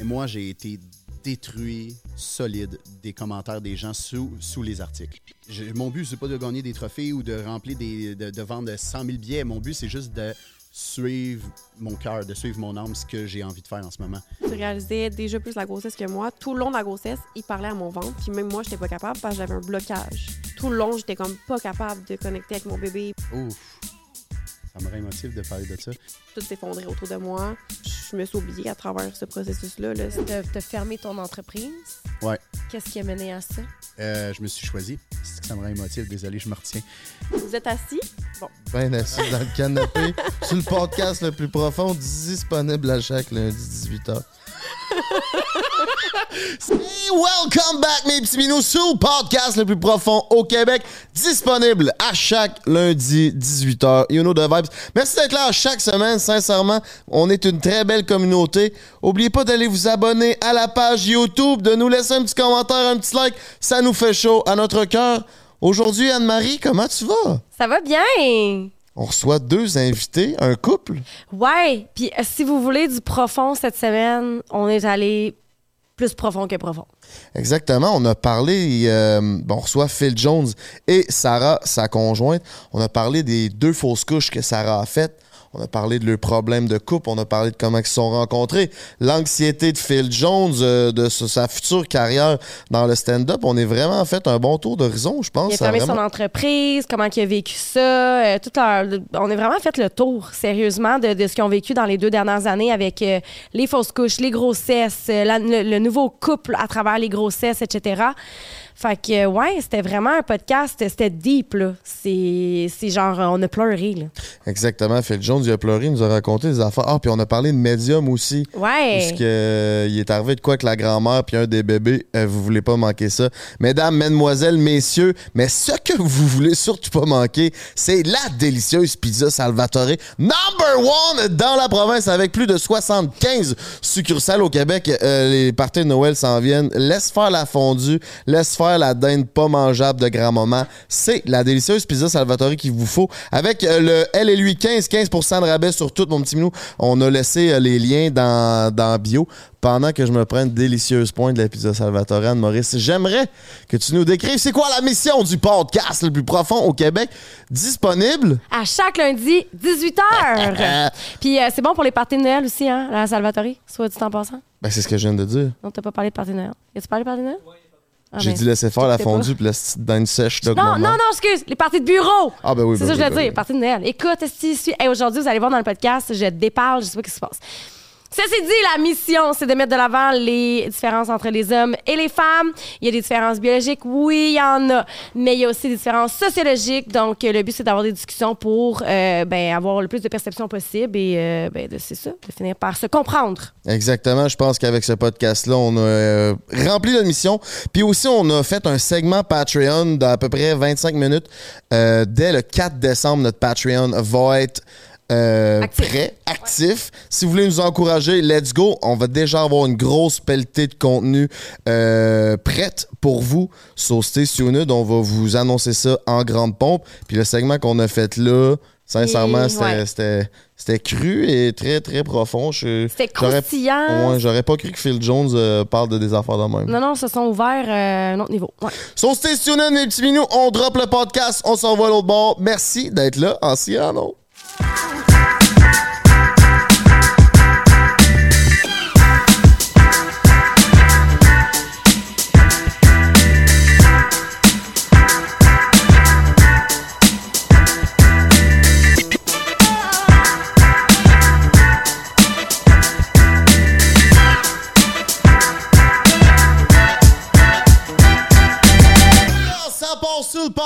Et moi, j'ai été détruit solide des commentaires des gens sous, sous les articles. Je- mon but, c'est pas de gagner des trophées ou de remplir des. de, de vendre 100 000 billets. Mon but, c'est juste de suivre mon cœur, de suivre mon âme, ce que j'ai envie de faire en ce moment. Tu réalisais déjà plus la grossesse que moi. Tout le long de la grossesse, il parlait à mon ventre. Puis même moi, j'étais pas capable parce que j'avais un blocage. Tout le long, j'étais comme pas capable de connecter avec mon bébé. Ouf. Ça me rend émotif de parler de ça. Tout s'effondrait autour de moi. Je me suis oubliée à travers ce processus-là. là. T'as fermé ton entreprise? Ouais. Qu'est-ce qui a mené à ça? Euh, je me suis choisi. C'est que ça me rend émotif. Désolé, je me retiens. Vous êtes assis? Ben assis dans le canapé, sur le podcast le plus profond, disponible à chaque lundi 18h. Hey, welcome back, mes petits minous, sur le podcast le plus profond au Québec, disponible à chaque lundi 18h. You know the vibes. Merci d'être là chaque semaine, sincèrement. On est une très belle communauté. Oubliez pas d'aller vous abonner à la page YouTube, de nous laisser un petit commentaire, un petit like. Ça nous fait chaud à notre cœur. Aujourd'hui, Anne-Marie, comment tu vas? Ça va bien! On reçoit deux invités, un couple. Ouais, puis si vous voulez du profond cette semaine, on est allé plus profond que profond. Exactement. On a parlé, euh, on reçoit Phil Jones et Sarah, sa conjointe. On a parlé des deux fausses couches que Sarah a faites. On a parlé de leurs problèmes de couple. On a parlé de comment ils se sont rencontrés. L'anxiété de Phil Jones, euh, de sa- future carrière dans le stand-up. On est vraiment fait un bon tour d'horizon, je pense. Il a fermé vraiment- son entreprise, comment il a vécu ça. euh, tout leur- on a vraiment fait le tour, sérieusement, de, de ce qu'ils ont vécu dans les deux dernières années avec euh, les fausses couches, les grossesses, la- le, le nouveau couple à travers les grossesses, etc. Fait que, ouais, c'était vraiment un podcast, c'était deep, là. C'est c'est genre, on a pleuré, là. Exactement. Phil Jones, il a pleuré, il nous a raconté des affaires. Ah, puis on a parlé de médium aussi. Ouais. Parce que, euh, il est arrivé de quoi avec la grand-mère puis un des bébés. Euh, vous voulez pas manquer ça. Mesdames, mesdemoiselles, messieurs, mais ce que vous voulez surtout pas manquer, c'est la délicieuse pizza Salvatore, number one dans la province avec plus de 75 succursales au Québec. Euh, les parties de Noël s'en viennent. Laisse faire la fondue, laisse faire la dinde pas mangeable de grand-maman. C'est la délicieuse pizza Salvatore qu'il vous faut. Avec euh, le L et lui 15, 15% de rabais sur tout, mon petit minou. On a laissé euh, les liens dans, dans bio pendant que je me prends une délicieuse pointe de la pizza Salvatore Anne Maurice. J'aimerais que tu nous décrives c'est quoi la mission du podcast le plus profond au Québec disponible. À chaque lundi, 18h. Puis euh, c'est bon pour les parties de Noël aussi, hein, la Salvatore, soit dit en passant. Ben, c'est ce que je viens de dire. Non, t'as pas parlé de parties de Noël. As-tu parlé de parties de Noël? Ah, J'ai ben, dit laisser faire la fondue puis la petite dinde sèche de Non, non, non, excuse, les parties de bureau. Ah ben oui, C'est ben ça que je voulais ben dire, oui. parties de Noël. Écoute, si, si, hey, aujourd'hui, vous allez voir dans le podcast, je déparle, je sais pas ce qui se passe. Ceci dit, la mission, c'est de mettre de l'avant les différences entre les hommes et les femmes. Il y a des différences biologiques, oui, il y en a, mais il y a aussi des différences sociologiques. Donc, le but, c'est d'avoir des discussions pour euh, ben, avoir le plus de perceptions possible et, euh, ben, c'est ça, de finir par se comprendre. Exactement. Je pense qu'avec ce podcast-là, on a euh, rempli notre mission. Puis aussi, on a fait un segment Patreon d'à peu près 25 minutes. Dès le 4 décembre, notre Patreon va être euh, Actif. prêt, actif. Si vous voulez nous encourager, let's go. On va déjà avoir une grosse pelletée de contenu euh, prête pour vous. So stay tuned. On va vous annoncer ça en grande pompe. Puis le segment qu'on a fait là, sincèrement, c'était- cru et très, très profond. C'était croustillant. Ouais, j'aurais pas cru que Phil Jones euh, parle de des affaires de même. Non, non, se sont ouverts euh, à un autre niveau. Ouais. So, stay tuned, mes petits minous. On drop le podcast. On s'envoie à l'autre bord. Merci d'être là en Ciano. Ça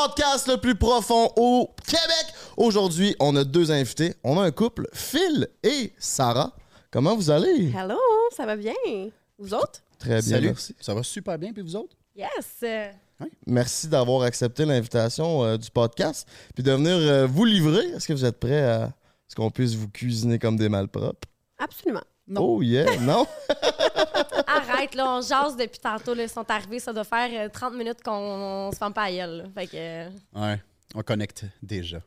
podcast le plus profond au Québec. Aujourd'hui, on a deux invités. On a un couple, Phil et Sarah. Comment vous allez? Hello, ça va bien? Vous autres? Très bien, Salut. merci. Ça va super bien, puis vous autres? Yes! Merci d'avoir accepté l'invitation euh, du podcast puis de venir euh, vous livrer. Est-ce que vous êtes prêts à ce qu'on puisse vous cuisiner comme des malpropres? Absolument. Oh yeah, non? Là, on jase depuis tantôt. Là, ils sont arrivés, ça doit faire euh, 30 minutes qu'on se ferme pas à. Fait que. euh, Ouais, on connecte déjà.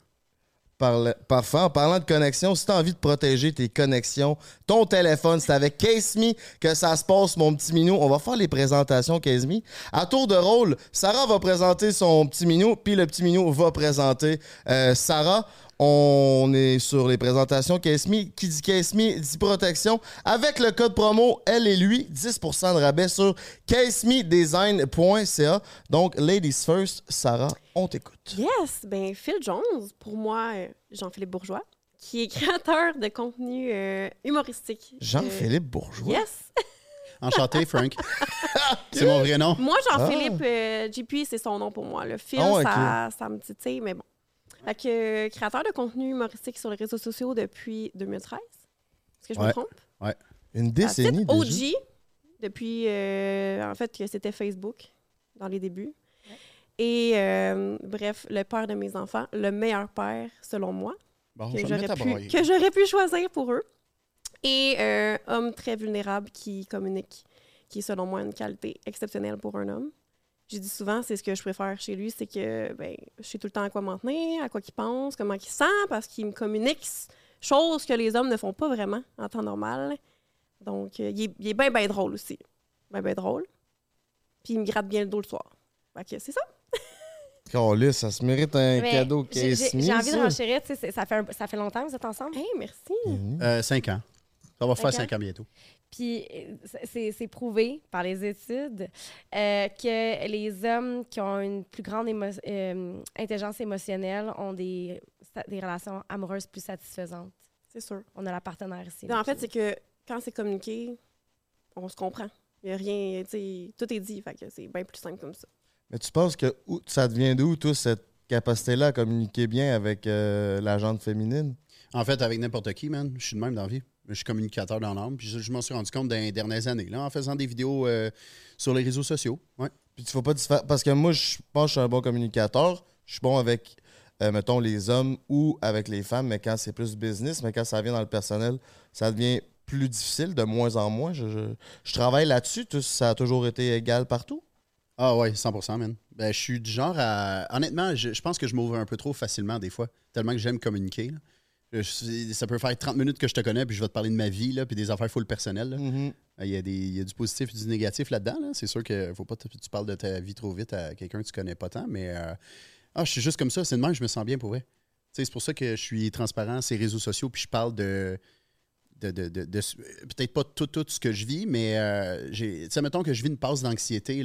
Parle- Parfait. En parlant de connexion, si tu as envie de protéger tes connexions, ton téléphone, c'est avec Case que ça se passe, mon petit minou. On va faire les présentations Case. À tour de rôle, Sarah va présenter son petit minou, puis le petit minou va présenter euh, Sarah. On est sur les présentations Me. Qui dit Me dit protection. Avec le code promo, elle et lui, 10% de rabais sur casemedesign.ca. Donc, ladies first, Sarah, on t'écoute. Yes! Ben, Phil Jones, pour moi, euh, Jean-Philippe Bourgeois, qui est créateur de contenu euh, humoristique. Jean-Philippe Bourgeois. Yes! Enchanté, Frank. c'est mon vrai nom. Moi, Jean-Philippe euh, JP, c'est son nom pour moi. Le Phil, Ah ça, ça me titille, mais bon. Fait que, euh, créateur de contenu humoristique sur les réseaux sociaux depuis 2013. Est-ce que je me Ouais. trompe? Une À décennie. OG, depuis, euh, en fait, que c'était Facebook dans les débuts. Et euh, bref, le père de mes enfants, le meilleur père, selon moi, Bon, j'aurais pu, que j'aurais pu choisir pour eux. Et euh, homme très vulnérable qui communique, qui est selon moi une qualité exceptionnelle pour un homme. J'ai dit souvent, c'est ce que je préfère chez lui, c'est que ben, je sais tout le temps à quoi m'en tenir, à quoi qu'il pense, comment il sent, parce qu'il me communique chose que les hommes ne font pas vraiment en temps normal. Donc, euh, il est, il est bien, bien drôle aussi. Bien, bien drôle. Puis il me gratte bien le dos le soir. Fait que c'est ça. Calais, ça se mérite un Mais cadeau j'ai- Case J'ai envie de renchérir. tu sais, c'est- Ça fait, un- ça fait longtemps que vous êtes ensemble? Hey, merci. Euh, cinq ans. Ça va faire Cinq ans? cinq ans bientôt. Puis c'est c'est prouvé par les études euh, que les hommes qui ont une plus grande émo- euh, intelligence émotionnelle ont des, des relations amoureuses plus satisfaisantes. C'est sûr. On a la partenaire ici. Non, en fait, c'est que quand c'est communiqué, on se comprend. Il n'y a rien, tu sais, tout est dit. Fait que c'est bien plus simple comme ça. Mais tu penses que où- ça devient d'où, toi, cette capacité-là à communiquer bien avec euh, la gente féminine? En fait, avec n'importe qui, man, je suis de même dans la vie. Je suis communicateur dans l'âme. Puis je, je m'en suis rendu compte dans les dernières années, là, en faisant des vidéos euh, sur les réseaux sociaux. Ouais. Puis tu vas pas Parce que moi, je pense que je suis un bon communicateur. Je suis bon avec, euh, mettons, les hommes ou avec les femmes, mais quand c'est plus business, mais quand ça vient dans le personnel, ça devient plus difficile, de moins en moins. Je, je- je travaille là-dessus. Ça a toujours été égal partout? Ah ouais, 100% man. Ben, je suis du genre à... Honnêtement, je, je pense que je m'ouvre un peu trop facilement des fois, tellement que j'aime communiquer. là. Je- ça peut faire 30 minutes que je te connais, puis je vais te parler de ma vie, là, puis des affaires full personnelles. là. Mhm. Il y, a des, il y a du positif et du négatif là-dedans. là. C'est sûr que faut pas que tu parles de ta vie trop vite à quelqu'un que tu connais pas tant, mais euh, ah, je suis juste comme ça. C'est de même, je me sens bien pour vrai. C'est pour ça que je suis transparent sur les réseaux sociaux, puis je parle de. de, de- de- de- Peut-être pas tout, tout ce que je vis, mais euh, tu sais, mettons que je vis une passe d'anxiété,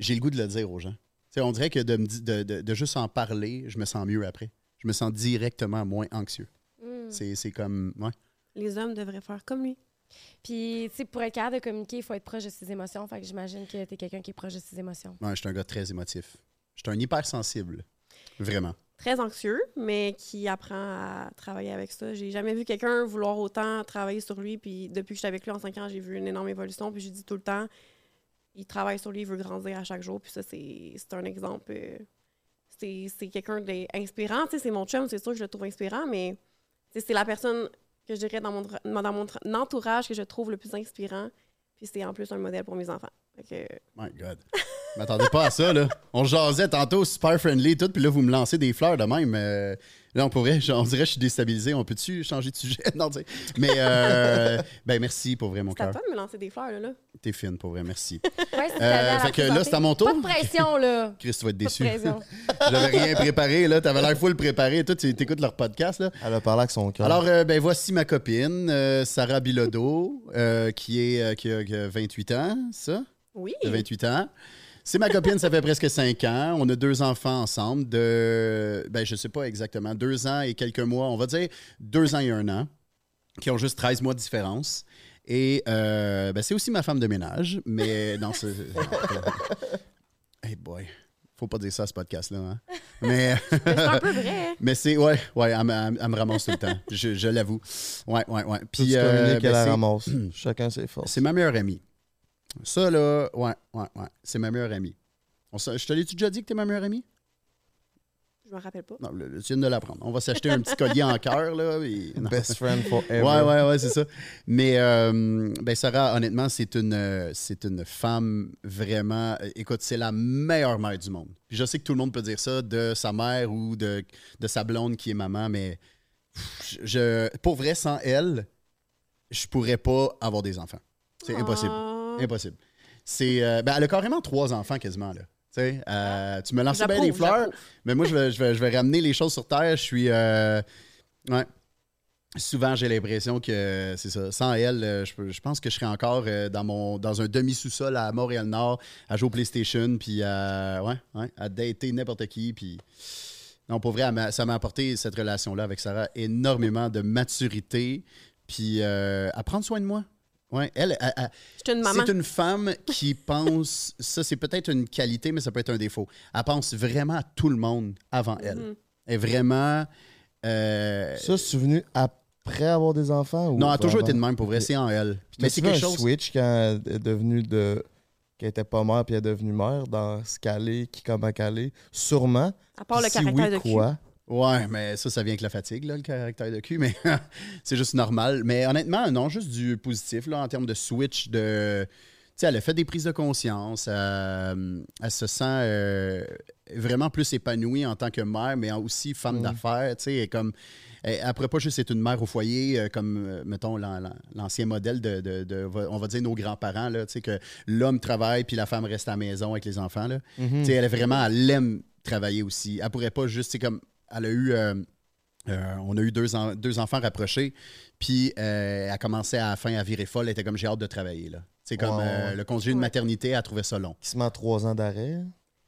j'ai le goût de le dire aux gens. On dirait que me de- de juste en parler, je me sens mieux après. Je me sens directement moins anxieux. Mm. C'est c'est comme. Ouais. Les hommes devraient faire comme lui. Puis, tu sais, pour être capable de communiquer, il faut être proche de ses émotions. Fait que j'imagine que tu es quelqu'un qui est proche de ses émotions. Ouais, je suis un gars très émotif. Je suis un hypersensible. Vraiment. Très anxieux, mais qui apprend à travailler avec ça. J'ai jamais vu quelqu'un vouloir autant travailler sur lui. Puis depuis que je suis avec lui en cinq ans, j'ai vu une énorme évolution. Puis j'ai dit tout le temps, il travaille sur lui, il veut grandir à chaque jour. Puis ça, c'est c'est un exemple. euh, c'est c'est quelqu'un d'inspirant. Tu sais, C'est mon chum, c'est sûr que je le trouve inspirant, mais c'est la personne que je dirais dans mon, dans mon entourage que je trouve le plus inspirant. Puis c'est en plus un modèle pour mes enfants. Fait que, My God. Je m'attendais pas à ça, là. On jasait tantôt super friendly et tout, puis là, vous me lancez des fleurs de même. Euh, là, on pourrait, on dirait que je suis déstabilisé. On peut-tu changer de sujet? non. Mais, euh, ben, merci pour vrai, mon c'est à cœur. toi de me lancer des fleurs, là. là. T'es fine, pour vrai, merci. Ouais, Euh, fait que là, c'est à mon tour. Pas de pression, là. Chris, tu vas être Pas de déçu. J'avais rien préparé, là. T'avais l'air full préparé. Toi, tu écoutes leur podcast, là. Elle a parlé avec son cœur. Alors, euh, ben, voici ma copine, euh, Sarah Bilodeau, euh, qui, est, euh, qui, a, qui a 28 ans, ça? Oui. de 28 ans. C'est ma copine, ça fait presque 5 ans. On a deux enfants ensemble de, ben, je sais pas exactement, deux ans et quelques mois. On va dire deux ans et un an, qui ont juste 13 mois de différence. Et euh, ben, c'est aussi ma femme de ménage, mais non, c'est. hey boy, faut pas dire ça à ce podcast-là. hein. Mais, Mais c'est un peu vrai. mais c'est. Ouais, ouais, elle, me- elle me ramasse tout le temps. Je, je l'avoue. Ouais, ouais, ouais. Puis euh, communiques ben, à la c'est- ramasse? Chacun ses forces. c'est ma meilleure amie. Ça, là, ouais, ouais, ouais. C'est ma meilleure amie. On je te l'ai-tu déjà dit que t'es ma meilleure amie? Je me rappelle pas. Non, le, le- tu viens de l'apprendre. On va s'acheter un petit collier en cœur, là. et-. Best friend forever. Ouais, ouais, ouais, c'est ça. Mais euh, ben Sarah, honnêtement, c'est une, euh, c'est une femme vraiment. euh, Écoute, c'est la meilleure mère du monde. Puis je sais que tout le monde peut dire ça de sa mère ou de, de sa blonde qui est maman, mais pff, je, pour vrai, sans elle, je pourrais pas avoir des enfants. C'est impossible. Ah. Impossible. C'est, euh, ben, elle a carrément trois enfants quasiment, là. Tu euh, tu me lances bien des fleurs, mais moi, je vais, je, vais, je vais ramener les choses sur Terre. Je suis. euh, ouais. Souvent, j'ai l'impression que c'est ça. Sans elle, je, pense que je serais encore dans, mon, dans un demi-sous-sol à Montréal-Nord, à jouer au PlayStation, puis à, ouais, ouais, à dater n'importe qui. Puis... Non, pour vrai, ça m'a apporté cette relation-là avec Sarah énormément de maturité, puis euh, à prendre soin de moi. Ouais, elle, elle- elle- une maman. c'est une femme qui pense, ça c'est peut-être une qualité, mais ça peut être un défaut. Elle pense vraiment à tout le monde avant elle. Elle est vraiment. euh, Ça, c'est venu après avoir des enfants? Ou non, elle a toujours avant? été de même, pour vrai, c'est en elle. Mais c'est quelque un chose. switch quand elle est devenue de. qu'elle était pas mère puis elle est devenue mère dans ce qu'elle est, qui comment qu'elle est? Sûrement. À part le Si caractère oui, de cul. Ouais, mais ça, ça vient avec la fatigue, là, le caractère de cul, mais c'est juste normal. Mais honnêtement, non, juste du positif, là, en termes de switch, de. Tu sais, elle a fait des prises de conscience, euh, elle se sent euh, vraiment plus épanouie en tant que mère, mais aussi femme Mhm. d'affaires, tu sais, comme. Elle, pourrait pas juste être une mère au foyer, euh, comme, mettons, l'an- l'an- l'ancien modèle de, de- de- on va dire, nos grands-parents, là, tu sais, que l'homme travaille puis la femme reste à la maison avec les enfants, là. Mhm. Tu sais, elle est vraiment, elle aime travailler aussi. Elle pourrait pas juste, c'est comme, elle a eu, euh, euh, on a eu deux, en- deux enfants rapprochés, puis euh, elle commençait à la fin à virer folle, elle était comme, j'ai hâte de travailler, là. C'est comme euh, le congé de maternité, elle trouvait ça long. Qui se met à trois ans d'arrêt?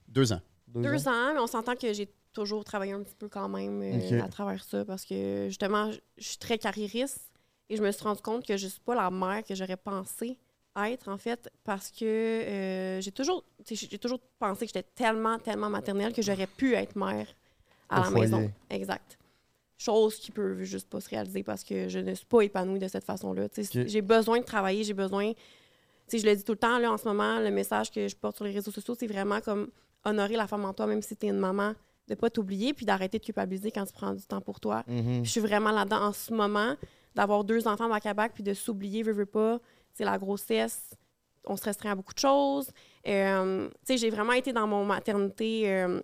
Deux ans. Deux ans, mais on s'entend que j'ai toujours travaillé un petit peu quand même euh, à travers ça parce que justement, je suis très carriériste et je me suis rendu compte que je suis pas la mère que j'aurais pensé être en fait parce que euh, j'ai toujours j'ai toujours pensé que j'étais tellement tellement maternelle que j'aurais pu être mère à Au la foyer. maison. Exact. Chose qui peut juste pas se réaliser parce que je ne suis pas épanouie de cette façon-là. Tu sais, Ok. J'ai besoin de travailler, j'ai besoin. tu sais, je le dis tout le temps, là, en ce moment, le message que je porte sur les réseaux sociaux, c'est vraiment comme honorer la femme en toi, même si tu es une maman, de pas t'oublier, puis d'arrêter de culpabiliser quand tu prends du temps pour toi. Mhm. Je suis vraiment là-dedans en ce moment, d'avoir deux enfants bac à bac, puis de s'oublier, veux, veux pas. C'est la grossesse, on se restreint à beaucoup de choses. Euh, tu sais, j'ai vraiment été dans mon maternité euh,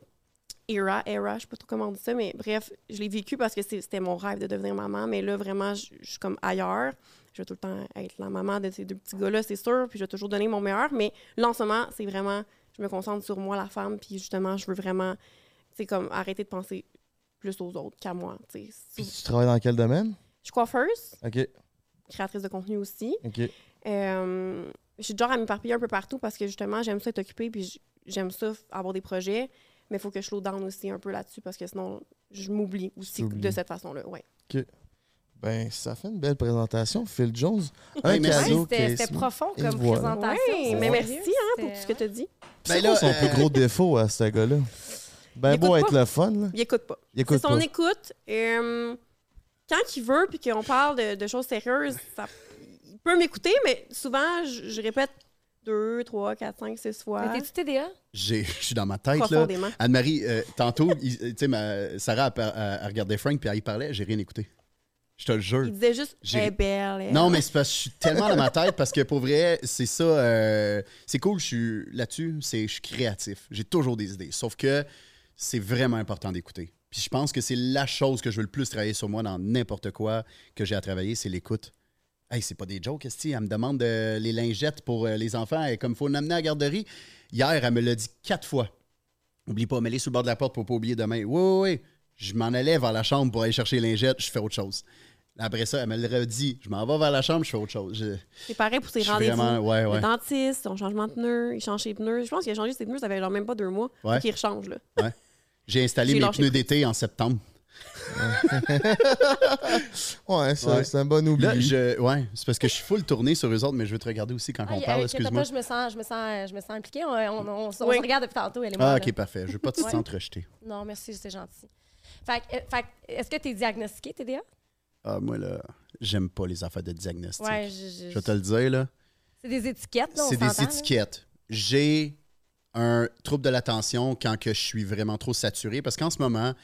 era, era, je sais pas trop comment on dit ça, mais bref, je l'ai vécu parce que c'était mon rêve de devenir maman, mais là, vraiment, je je suis comme ailleurs. Je vais tout le temps être la maman de ces deux petits gars-là, c'est sûr, puis je vais toujours donner mon meilleur, mais là, en ce moment, c'est vraiment, je me concentre sur moi, la femme, puis justement, je veux vraiment, c'est comme arrêter de penser plus aux autres qu'à moi, tu. Puis tu travailles dans quel domaine? Je suis coiffeuse, OK. créatrice de contenu aussi. OK. Euh, je suis genre à m'éparpiller un peu partout parce que justement, j'aime ça être occupée puis j'aime ça avoir des projets. Mais il faut que je slow down aussi un peu là-dessus parce que sinon, je m'oublie aussi de cette façon-là. Ouais. Ben, ça fait une belle présentation. Phil Jones, un Hey, cadeau. c'était profond comme voilà. présentation. Mais merci hein, pour tout ce que tu as dit. C'est Ben quoi là, son euh, plus gros défaut à ce gars-là? Ben Il beau être pas. le fun, là. Il écoute pas. Il écoute C'est son pas. écoute. euh, quand il veut puis qu'on parle de, de choses sérieuses, ça- il peut m'écouter, mais souvent, je, je répète deux, trois, quatre, cinq, six fois. Mais T'es-tu TDA? J'ai- Je suis dans ma tête, là. Anne-Marie, euh, tantôt, tu sais, ma- Sarah, elle, elle- elle regardait Frank, puis elle y parlait, j'ai rien écouté. Je te le jure. Il disait juste, J'ai- elle est belle. elle. Non, mais c'est parce que je suis tellement dans ma tête parce que pour vrai, c'est ça. euh, c'est cool, je suis là-dessus, c'est je suis créatif. J'ai toujours des idées. Sauf que c'est vraiment important d'écouter. Puis je pense que c'est la chose que je veux le plus travailler sur moi dans n'importe quoi que j'ai à travailler, c'est l'écoute. Hey, c'est pas des jokes, esti. Elle me demande de- les lingettes pour euh, les enfants et comme il faut l'amener à la garderie. Hier, elle me l'a dit quatre fois. Oublie pas, mets-les sur le bord de la porte pour pas oublier demain. Oui, oui, oui. Je m'en allais vers la chambre pour aller chercher les lingettes, je fais autre chose. Après ça, elle me le redit. Je m'en vais vers la chambre, je fais autre chose. Je- C'est pareil pour ses rendez-vous. ouais, ouais. Le dentiste, son changement de pneus, il change ses pneus. Je pense qu'il a changé ses pneus, ça fait genre même pas deux mois. Ouais. Qu'il rechange, là. J'ai installé mes pneus d'été en septembre. Ouais, c'est un bon oubli. Là, je, ouais, c'est parce que je suis full tourné sur eux autres, mais je veux te regarder aussi quand Ah, on parle. Excuse-moi. je me sens, je me sens, je me sens impliquée. On, on, on- on se regarde depuis tantôt, elle moi. Ah, là. ok, parfait. Je veux pas te rejeté. Non, merci, c'est gentil. Fait, que, euh, fait est-ce que tu es diagnostiqué, TDA? Ah, moi, là, j'aime pas les affaires de diagnostic. Ouais, je, je- Je vais te le dire, là. c'est des étiquettes, là, on C'est des étiquettes. J'ai un trouble de l'attention quand que je suis vraiment trop saturé. Parce qu'en ce moment,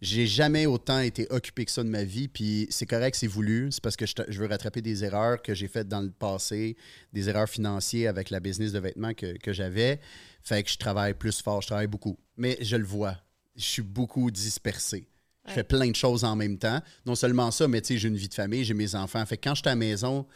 j'ai jamais autant été occupé que ça de ma vie. Puis c'est correct, c'est voulu. C'est parce que je, veux rattraper des erreurs que j'ai faites dans le passé, des erreurs financières avec la business de vêtements que, que j'avais. Fait que je travaille plus fort, je travaille beaucoup. Mais je le vois. Je suis beaucoup dispersé. Je fais plein de choses en même temps. Non seulement ça, mais tu sais, j'ai une vie de famille, j'ai mes enfants. Fait que quand je suis à la maison,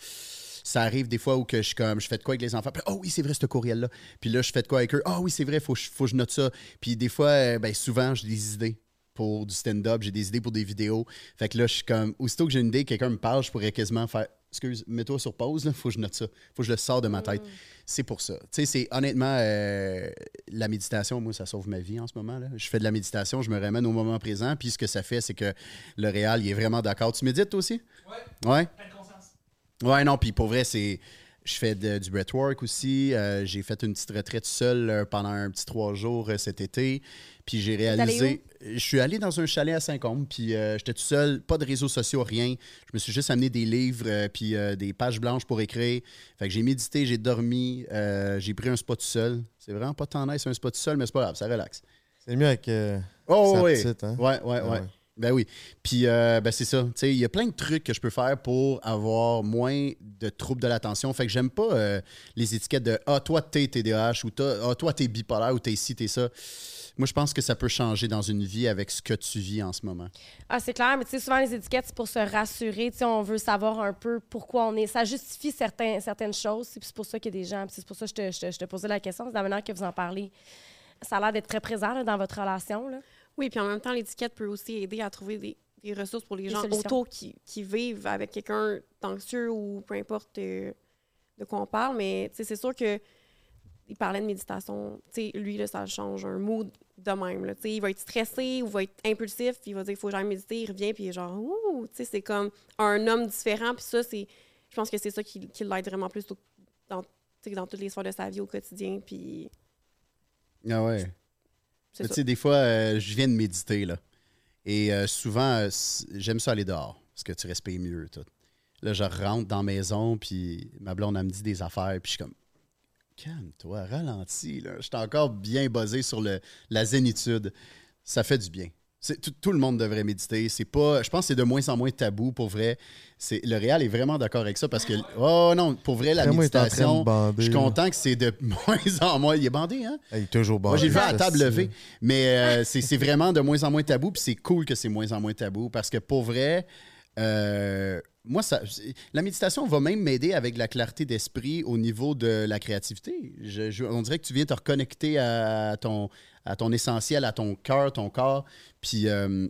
ça arrive des fois où que je suis comme je fais de quoi avec les enfants puis oh oui c'est vrai ce courriel là puis là je fais de quoi avec eux oh oui c'est vrai faut que je- faut que je note ça puis des fois euh, ben souvent j'ai des idées pour du stand-up j'ai des idées pour des vidéos. Fait que là je suis comme aussitôt que j'ai une idée quelqu'un me parle je pourrais quasiment faire excuse mets-toi sur pause là faut que je note ça. Faut que je le sors de ma tête. C'est pour ça. Tu sais c'est honnêtement euh, la méditation moi ça sauve ma vie en ce moment là. Je fais de la méditation je me ramène au moment présent puis ce que ça fait c'est que le réal il est vraiment d'accord. Tu médites toi aussi? Ouais. Ouais? Ouais, non, puis pour vrai, c'est. Je fais de- du breathwork aussi. Euh, j'ai fait une petite retraite seule euh, pendant un petit trois jours cet été. Puis j'ai réalisé. Je suis allé dans un chalet à Saint-Côme, puis euh, j'étais tout seul, pas de réseaux sociaux, rien. Je me suis juste amené des livres, euh, puis euh, des pages blanches pour écrire. Fait que j'ai médité, j'ai dormi, euh, j'ai pris un spot tout seul. C'est vraiment pas tant nice un spot tout seul, mais c'est pas grave, ça relaxe. C'est mieux avec euh, Oh, sa oui. petite, hein? Ouais, ouais, Ah ouais. ouais. Ben oui. Puis, euh, ben c'est ça. Tu sais, il y a plein de trucs que je peux faire pour avoir moins de troubles de l'attention. Fait que j'aime pas euh, les étiquettes de Ah, toi, t'es TDAH ou Ah, toi, t'es bipolaire ou t'es ci, t'es ça. Moi, je pense que ça peut changer dans une vie avec ce que tu vis en ce moment. Ah, c'est clair, mais tu sais, souvent les étiquettes, c'est pour se rassurer. Tu sais, on veut savoir un peu pourquoi on est. Ça justifie certains, certaines choses. Puis c'est pour ça qu'il y a des gens. puis c'est pour ça que je te, je te- je te posais la question. C'est de la manière que vous en parlez. Ça a l'air d'être très présent là, dans votre relation. Là. Oui, puis en même temps, l'étiquette peut aussi aider à trouver des, des ressources pour les Des gens solutions. autour qui, qui vivent avec quelqu'un d'anxieux ou peu importe euh, de quoi on parle. Mais tu sais, c'est sûr que il parlait de méditation. Tu sais, lui, là, ça change un mood de même. Là. Il va être stressé ou va être impulsif, puis il va dire il faut que j'aille méditer. Il revient, puis il est genre, ouh, tu sais, c'est comme un homme différent. Puis ça, c'est, je pense que c'est ça qui, qui l'aide vraiment plus au- dans, dans toutes les sphères de sa vie au quotidien. Puis Ah ouais. Tu sais, des fois, euh, je viens de méditer, là. Et euh, souvent, euh, j'aime ça aller dehors, parce que tu respires mieux, tout. Là, je rentre dans la maison, puis ma blonde, elle me dit des affaires, puis je suis comme, calme-toi, ralentis, là. Je suis encore bien basé sur le, la zénitude. Ça fait du bien. Tout, tout le monde devrait méditer. C'est pas, je pense que c'est de moins en moins tabou, pour vrai. C'est, le Réal est vraiment d'accord avec ça, parce que, oh non, pour vrai, la méditation, bander, je suis content que c'est de moins en moins. Il est bandé, hein? Il est toujours bon. Moi, j'ai vu à la table levée. Mais euh, c'est c'est vraiment de moins en moins tabou. Puis c'est cool que c'est moins en moins tabou parce que pour vrai, euh, moi, ça, la méditation va même m'aider avec la clarté d'esprit au niveau de la créativité. On dirait que tu viens te reconnecter à ton, à ton essentiel, à ton cœur, ton corps. Puis. euh,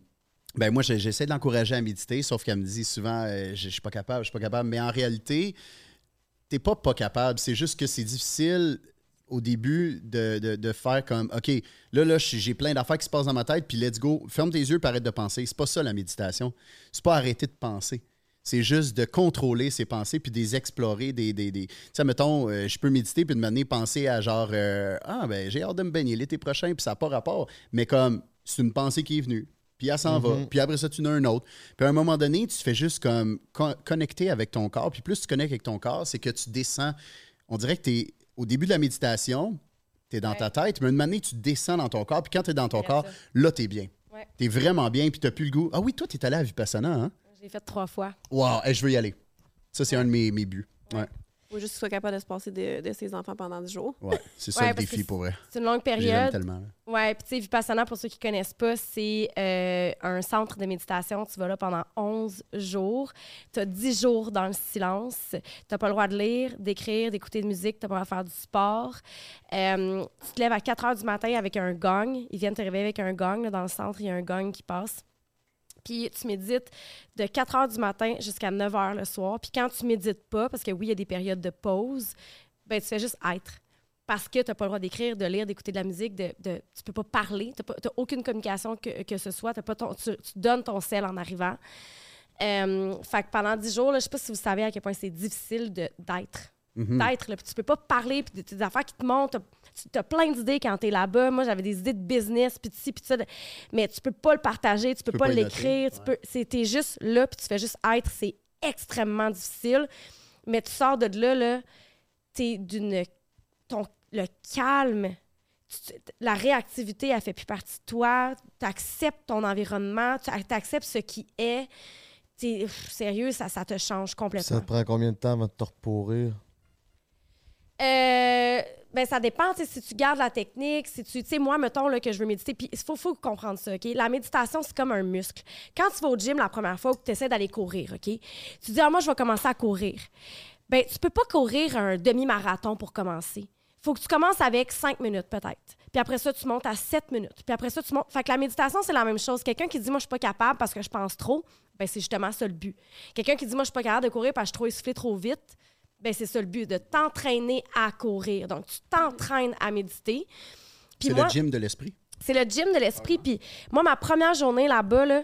ben moi, j'essaie de l'encourager à méditer, sauf qu'elle me dit souvent, euh, je je suis pas capable, je suis pas capable. Mais en réalité, t'es pas pas capable. C'est juste que c'est difficile au début de, de- de faire comme, OK, là, là, j'ai plein d'affaires qui se passent dans ma tête, puis let's go. Ferme tes yeux, arrête de penser. C'est pas ça la méditation. C'est pas arrêter de penser. C'est juste de contrôler ses pensées puis de les explorer. Des, des, des... Tu sais, mettons, euh, je peux méditer puis de m'amener penser à genre, euh, ah, ben, j'ai hâte de me baigner l'été prochain, puis ça n'a pas rapport. Mais comme, c'est une pensée qui est venue, puis elle s'en va, puis après ça, tu en as un autre. Puis à un moment donné, tu fais juste comme con- connecter avec ton corps. Puis plus tu connectes avec ton corps, c'est que tu descends. On dirait que tu es au début de la méditation, tu es dans ta tête, mais une manière, tu descends dans ton corps. Puis quand tu es dans ton corps, ça. là, tu es bien. Ouais. Tu es vraiment bien, puis tu plus le goût. Ah oui, toi, tu es allé à Vipassana, hein? J'ai fait trois fois. Wow, hey, je veux y aller. Ça, c'est un de mes, mes buts. Ouais, Il faut juste qu'il soit capable de se passer de, de ses enfants pendant 10 jours. ouais. C'est ça Ouais, le défi pour vrai. C'est une longue Je l'aime période. tellement. là. Ouais, puis tu sais, Vipassana, pour ceux qui connaissent pas, c'est euh, un centre de méditation. Tu vas là pendant 11 jours. Tu as 10 jours dans le silence. Tu n'as pas le droit de lire, d'écrire, d'écouter de musique. Tu n'as pas le droit de faire du sport. Euh, tu te lèves à 4 heures du matin avec un gong. Ils viennent te réveiller avec un gong. là, dans le centre, il y a un gong qui passe. Puis tu médites de 4 heures du matin jusqu'à 9 heures le soir. Puis quand tu médites pas, parce que oui, il y a des périodes de pause, ben tu fais juste être. Parce que tu n'as pas le droit d'écrire, de lire, d'écouter de la musique, de, de, tu peux pas parler, tu n'as aucune communication que, que ce soit, pas ton, tu, tu donnes ton sel en arrivant. Euh, fait que pendant 10 jours, je sais pas si vous savez à quel point c'est difficile d'être. Mhm. D'être, là, puis tu peux pas parler, puis des affaires qui te montent, tu as plein d'idées quand tu es là-bas. Moi, j'avais des idées de business, puis de ci, puis de ça, mais tu peux pas le partager, tu peux, peux pas, l'écrire, tu peux, c'est- t'es juste là, puis tu fais juste être, c'est extrêmement difficile. Mais tu sors de là, là, t'es d'une ton, le calme, la réactivité, elle fait plus partie de toi. Tu acceptes ton environnement, tu acceptes ce qui est. Pff, sérieux, ça, ça te change Ça complètement. te prend combien de temps avant de te repourrir? Euh, ben, ça dépend, si tu gardes la technique, si tu, moi, mettons, que je veux méditer, puis il faut, faut comprendre ça, OK? La méditation, c'est comme un muscle. Quand tu vas au gym la première fois ou que tu essaies d'aller courir, OK? Tu dis, ah, moi, je vais commencer à courir. Ben, tu peux pas courir un demi-marathon pour commencer. faut que tu commences avec cinq minutes, peut-être. Puis après ça, tu montes à sept minutes. Puis après ça, tu montes. Fait que la méditation, c'est la même chose. Quelqu'un qui dit, moi, je suis pas capable parce que je pense trop, ben, c'est justement ça le but. Quelqu'un qui dit, moi, je suis pas capable de courir parce que je suis trop essoufflé trop vite, ben, c'est ça le but, de t'entraîner à courir. Donc, tu t'entraînes à méditer. Puis C'est moi, le gym de l'esprit. c'est le gym de l'esprit. Puis moi, ma première journée là-bas, là,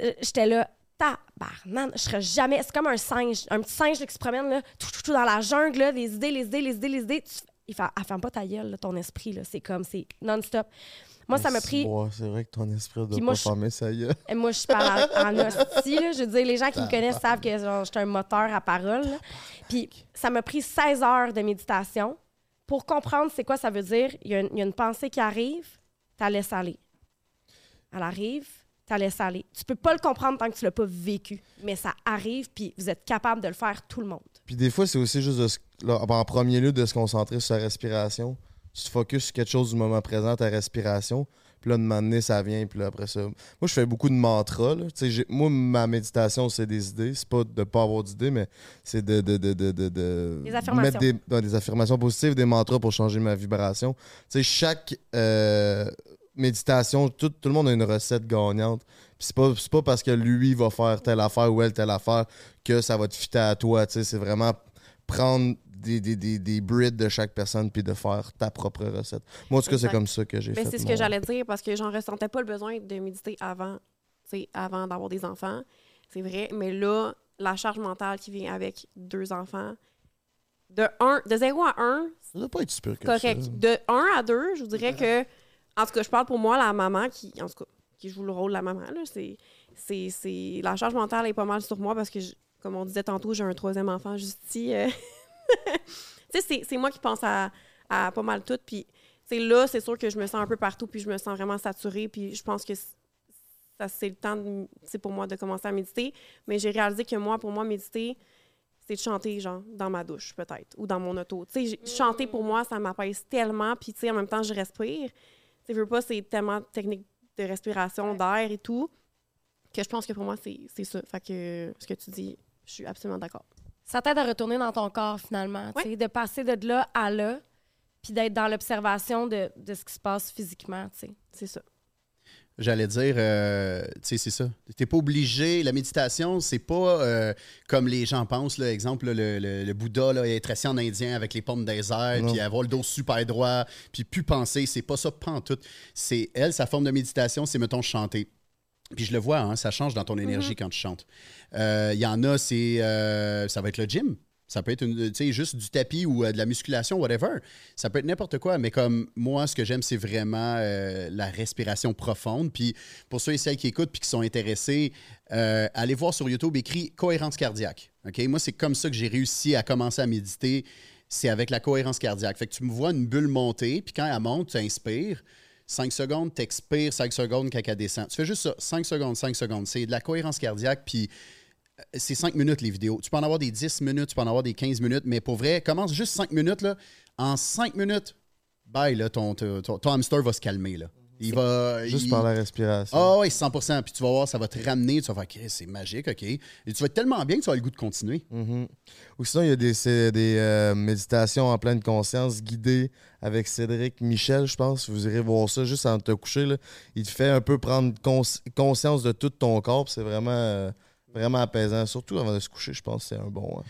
euh, j'étais là, tabarnan, je serais jamais. C'est comme un singe, un petit singe là, qui se promène là, tout, tout, tout dans la jungle, là, les idées, les idées, les idées, les idées. Tu- il fait, ferme pas ta gueule, là, ton esprit. là. C'est comme, c'est non-stop. Moi, ça m'a pris. C'est vrai que ton esprit pas moi, sa gueule. Et moi, je parle en, hostie, là. Je veux dire, les gens qui me connaissent savent que genre, je suis un moteur à parole. là. Puis ça m'a pris 16 heures de méditation pour comprendre c'est quoi ça veut dire. Il y, a une, il y a une pensée qui arrive, tu la laisses aller. Elle arrive, tu la laisses aller. Tu peux pas le comprendre tant que tu l'as pas vécu. Mais ça arrive, puis vous êtes capable de le faire tout le monde. Puis des fois, c'est aussi juste de se- là, en premier lieu de se concentrer sur sa respiration. Tu te focuses sur quelque chose du moment présent, ta respiration. Puis là, de m'amener, ça vient. Puis là, après ça. Moi, je fais beaucoup de mantras. là. Moi, ma méditation, c'est des idées. C'est pas de pas avoir d'idées, mais c'est de, de, de, de, de, de Des affirmations. mettre des, des affirmations positives, des mantras pour changer ma vibration. Chaque euh, méditation, tout, tout le monde a une recette gagnante. Puis c'est pas, c'est pas parce que lui va faire telle affaire ou elle telle affaire que ça va te fitter à toi. C'est vraiment prendre des, des, des, des brides de chaque personne puis de faire ta propre recette. Moi, en tout cas, c'est comme ça que j'ai Mais fait. c'est ce mon- que j'allais dire parce que j'en ressentais pas le besoin de méditer avant, avant d'avoir des enfants. C'est vrai. Mais là, la charge mentale qui vient avec deux enfants, de, un, de 0 à 1, Ça doit pas être super correct. ça. De 1 à 2, je vous dirais que, en tout cas, je parle pour moi, la maman qui, en tout cas, qui joue le rôle de la maman, là, c'est, c'est, c'est- la charge mentale est pas mal sur moi parce que, je- comme on disait tantôt, j'ai un troisième enfant juste ici. euh. tu sais, c'est, moi qui pense à, à pas mal tout. Puis, tu sais, là, c'est sûr que je me sens un peu partout, puis je me sens vraiment saturée, puis je pense que ça, c'est le temps, de- pour moi, de commencer à méditer. Mais j'ai réalisé que moi, pour moi, méditer, c'est de chanter, genre, dans ma douche, peut-être, ou dans mon auto. Tu sais, chanter, pour moi, ça m'apaise tellement, puis, tu sais, en même temps, je respire. Tu veux pas, c'est tellement technique de respiration, d'air et tout, que je pense que pour moi, c'est c'est ça. Fait que ce que tu dis, je suis absolument d'accord. Ça t'aide à retourner dans ton corps, finalement. De passer de là à là, puis d'être dans l'observation de, de ce qui se passe physiquement. tu sais. C'est ça. J'allais dire, euh, tu sais, c'est ça. T'es pas obligé. La méditation, c'est pas euh, comme les gens pensent. Là, exemple, là, le, le- le Bouddha, là, être assis en indien avec les pommes des airs, puis avoir le dos super droit, puis plus penser. C'est pas ça, pantoute. C'est elle, sa forme de méditation, c'est, mettons, chanter. Puis je le vois, hein, ça change dans ton énergie quand tu chantes. Euh, Il y en a, c'est, euh, ça va être le gym. Ça peut être une- juste du tapis ou euh, de la musculation, whatever. Ça peut être n'importe quoi, mais comme moi, ce que j'aime, c'est vraiment la respiration profonde. Puis pour ceux et celles qui écoutent puis qui sont intéressés, allez voir sur YouTube écrit cohérence cardiaque. OK? Moi, c'est comme ça que j'ai réussi à commencer à méditer. C'est avec la cohérence cardiaque. Fait que tu me vois une bulle monter, puis quand elle monte, tu inspires. 5 secondes, tu expires 5 secondes quand elle descend. Tu fais juste ça, 5 secondes, 5 secondes. C'est de la cohérence cardiaque, puis euh, c'est 5 minutes les vidéos. Tu peux en avoir des 10 minutes, tu peux en avoir des 15 minutes, mais pour vrai, commence juste 5 minutes. En 5 minutes, bye, ton, hamster va se calmer. Il va. Juste il- par la respiration. Ah oui, 100 Puis tu vas voir, ça va te ramener. Tu vas faire, c'est magique, OK. Et tu vas être tellement bien que tu vas le goût de continuer. Mhm. Ou sinon, il y a des, des euh, méditations en pleine conscience guidées avec Cédric Michel, je pense. Vous irez voir ça juste avant de te coucher. là. Il te fait un peu prendre cons- conscience de tout ton corps. C'est vraiment, euh, vraiment apaisant. Surtout avant de se coucher, je pense que c'est un bon. hein.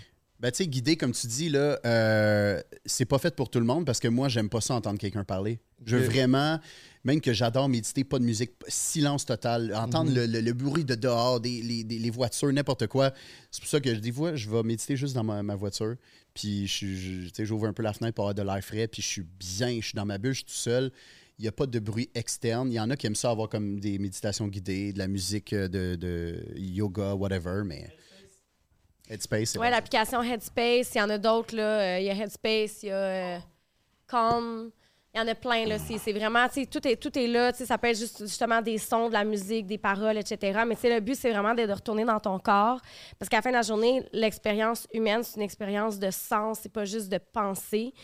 Ben, tu sais, guider, comme tu dis, là, euh, c'est pas fait pour tout le monde parce que moi, j'aime pas ça entendre quelqu'un parler. Je veux vraiment, même que j'adore méditer, pas de musique, silence total, entendre Mhm. le, le- le bruit de dehors, des, les, des- les voitures, n'importe quoi. C'est pour ça que je dis, fois, je vais méditer juste dans ma, ma voiture. Puis, j'ouvre un peu la fenêtre pour avoir de l'air frais, puis je suis bien, je suis dans ma bulle, je suis tout seul. Il n'y a pas de bruit externe. Il y en a qui aiment ça avoir comme des méditations guidées, de la musique euh, de, de yoga, whatever, mais. Headspace, bon. l'application Headspace, il y en a d'autres, là. Euh, Il y a Headspace, il y a euh, Calm. Il y en a plein, là. C'est vraiment, tu sais, tout est, tout est là. Tu sais, ça peut être juste, justement des sons, de la musique, des paroles, etc. Mais, tu sais, le but, c'est vraiment de, de retourner dans ton corps. Parce qu'à la fin de la journée, l'expérience humaine, c'est une expérience de sens, c'est pas juste de pensée.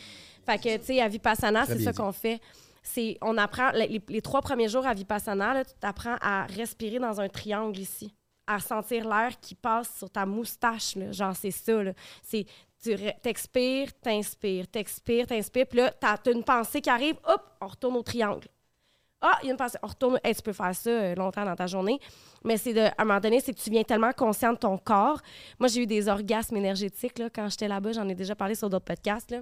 Fait que, tu sais, à Vipassana, c'est ça qu'on fait. C'est, on apprend, les, les- trois premiers jours à Vipassana, tu apprends à respirer dans un triangle ici, à sentir l'air qui passe sur ta moustache, là. genre c'est ça. là. C'est, tu re- t'expires, t'inspires, t'expires, t'inspires, puis là, t'as, t'as une pensée qui arrive, hop, on retourne au triangle. Ah, il y a une pensée, on retourne. Hey, tu peux faire ça euh, longtemps dans ta journée, mais c'est de, à un moment donné, c'est que tu viens tellement conscient de ton corps. Moi, j'ai eu des orgasmes énergétiques là, quand j'étais là-bas, j'en ai déjà parlé sur d'autres podcasts. Là.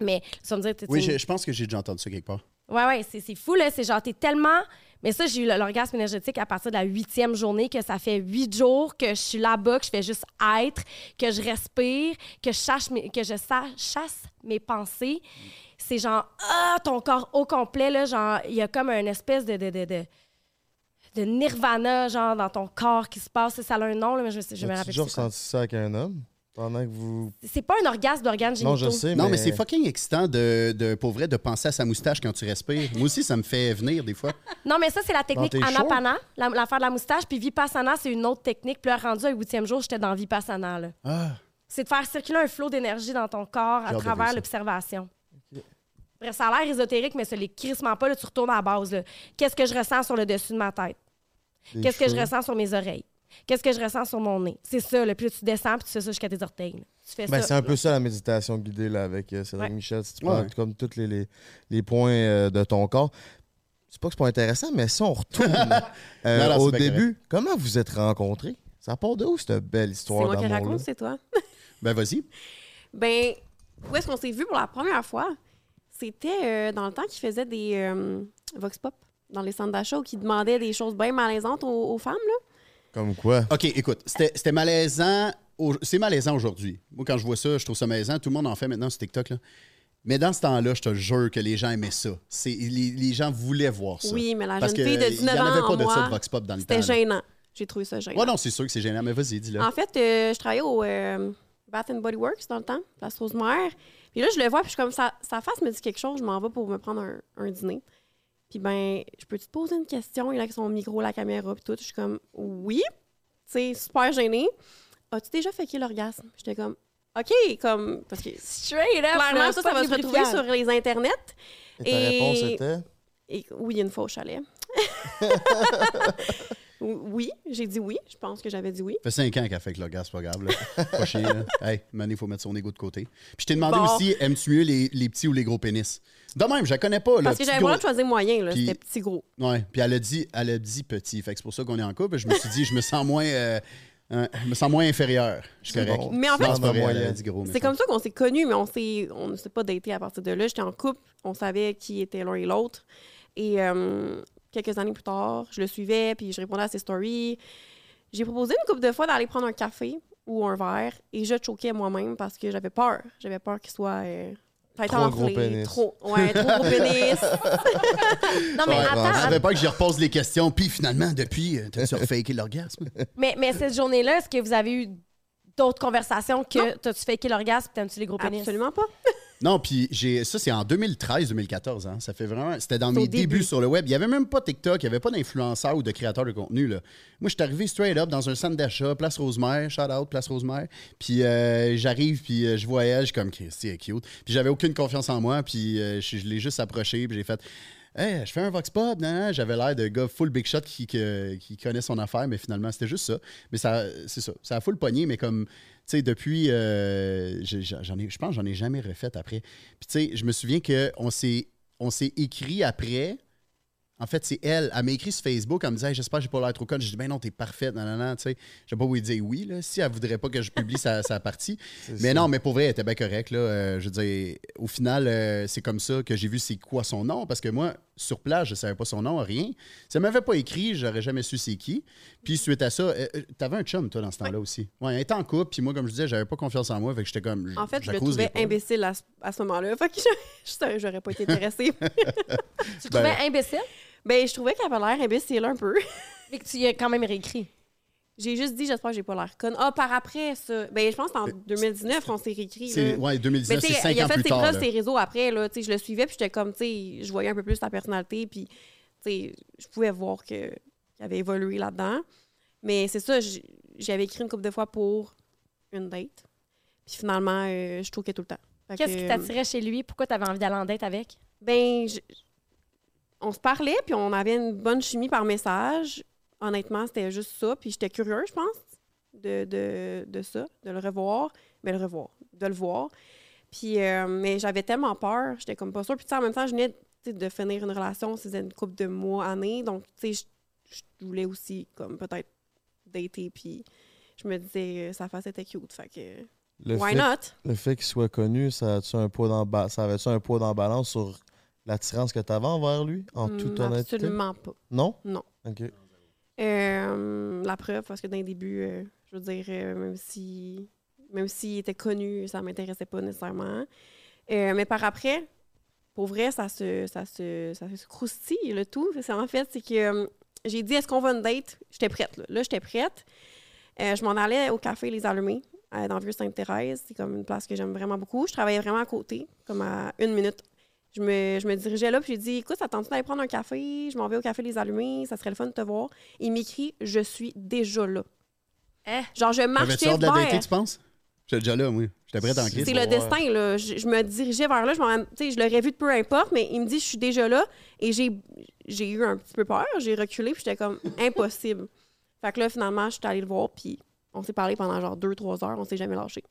Mais vas me dire, Oui, t'es- je, je pense que j'ai déjà entendu ça quelque part. Ouais, ouais, c'est, c'est fou, là. C'est genre, t'es tellement. Mais ça, j'ai eu l'orgasme énergétique à partir de la huitième journée, que ça fait huit jours que je suis là-bas, que je fais juste être, que je respire, que je chasse mes, que je chasse mes pensées. C'est genre, ah, ton corps au complet, là. Genre, il y a comme une espèce de. de, de, de de nirvana, genre, dans ton corps qui se passe. Ça a un nom, là, mais je, je me As-tu rappelle déjà c'est quoi. ressenti ça avec un homme? Pendant que vous. C'est pas un orgasme d'organes génitaux. Non, je sais, Non, mais c'est fucking excitant de, de, pour vrai, de penser à sa moustache quand tu respires. Moi aussi, ça me fait venir des fois. Non, mais ça, c'est la technique Anapana, la- l'affaire de la moustache. Puis Vipassana, c'est une autre technique. Puis là, rendu au huitième jour, j'étais dans Vipassana. là. Ah, C'est de faire circuler un flot d'énergie dans ton corps à travers l'observation. Bref, ça a l'air ésotérique, mais ça l'est crissement pas. Là, tu retournes à la base. Qu'est-ce que je ressens sur le dessus de ma tête? Qu'est-ce que je ressens sur mes oreilles? Qu'est-ce que je ressens sur mon nez? C'est ça. Là. Puis là, tu descends, puis tu fais ça jusqu'à tes orteils. là. Tu fais Ben, ça. c'est un peu ça la méditation guidée là, avec euh, Cédric Ouais. Michel. Si tu prends ouais. comme tous les, les, les points euh, de ton corps. C'est pas que c'est pas intéressant, mais si on retourne euh, Non, non, au c'est début, comment vous êtes rencontrés? Ça part de où cette belle C'est histoire moi qui raconte, c'est toi. ben vas-y. Ben, où est-ce qu'on s'est vu pour la première fois? C'était euh, dans le temps qu'ils faisaient des euh, Vox Pop dans les centres d'achat où qui demandaient des choses bien malaisantes aux, aux femmes. Là. Comme quoi? OK, écoute, c'était malaisant. au- C'est malaisant aujourd'hui. Moi, quand je vois ça, je trouve ça malaisant. Tout le monde en fait maintenant sur TikTok. Là. Mais dans ce temps-là, je te jure que les gens aimaient ça. C'est- Les, les gens voulaient voir ça. Oui, mais la Parce jeune fille de qu'il 19 n'y en ans avait en pas de ça de Vox Pop dans le temps. C'était gênant. J'ai trouvé ça gênant. Ouais, non, c'est sûr que c'est gênant, mais vas-y, dis-le. En fait, euh, je travaillais au euh, Bath and Body Works dans le temps, place Rosemère. Puis là, je le vois, puis je suis comme, sa, sa face me dit quelque chose, je m'en vais pour me prendre un, un dîner. Puis ben, je peux te poser une question? Il a son micro, la caméra, puis tout. Je suis comme, oui. Tu sais, super gênée. As-tu déjà fait l'orgasme? J'étais comme, OK, comme, parce que Straight up. clairement, ça, ça va se retrouver sur les internets. Et ta Et- réponse était? Et oui, une fois au chalet. oui, j'ai dit oui. Je pense que j'avais dit oui. Ça fait cinq ans qu'elle fait que l'orgasme, c'est pas grave. Là. pas chier, là. Hey, Mané, il faut mettre son ego de côté. Puis je t'ai demandé Bon. aussi, aimes-tu mieux les, les petits ou les gros pénis? De même, je la connais pas. Là, Parce que j'avais gros- de choisir moyen, là. Puis- C'était petit gros. Ouais, puis elle a dit, elle a dit petit. Fait que c'est pour ça qu'on est en couple. Je me suis dit, je me sens moins, euh, euh, je me sens moins inférieur. Je suis C'est correct. bon. Mais en fait, c'est pas vrai, moyenne. elle a dit gros, mais C'est comme ça qu'on s'est connus, mais on s'est, on ne s'est pas daté à partir de là. J'étais en couple, on savait qui était l'un et l'autre. Et euh, quelques années plus tard, je le suivais, puis je répondais à ses stories. J'ai proposé une couple de fois d'aller prendre un café ou un verre, et je choquais moi-même parce que j'avais peur. J'avais peur qu'il soit euh, Trop gros enflée, pénis. Trop, ouais, trop gros pénis. Non, mais Ouais, attends, Je savais pas que j'y repose les questions. Puis finalement, depuis, euh, t'as surfaké l'orgasme. Mais, mais cette journée-là, est-ce que vous avez eu d'autres conversations que t'as-tu fait l'orgasme t'aimes-tu les gros pénis? Absolument pas. Non, puis j'ai ça, c'est en 2013-2014. Hein. Ça fait vraiment. C'était dans mes débuts début. sur le web. Il n'y avait même pas TikTok, il n'y avait pas d'influenceurs ou de créateurs de contenu. Là. Moi, je suis arrivé straight up dans un centre d'achat, Place Rosemère, shout out, Place Rosemère. Puis euh, j'arrive, puis euh, je voyage, comme, Christy, est cute. Puis j'avais aucune confiance en moi, puis euh, je, je l'ai juste approché, puis j'ai fait. Hey, je fais un Vox Pop, nan. j'avais l'air de gars full big shot qui, qui connaît son affaire, mais finalement, c'était juste ça. Mais ça, c'est ça. Ça a full pogné, mais comme, sais, depuis, euh, j'en ai, je pense que j'en ai jamais refait après. Puis, tu sais, je me souviens qu'on s'est, on s'est écrit après. En fait, c'est elle. Elle m'a écrit sur Facebook. Elle me disait Hey, J'espère que j'ai pas l'air trop conne. Je dis Ben non, t'es parfaite. Non, non, non. Tu sais, je pas vous dire oui, là, si elle voudrait pas que je publie sa, sa partie. Mais ça. non, mais pour vrai, elle était bien correcte. Là. Euh, je veux dire, au final, euh, c'est comme ça que j'ai vu c'est quoi son nom. Parce que moi, sur place, je savais pas son nom, rien. Si elle m'avait pas écrit, j'aurais jamais su c'est qui. Puis suite à ça, euh, euh, t'avais un chum, toi, dans ce temps-là aussi. Ouais, elle était en couple. Puis moi, comme je disais, j'avais pas confiance en moi. Fait que j'étais comme. En fait, je le trouvais pas. imbécile à, ce- à ce moment-là. Fait que je, je savais que j'aurais pas été intéressée. Tu le trouvais imbécile? ben, je trouvais qu'elle avait l'air imbécile un peu. Mais que tu y as quand même réécrit. J'ai juste dit, j'espère que j'ai pas l'air conne. Ah, par après, ça. Ben, je pense que c'est en 2019 qu'on s'est réécrit. C'est, là. ouais, Mais 2019, tu c'est sais, cinq il a ans fait plus ses tard. preuves ses réseaux après, là. Tu sais, je le suivais, puis j'étais comme, tu sais, je voyais un peu plus sa personnalité, puis, tu sais, je pouvais voir que, qu'il avait évolué là-dedans. Mais c'est ça, j'avais écrit une couple de fois pour une date. Puis finalement, euh, je trouvais tout le temps. Qu'est-ce que, qui t'attirait chez lui? Pourquoi t'avais envie d'aller en date avec? Ben, je- on se parlait, puis on avait une bonne chimie par message. Honnêtement, c'était juste ça. Puis j'étais curieuse, je pense, de, de, de ça, de le revoir. Mais le revoir, de le voir. Puis, euh, mais j'avais tellement peur, j'étais comme pas sûre. Puis, en même temps, je venais de finir une relation, c'était une couple de mois, années. Donc, tu sais, je, je voulais aussi, comme, peut-être dater. Puis, je me disais, euh, sa face était cute. Fait que, Le why fait, not? le fait qu'il soit connu, ça, a-tu un poids dans ça avait-tu un poids dans la balance sur l'attirance que tu avais envers lui, en toute honnêteté? Absolument pas. Non? Non. OK. Euh, la preuve, parce que dans les débuts, euh, je veux dire, euh, même si même s'il était connu, ça m'intéressait pas nécessairement. Mais par après, pour vrai, ça se, ça se, ça se croustille, le tout. En fait, c'est que j'ai dit, est-ce qu'on va une date? J'étais prête, là. J'étais prête. Je m'en allais au café Les Allumés, dans Vieux-Sainte-Thérèse. C'est comme une place que j'aime vraiment beaucoup. Je travaillais vraiment à côté, comme à une minute. Je me, je me dirigeais là, puis j'ai dit, écoute, attends-tu d'aller prendre un café? Je m'en vais au café Les Allumés, ça serait le fun de te voir. Il m'écrit, je suis déjà là. Hein? Genre, je marchais hâte de la dater, vers... tu penses? J'étais déjà là, moi. J'étais prêt en C'est crise. C'est le destin, là. Je, je me dirigeais vers là. Je, tu je l'aurais vu de peu importe, mais il me dit, je suis déjà là. Et j'ai j'ai eu un petit peu peur. J'ai reculé, puis j'étais comme, impossible. Fait que là, finalement, je suis allée le voir, puis on s'est parlé pendant genre deux, trois heures. On s'est jamais lâché.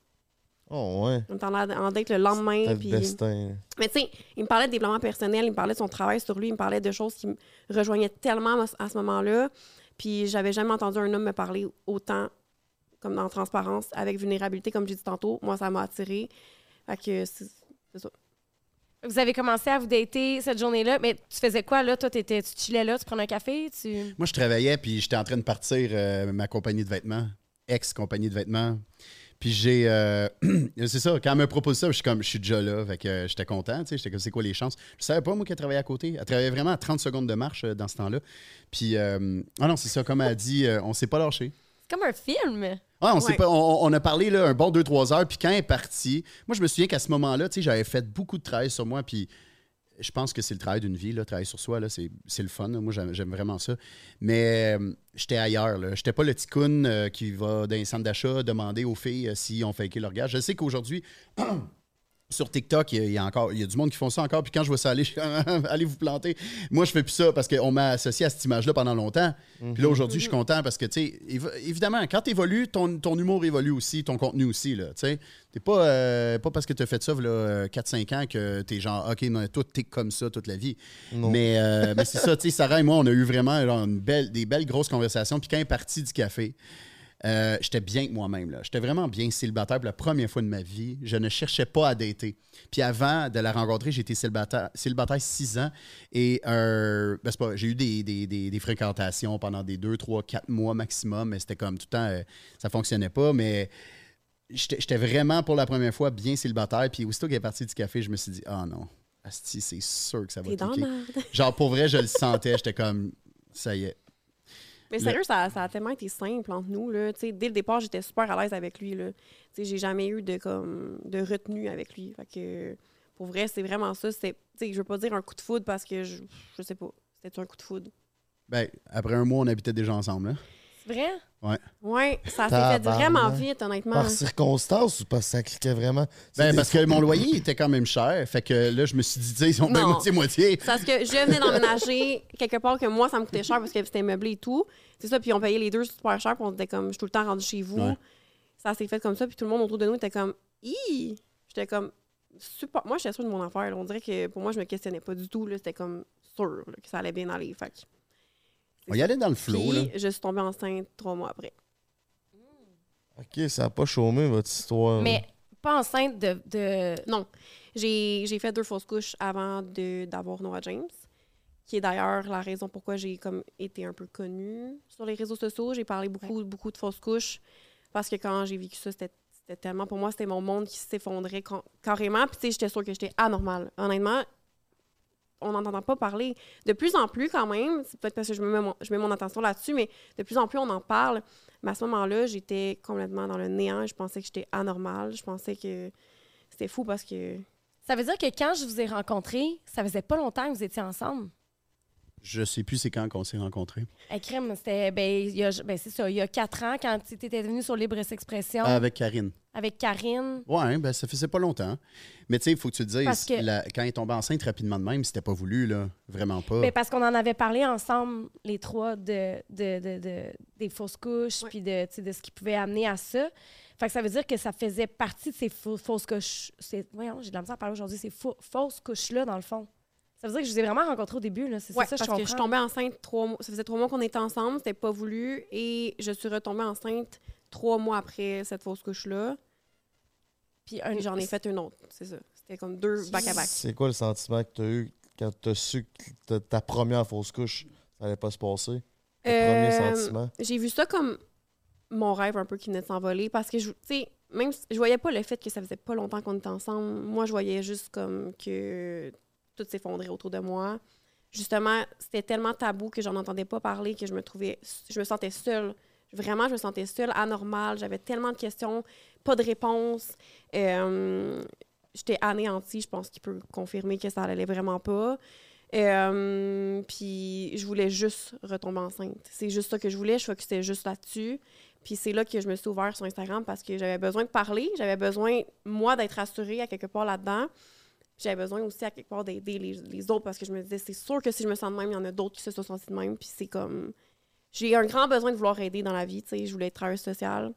Oh, ouais. On était en, en date le lendemain. Le puis- destin. Mais tu sais, il me parlait de développement personnel, il me parlait de son travail sur lui, il me parlait de choses qui me rejoignaient tellement à ce- moment-là. Puis j'avais jamais entendu un homme me parler autant comme dans transparence, avec vulnérabilité, comme j'ai dit tantôt. Moi, ça m'a attiré. Fait que c'est ça. Vous avez commencé à vous dater cette journée-là, mais tu faisais quoi là? Toi, t'étais, tu chillais là, tu prenais un café? Tu... Moi, je travaillais, puis j'étais en train de partir euh, ma compagnie de vêtements, ex-compagnie de vêtements. Puis j'ai. euh, c'est ça, quand elle me propose ça, je suis comme, je suis déjà là. Fait que euh, j'étais content, tu sais. J'étais comme, c'est quoi les chances? Je savais pas, moi, qu'elle travaillait à côté. Elle travaillait vraiment à 30 secondes de marche euh, dans ce temps-là. Puis, ah non, c'est ça, comme elle a dit, on s'est pas lâché. C'est comme un film. Ah, on, s'est Ouais. pas, on, on a parlé là, un bon 2-3 heures, puis quand elle est partie, moi, je me souviens qu'à ce moment-là, tu sais, j'avais fait beaucoup de travail sur moi, puis je pense que c'est le travail d'une vie, là, travailler sur soi, c'est, le fun. Moi, j'aime, vraiment ça. Mais euh, j'étais ailleurs, là. J'étais pas le petit coon euh, qui va dans les centres d'achat demander aux filles euh, si on fait leur gage. Je sais qu'aujourd'hui, sur TikTok, il y, a, encore, il y a du monde qui font ça encore. Puis quand je vois ça aller, je comme, allez vous planter. Moi, je fais plus ça parce qu'on m'a associé à cette image-là pendant longtemps. Puis là, aujourd'hui, je suis content parce que, tu sais, év- évidemment, quand tu évolues, ton, ton humour évolue aussi, ton contenu aussi, là, tu sais. T'es pas, euh, pas parce que tu as fait ça, là, euh, 4-5 ans que t'es genre, OK, non, toi, t'es comme ça toute la vie. Non. Mais, euh, mais c'est ça, tu sais, Sarah et moi, on a eu vraiment genre, une belle, des belles grosses conversations. Puis quand elle est partie du café, euh, j'étais bien que moi-même. là. J'étais vraiment bien célibataire pour la première fois de ma vie. Je ne cherchais pas à dater. Puis avant de la rencontrer, j'étais célibataire, célibataire six ans. Et euh, ben, pas- j'ai eu des, des- des- des fréquentations pendant des deux, trois, quatre mois maximum. Mais c'était comme tout le temps, euh, ça fonctionnait pas. Mais j'étais vraiment pour la première fois bien célibataire. Puis aussitôt qu'elle est partie du café, je me suis dit, ah non, Asti, c'est sûr que ça va cliquer. Genre, pour vrai, je le sentais. J'étais comme, ça y est. Mais Le- sérieux, ça, ça a tellement été simple entre nous. Là. Dès le départ, j'étais super à l'aise avec lui. J'ai jamais eu de, comme, de retenue avec lui. Fait que, pour vrai, c'est vraiment ça. Je veux pas dire un coup de foudre parce que je, je sais pas. C'était un coup de foudre? Ben, après un mois, on habitait déjà ensemble. hein. C'est vrai? Ouais, ça s'est fait vraiment vite, honnêtement. Par circonstance ou parce que ça cliquait vraiment? Ben, parce que mon loyer était quand même cher. Fait que là, je me suis dit, ils sont bien moitié-moitié. C'est parce que je venais d'emménager quelque part que moi, ça me coûtait cher parce que c'était meublé et tout. C'est ça, puis on payait les deux super cher, puis on était comme, je suis tout le temps rendu chez vous. Ouais. Ça s'est fait comme ça, puis tout le monde autour de nous était comme, hi! J'étais comme, super. Moi, j'étais sûre de mon affaire. là. On dirait que pour moi, je me questionnais pas du tout. là. C'était comme sûr là, que ça allait bien aller. Fait que- On y allait dans le flow, Puis, là. je suis tombée enceinte trois mois après. OK, ça n'a pas chômé, votre histoire. Mais pas enceinte de. de... Non. J'ai j'ai fait deux fausses couches avant de- d'avoir Noah James, qui est d'ailleurs la raison pourquoi j'ai comme été un peu connue sur les réseaux sociaux. J'ai parlé beaucoup, beaucoup de fausses couches parce que quand j'ai vécu ça, c'était c'était tellement. Pour moi, c'était mon monde qui s'effondrait ca- carrément. Puis, tu sais, j'étais sûre que j'étais anormale. Honnêtement, on n'entend pas parler. De plus en plus, quand même, c'est peut-être parce que je mets mon, attention là-dessus, mais de plus en plus, on en parle. Mais à ce moment-là, j'étais complètement dans le néant. Je pensais que j'étais anormale. Je pensais que c'était fou parce que. Ça veut dire que quand je vous ai rencontré, ça faisait pas longtemps que vous étiez ensemble? Je sais plus c'est quand qu'on s'est rencontrés. Hey, crème, c'était. Ben, il y a- ben, c'est ça, il y a quatre ans, quand tu étais venu sur Libre Expression Ah, avec Karine. avec Karine. Ouais, ben ça faisait pas longtemps. Mais tu sais, il faut que tu te dises, Parce que- la- quand elle est tombée enceinte rapidement de même, c'était pas voulu, là. Vraiment pas. Ben, parce qu'on en avait parlé ensemble, les trois, de, de, de- de- des fausses couches, puis de, tu sais, de ce qui pouvait amener à ça. Fait que ça veut dire que ça faisait partie de ces fau- fausses couches. c'est- Voyons, j'ai de la misère à parler aujourd'hui. Ces fausses couches-là, dans le fond. Ça veut dire que je vous ai vraiment rencontrés au début, là. C'est Ouais, ça, parce je que je suis tombée enceinte trois mois. Ça faisait trois mois qu'on était ensemble, c'était pas voulu. Et je suis retombée enceinte trois mois après cette fausse couche-là. Puis un- j'en ai fait une autre, c'est ça. C'était comme deux back-à-back. C'est quoi le sentiment que tu as eu quand tu as su que ta- première fausse couche, ça allait pas se passer? Le premier Euh, sentiment? J'ai vu ça comme mon rêve un peu qui venait de s'envoler parce que, je- tu sais, même si- je voyais pas le fait que ça faisait pas longtemps qu'on était ensemble. Moi, je voyais juste comme que tout s'effondrait autour de moi. Justement, c'était tellement tabou que j'en entendais pas parler que je me trouvais, je me sentais seule. Vraiment, je me sentais seule, anormale. J'avais tellement de questions, pas de réponses. Euh, J'étais anéantie. Je pense qu'il peut confirmer que ça allait vraiment pas. Euh, puis je voulais juste retomber enceinte. C'est juste ça que je voulais. Je focusais juste là-dessus. Puis c'est là que je me suis ouverte sur Instagram parce que j'avais besoin de parler. J'avais besoin, moi, d'être rassurée à quelque part là-dedans. J'avais besoin aussi à quelque part d'aider les, les autres parce que je me disais, c'est sûr que si je me sens de même, il y en a d'autres qui se sont sentis de même. Puis c'est comme. J'ai un grand besoin de vouloir aider dans la vie. tu sais. Je voulais être travailleuse sociale.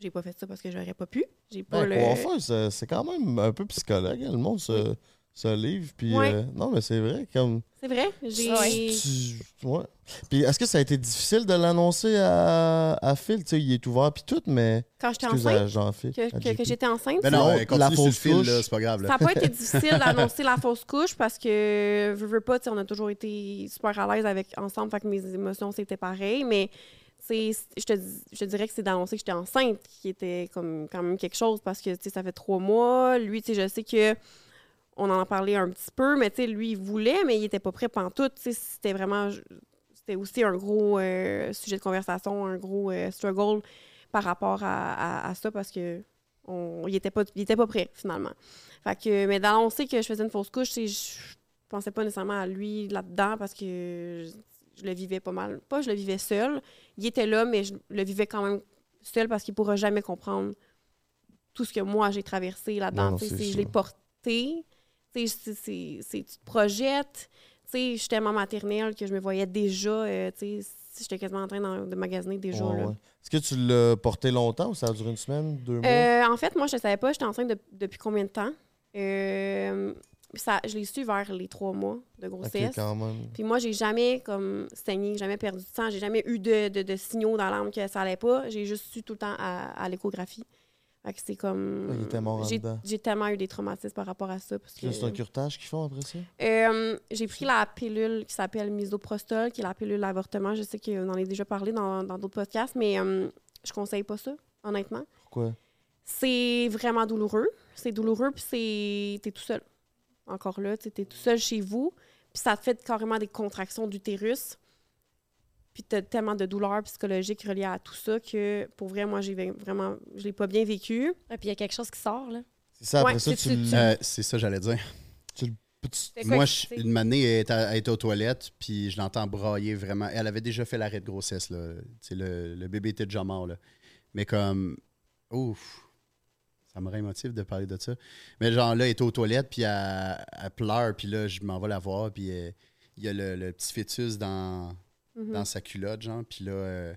J'ai pas fait ça parce que j'aurais pas pu. J'ai pas Ben, le. c'est quand même un peu psychologue. hein. Le monde se, se livre. Puis, Ouais. euh, non, mais c'est vrai. Comme, C'est vrai. J'ai. Ouais. tu- ouais. Puis, est-ce que ça a été difficile de l'annoncer à, à Phil? Tu sais, il est ouvert, puis tout, mais. Quand j'étais Excuse enceinte, que, à que- que j'étais enceinte, ça- non, la fausse fil, couche. là, c'est pas grave. là. Ça n'a pas été difficile d'annoncer la fausse couche parce que, veux, veux pas, tu sais, on a toujours été super à l'aise avec ensemble, fait que mes émotions, c'était pareil, mais c'est, je, te, je te dirais que c'est d'annoncer que j'étais enceinte qui était comme quand même quelque chose parce que, tu sais, ça fait trois mois. Lui, tu sais, je sais que on en a parlé un petit peu, mais tu sais, lui, il voulait, mais il était pas prêt pantoute. Tu sais, c'était vraiment... C'était aussi un gros euh, sujet de conversation, un gros euh, struggle par rapport à, à- à ça parce que on, il était pas il était pas prêt finalement. Fait que mais d'annoncer que je faisais une fausse couche, c'est je pensais pas nécessairement à lui là-dedans parce que je, je le vivais pas mal. Pas je le vivais seul, il était là mais je le vivais quand même seul parce qu'il pourra jamais comprendre tout ce que moi j'ai traversé là-dedans, je l'ai porté. Tu sais, tu te projettes. Tu sais, je suis tellement maternelle que je me voyais déjà, euh, tu sais, j'étais quasiment en train de magasiner déjà. Ouais, là. ouais. Est-ce que tu l'as porté longtemps ou ça a duré une semaine, deux mois? Euh, en fait, moi, je ne savais pas, j'étais enceinte de- depuis combien de temps? Euh, ça, je l'ai su vers les trois mois de grossesse. quand même. Puis moi, j'ai jamais comme saigné, jamais perdu de sang, j'ai jamais eu de, de- de signaux dans l'âme que ça allait pas. J'ai juste su tout le temps à, à l'échographie. C'est comme. Ah, il j'ai, tellement eu des traumatismes par rapport à ça. C'est un curtage qu'ils font après ça? euh, j'ai pris la pilule qui s'appelle misoprostol, qui est la pilule d'avortement. Je sais qu'on en a déjà parlé dans, d'autres podcasts, mais euh, je conseille pas ça, honnêtement. Pourquoi? C'est vraiment douloureux. C'est douloureux, puis c'est... T'es tout seul. Encore là, tu es tout seul chez vous, puis ça te fait carrément des contractions d'utérus. Puis t'as tellement de douleurs psychologiques reliées à tout ça que, pour vrai, moi, j'ai vraiment... Je l'ai pas bien vécu. Et puis il y a quelque chose qui sort, là. C'est ça, après Ouais, ça, c'est- tu Euh, c'est ça, j'allais dire. tu- Moi, je- une année, elle était, elle était aux toilettes, puis je l'entends brailler vraiment. Elle avait déjà fait l'arrêt de grossesse, là. Tu sais, le, le bébé était déjà mort, là. Mais comme, ouf, ça m'aurait émotif de parler de ça. Mais genre, là, elle était aux toilettes, puis elle, elle pleure, puis là, je m'en vais la voir, puis euh, il y a le, le petit fœtus dans, Mhm. dans sa culotte, genre, puis là, euh,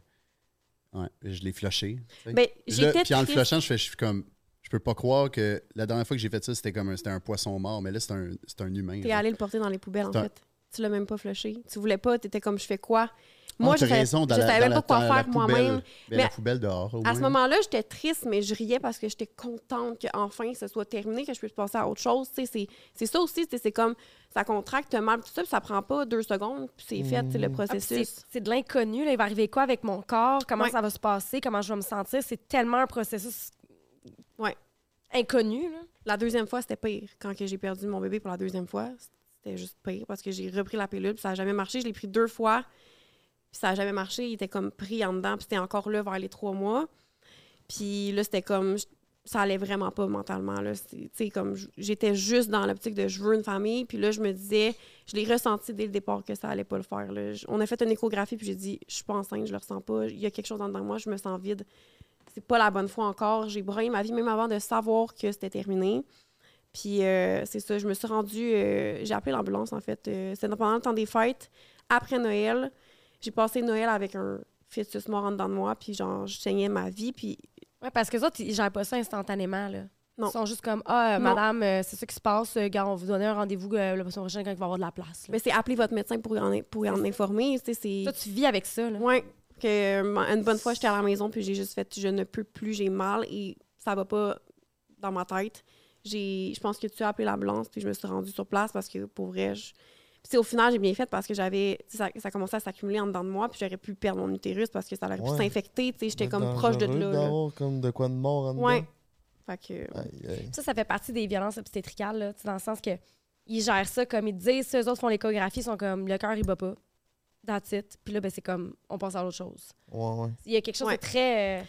ouais, je l'ai flushé. Ben, Puis en le flushant, je fais, je suis comme, je peux pas croire que la dernière fois que j'ai fait ça, c'était comme un, c'était un poisson mort, mais là, c'est un, un humain. T'es allé le porter dans les poubelles, en un- fait. Tu l'as même pas flushé. Tu voulais pas, t'étais comme, je fais quoi? Ah, Moi, t'as je savais, raison, dans je la- savais même la- pas quoi la faire moi-même. Ben, la Mais poubelle dehors, au À ce moment-là, j'étais triste, mais je riais parce que j'étais contente qu'enfin, ce soit terminé, que je puisse passer à autre chose. Tu sais, C'est c'est ça aussi, tu sais, c'est comme, ça contracte mal, tout ça, puis ça prend pas deux secondes, puis c'est fait, tu sais, le Ah, puis processus. c'est- c'est de l'inconnu. là. Il va arriver quoi avec mon corps? Comment Ouais. ça va se passer? Comment je vais me sentir? C'est tellement un processus Ouais. inconnu. Là. La deuxième fois, c'était pire. Quand que j'ai perdu mon bébé pour la deuxième fois, c'était c'était juste pire parce que j'ai repris la pilule, puis ça n'a jamais marché. Je l'ai pris deux fois, ça n'a jamais marché. Il était comme pris en dedans, puis c'était encore là vers les trois mois. Puis là, c'était comme. Ça allait vraiment pas mentalement. Là. C'est- comme j'étais juste dans l'optique de je veux une famille. Puis là, je me disais, je l'ai ressenti dès le départ que ça allait pas le faire. là. On a fait une échographie, puis j'ai dit, je suis pas enceinte, je le ressens pas. Il y a quelque chose en dedans de moi, je me sens vide. C'est pas la bonne fois encore. J'ai broyé ma vie même avant de savoir que c'était terminé. Puis euh, c'est ça, je me suis rendue. euh, j'ai appelé l'ambulance, en fait. Euh, C'était pendant le temps des fêtes. Après Noël, j'ai passé Noël avec un fœtus mort en dedans de moi. Puis genre, je saignais ma vie. Puis Ouais, parce que les autres, ils gèrent pas ça instantanément. Là. Non. Ils sont juste comme Ah, euh, madame, euh, c'est ça qui se passe. Euh, gars, on vous donne un rendez-vous semaine prochaine quand il va y avoir de la place. là. mais c'est appeler votre médecin pour en, pour en informer. Toi, tu vis avec ça. Là. Ouais. Que, euh, une bonne fois, j'étais à la maison, puis j'ai juste fait je ne peux plus, j'ai mal et ça va pas dans ma tête. J'ai, je pense que tu as appelé l'ambulance, puis je me suis rendue sur place parce que pour vrai, je... Puis, au final, j'ai bien fait parce que j'avais. Ça, ça commençait à s'accumuler en dedans de moi, puis j'aurais pu perdre mon utérus parce que ça aurait pu Ouais. s'infecter. tu sais, J'étais comme proche de là. là. comme de quoi de mort en dedans. Ouais. Fait que. Aïe, aïe. Ça, ça fait partie des violences obstétricales, là, dans le sens que ils gèrent ça comme ils disent. Si eux autres font l'échographie, ils sont comme le cœur, il bat pas. That's it. Puis là, ben, c'est comme on passe à autre chose. Ouais, ouais. Il y a quelque chose Ouais. de très. euh,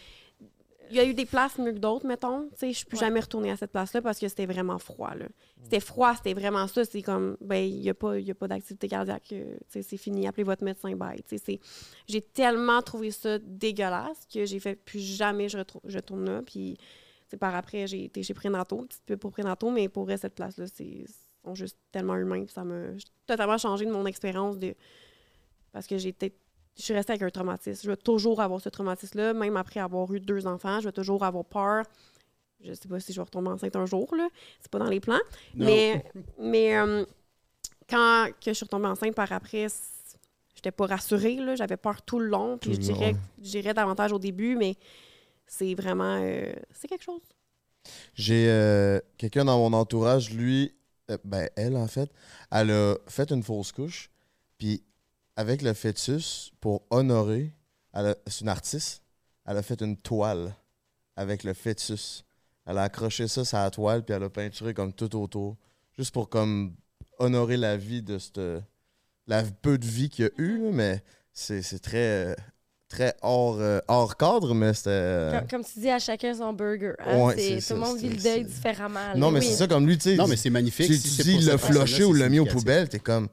Il y a eu des places mieux que d'autres, mettons. Je suis plus Ouais. jamais retournée à cette place-là parce que c'était vraiment froid. là. C'était froid, c'était vraiment ça. C'est comme, ben, il n'y a pas, y a pas d'activité cardiaque. c'est fini, appelez votre médecin, bye. C'est- J'ai tellement trouvé ça dégueulasse que j'ai fait plus jamais je, retrou- je tourne là. Puis, par après, j'ai été chez Prénato, petite pub pour Prénato, mais pour vrai, cette place-là, c'est ils sont juste tellement humains. Ça m'a totalement changé de mon expérience de. Parce que j'étais je suis restée avec un traumatisme. Je vais toujours avoir ce traumatisme-là, même après avoir eu deux enfants. Je vais toujours avoir peur. Je sais pas si je vais retomber enceinte un jour, là. C'est pas dans les plans. Non. Mais, mais euh, quand que je suis retombée enceinte par après, j'étais pas rassurée, là. J'avais peur tout le long. Puis Tout je dirais, dirais davantage au début, mais c'est vraiment... euh, c'est quelque chose. J'ai euh, quelqu'un dans mon entourage, lui, ben elle en fait, elle a fait une fausse couche, puis avec le fœtus, pour honorer, c'est une artiste, elle a fait une toile avec le fœtus. Elle a accroché ça sur la toile, puis elle a peinturé comme tout autour, juste pour comme honorer la vie de cette... la peu de vie qu'il y a eu, mais c'est c'est très... très hors, euh, hors cadre, mais c'était... euh, Comme, comme tu dis, à chacun son burger. hein. Ouais, C'est- c'est tout le ça, monde vit le deuil différemment. là. Non, mais Oui. c'est ça, comme lui, tu sais. Non, mais c'est magnifique. Si, Si tu dis personne-là, flushé ou l'a mis aux poubelles, t'es comme.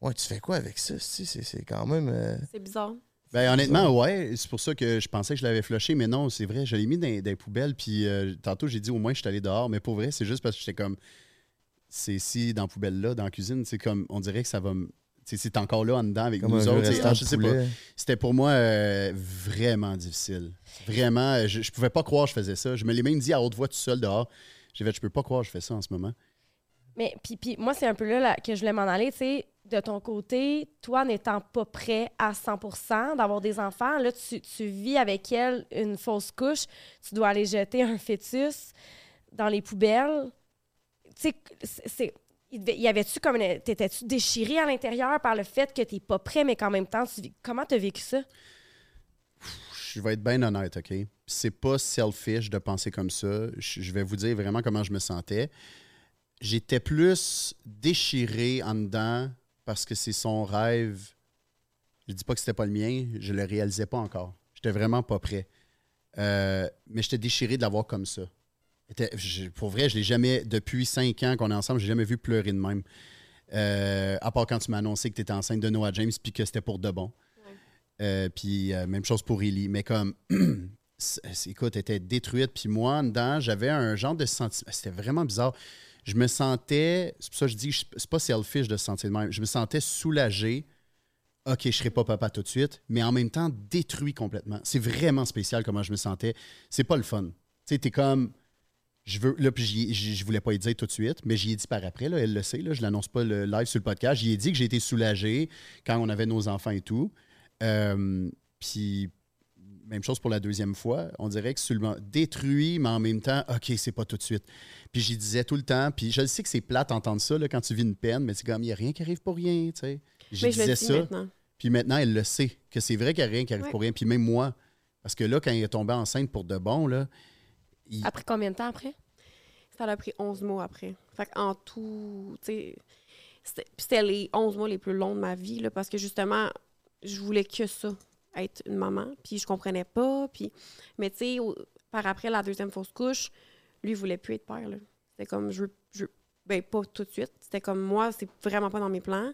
Ouais, tu fais quoi avec ça? si, C'est c'est quand même. euh, C'est bizarre. Ben, honnêtement, ouais. C'est pour ça que je pensais que je l'avais flushé, mais non, c'est vrai. Je l'ai mis dans, dans les poubelles. Puis euh, tantôt, j'ai dit au moins je suis allé dehors. Mais pour vrai, c'est juste parce que j'étais comme. C'est ici, dans la poubelle-là, dans la cuisine. C'est comme. On dirait que ça va me. tu sais, C'est encore là en dedans avec Comme nous autres. Ah, je sais pas. C'était pour moi euh, vraiment difficile. Vraiment, je, je pouvais pas croire que je faisais ça. Je me l'ai même dit à haute voix tout seul dehors. J'ai fait, je peux pas croire que je fais ça en ce moment. Mais puis, puis moi, c'est un peu là, que je voulais m'en aller. Tu sais, de ton côté, toi n'étant pas prêt à 100% d'avoir des enfants, là, tu, tu vis avec elle une fausse couche. Tu dois aller jeter un fœtus dans les poubelles. Tu sais, c'est- Y avait-tu comme. T'étais-tu déchiré à l'intérieur par le fait que t'es pas prêt, mais qu'en même temps, tu. Comment t'as vécu ça? Je vais être bien honnête, OK? C'est pas selfish de penser comme ça. Je vais vous dire vraiment comment je me sentais. J'étais plus déchiré en dedans parce que c'est son rêve. Je dis pas que c'était pas le mien, je le réalisais pas encore. J'étais vraiment pas prêt. Euh, mais j'étais déchiré de l'avoir comme ça. Je- pour vrai, je l'ai jamais, depuis cinq ans qu'on est ensemble, j'ai jamais vu pleurer de même. Euh, à part quand tu m'as annoncé que tu étais enceinte de Noah James puis que c'était pour de bon. Euh, puis même chose pour Ellie. Mais comme, écoute, elle était détruite. Puis moi, en dedans, j'avais un genre de sentiment. C'était vraiment bizarre. Je me sentais, c'est pour ça que je dis, c'est pas selfish de se sentir de même. Je me sentais soulagé. OK, je serai pas papa tout de suite, mais en même temps détruit complètement. C'est vraiment spécial comment je me sentais. C'est pas le fun. Tu sais, t'es comme. Je veux. Là, puis je voulais pas y dire tout de suite, mais j'y ai dit par après, elle le sait, là, je l'annonce pas le live sur le podcast. J'y ai dit que j'ai été soulagé quand on avait nos enfants et tout. Euh, puis, même chose pour la deuxième fois. On dirait que moment- détruit, mais en même temps, OK, c'est pas tout de suite. Puis j'y disais tout le temps. Puis je sais que c'est plate d'entendre ça là, quand tu vis une peine, mais c'est comme, il n'y a rien qui arrive pour rien, tu sais. J'y disais dis ça. maintenant. Puis maintenant, elle le sait, que c'est vrai qu'il n'y a rien qui arrive Ouais. pour rien. Puis même moi, parce que là, quand il est tombé enceinte pour de bon, là, il- Après combien de temps après? Ça l'a pris 11 mois après. Fait en tout, tu sais, c'était les 11 mois les plus longs de ma vie, là, parce que justement, je voulais que ça, être une maman. Puis je comprenais pas. Puis... Mais tu sais, par après la deuxième fausse couche, lui, il voulait plus être père. là. C'était comme, je veux, je veux- Ben, pas tout de suite. C'était comme, moi, c'est vraiment pas dans mes plans.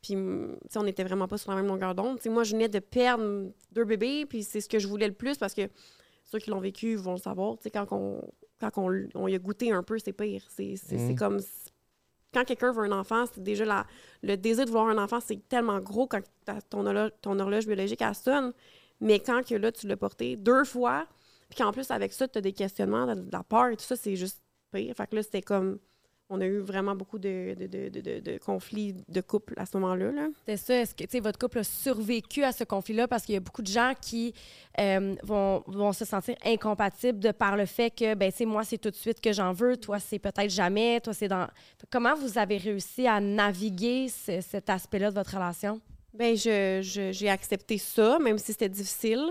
Puis, on était vraiment pas sur la même longueur d'onde. Moi, je venais de perdre deux bébés, puis c'est ce que je voulais le plus parce que ceux qui l'ont vécu vont le savoir. Tu sais, quand on, quand on, on y a goûté un peu, c'est pire. C'est c'est- c'est Mhm. comme. Quand quelqu'un veut un enfant, c'est déjà la, le désir de vouloir un enfant, c'est tellement gros quand ton, horloge, biologique, elle sonne. Mais quand que là, tu l'as porté deux fois, puis qu'en plus, avec ça, tu as des questionnements, de, de la peur et tout ça, c'est juste pire. Fait que là, c'était comme. On a eu vraiment beaucoup de, de, de, de- de- de conflits de couple à ce moment-là. Là. C'est ça. Est-ce que tu sais, votre couple a survécu à ce conflit-là? Parce qu'il y a beaucoup de gens qui euh, vont, vont se sentir incompatibles de par le fait que, ben, c'est moi, c'est tout de suite que j'en veux. Toi, c'est peut-être jamais. Toi, c'est dans. Comment vous avez réussi à naviguer ce- cet aspect-là de votre relation? Ben, je, je- j'ai accepté ça, même si c'était difficile.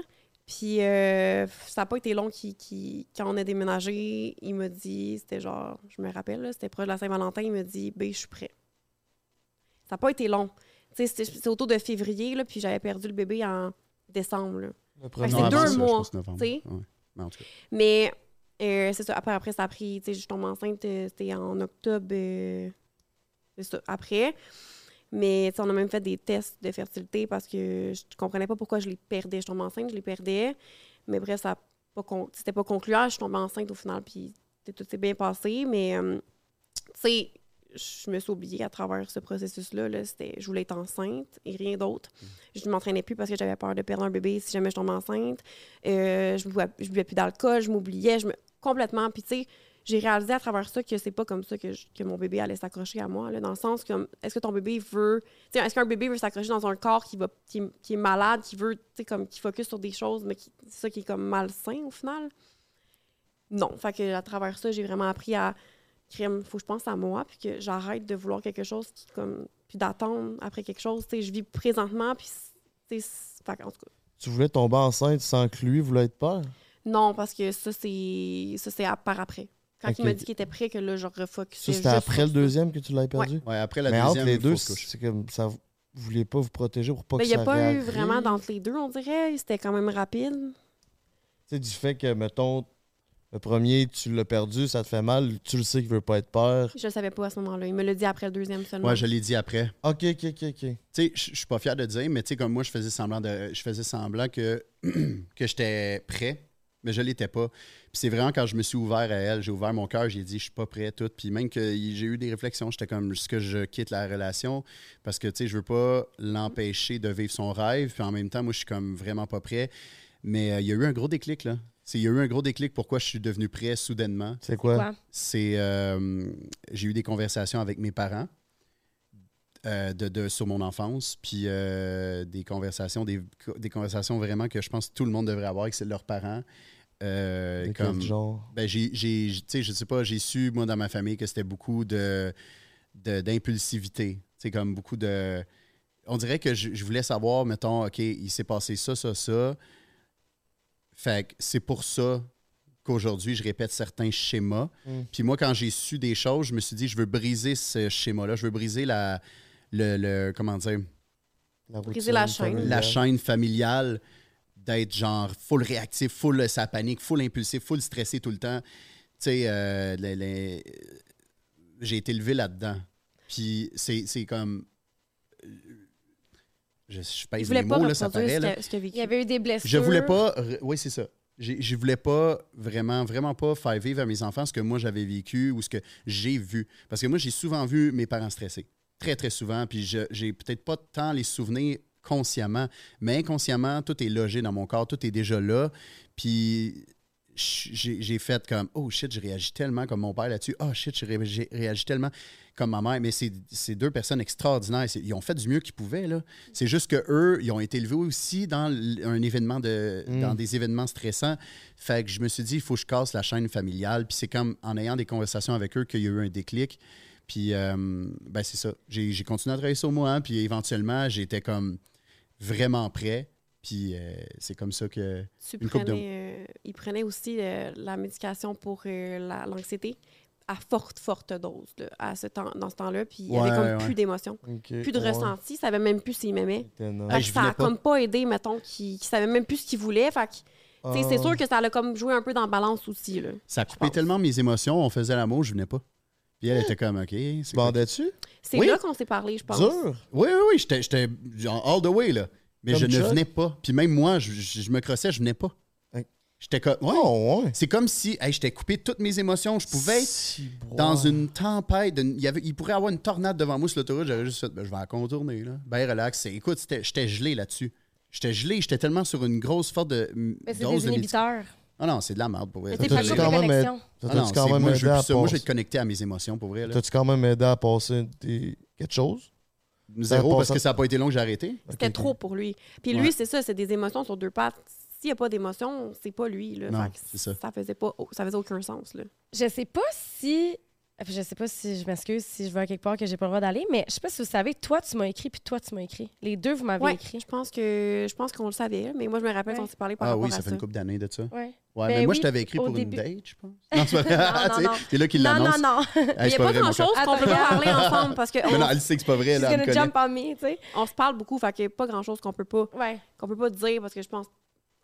Puis ça n'a pas été long qui, qui- quand on a déménagé, il m'a dit, c'était genre, je me rappelle, c'était proche de la Saint-Valentin, il m'a dit, ben, je suis prêt. Ça n'a pas été long. C'est autour de février, là, puis j'avais perdu le bébé en décembre. c'est deux ça, mois, pense. Ouais. Mais en tout cas. Mais euh, c'est ça. Après, après, ça a pris. Tu sais, je tombe enceinte, euh, c'était en octobre. euh, c'est ça. Après. Mais on a même fait des tests de fertilité parce que je comprenais pas pourquoi je les perdais. Je tombais enceinte, je les perdais. Mais bref, ça c'était pas concluant. Je suis tombée enceinte au final, puis tout s'est bien passé. Mais euh, tu sais, je me suis oubliée à travers ce processus-là. Là, c'était, je voulais être enceinte et rien d'autre. Je ne m'entraînais plus parce que j'avais peur de perdre un bébé si jamais je tombais enceinte. Euh, je, buvais, je buvais plus d'alcool, je m'oubliais, je me... complètement. Puis tu sais, j'ai réalisé à travers ça que c'est pas comme ça que, je- que mon bébé allait s'accrocher à moi. Là, dans le sens que, est-ce que ton bébé veut... Est-ce qu'un bébé veut s'accrocher dans un corps qui, va, qui, qui est malade, qui veut, comme, qui focus sur des choses, mais qui, c'est ça qui est comme malsain au final? Non. Fait que à travers ça, j'ai vraiment appris à... Crème, faut que je pense à moi, puis que j'arrête de vouloir quelque chose qui, comme... Puis d'attendre après quelque chose. Tu sais, je vis présentement, puis... tu sais, en tout cas, Tu voulais tomber enceinte sans que lui voulait être père? non, parce que ça, c'est ça c'est par après. Quand il m'a dit qu'il était prêt, que là, je refocusais. Ça, c'était juste après le ça. deuxième que tu l'avais perdu? Ouais, après la Mais entre deuxième les deux, c'est comme ça. Vous vouliez pas vous protéger pour pas Mais que il n'y ça a pas eu vraiment d'entre les deux, on dirait. C'était quand même rapide. Tu sais, du fait que, mettons, le premier, tu l'as perdu, ça te fait mal, tu le sais qu'il veut pas être père. Je ne savais pas à ce moment-là. Il me l'a dit après le deuxième seulement. Ouais, je l'ai dit après. Ok, ok, ok, ok. Tu sais, je je suis pas fier de dire, mais tu sais, comme moi, je faisais semblant de, je faisais semblant que, que j'étais prêt, mais je l'étais pas. Puis c'est vraiment quand je me suis ouvert à elle, j'ai ouvert mon cœur, j'ai dit, je suis pas prêt, tout. Puis même que j'ai eu des réflexions, j'étais comme, est-ce que je quitte la relation? Parce que, tu sais, je veux pas l'empêcher de vivre son rêve. Puis en même temps, moi, je suis comme vraiment pas prêt. Mais euh, il y a eu un gros déclic, là. C'est- Il y a eu un gros déclic pourquoi je suis devenu prêt soudainement. C'est quoi? C'est. euh, j'ai eu des conversations avec mes parents euh, de, de- sur mon enfance, puis euh, des conversations, des, des conversations vraiment que je pense que tout le monde devrait avoir avec c'est leurs parents. Euh, comme, genre? ben, j'ai, j'ai- tu sais, je sais pas, j'ai su, moi, dans ma famille, que c'était beaucoup de, de- d'impulsivité. C'est comme beaucoup de. On dirait que je, je voulais savoir, mettons, OK, il s'est passé ça, ça, ça. Fait que c'est pour ça qu'aujourd'hui, je répète certains schémas. Mm. Puis moi, quand j'ai su des choses, je me suis dit, je veux briser ce schéma-là. Je veux briser la. Le, le- comment dire? La Briser la chaîne. la chaîne familiale d'être genre full réactif, full euh, sa panique, full impulsif, full stressé tout le temps. Tu sais, euh, les- les- j'ai été élevé là-dedans. Puis c'est c'est comme. euh, Je, je pèse les pas mots, là, ça paraît. ce Là. Il y avait eu des blessures. Je voulais pas. Oui, c'est ça. Je voulais pas vraiment, vraiment pas faire vivre à mes enfants ce que moi j'avais vécu ou ce que j'ai vu. Parce que moi, j'ai souvent vu mes parents stressés. Très, très souvent. Puis je- j'ai peut-être pas tant les souvenirs consciemment, mais inconsciemment, tout est logé dans mon corps, tout est déjà là. Puis j'ai fait comme Oh shit, je réagis tellement comme mon père là-dessus. Oh shit, je ré- j'ai réagi tellement comme ma mère. Mais c'est deux personnes extraordinaires. Ils ont fait du mieux qu'ils pouvaient. là. C'est juste que eux, ils ont été élevés aussi dans un événement de, Mm. dans des événements stressants. Fait que je me suis dit, il faut que je casse la chaîne familiale. Puis c'est comme en ayant des conversations avec eux qu'il y a eu un déclic. Puis euh, ben c'est ça. J'ai j'ai continué à travailler sur moi. hein, puis éventuellement, j'étais comme vraiment prêt. Puis euh, c'est comme ça que. Tu Une couple de- prenais, euh, il prenait aussi euh, la médication pour euh, la- l'anxiété à forte, forte dose là, à ce temps, dans ce temps-là. Puis il y Ouais, avait comme ouais. plus d'émotion, Ok, plus de ouais. ressenti. Il savait même plus s'il m'aimait. Ça voulais a pas. comme pas aidé, mettons, qu'il qu'il savait même plus ce qu'il voulait. Fait que, c'est Ah. sûr que ça l'a comme joué un peu dans la balance aussi. Là. Ça a Je coupé pense. tellement mes émotions, on faisait l'amour, je venais pas. Puis elle était comme, OK. Tu bandais-tu? C'est Oui. là qu'on s'est parlé, je pense. Dur? Oui, oui, oui, j'étais- j'étais genre all the way, là. Mais Comme je ne Chuck? venais pas. Puis même moi, je, je- je me crossais, je venais pas. J'étais comme. Ouais. Oh, ouais. C'est comme si hey, j'étais coupé de toutes mes émotions. Je pouvais être Si, dans une tempête. Il, y avait, il pourrait y avoir une tornade devant moi sur l'autoroute. J'aurais juste fait, ben, je vais la contourner. Là. Ben, relax. C'est- Écoute, j'étais gelé là-dessus. J'étais gelé. J'étais tellement sur une grosse forte de. Mais c'est dose des de inhibiteurs. Non, c'est de la merde pour vrai. Coupe l'ai- quand même Ah t'as-tu non, quand c'est- même moi, aidé. Moi, je vais être connecté à mes émotions pour vrai. là. T'as-tu quand même aidé à passer des... quelque chose? Zéro, parce que ça n'a pas été long que j'ai arrêté. C'était trop pour lui. Puis Ouais. lui, c'est ça, c'est des émotions sur deux pattes. S'il n'y a pas d'émotions, c'est pas lui. Là. Non, Fait que c'est ça. Ça faisait, pas, ça faisait aucun sens. Là. Je sais pas si. Je sais pas si je m'excuse si je vais à quelque part que j'ai pas le droit d'aller, mais je sais pas si vous savez, toi tu m'as écrit puis toi tu m'as écrit. Les deux vous m'avez Ouais, écrit. je pense que je pense qu'on le savait, mais moi je me rappelle Ouais. qu'on s'est parlé par Ah rapport oui, à ça ça. fait une couple d'années de ça. Ouais. Ouais, Ben mais moi, oui, je t'avais écrit pour début. une date, je pense. Non, c'est pas Non, vrai. non, non. C'est là qu'il Non, non, l'annonce. non. Hey, Mais il n'y a pas grand-chose qu'on peut pas parler ensemble parce qu'on Mais non, elle sait que c'est pas vrai, là, connaît. jump on me, tu sais. on se parle beaucoup, fait qu'il n'y a pas grand-chose qu'on peut pas Ouais. qu'on peut pas dire parce que je pense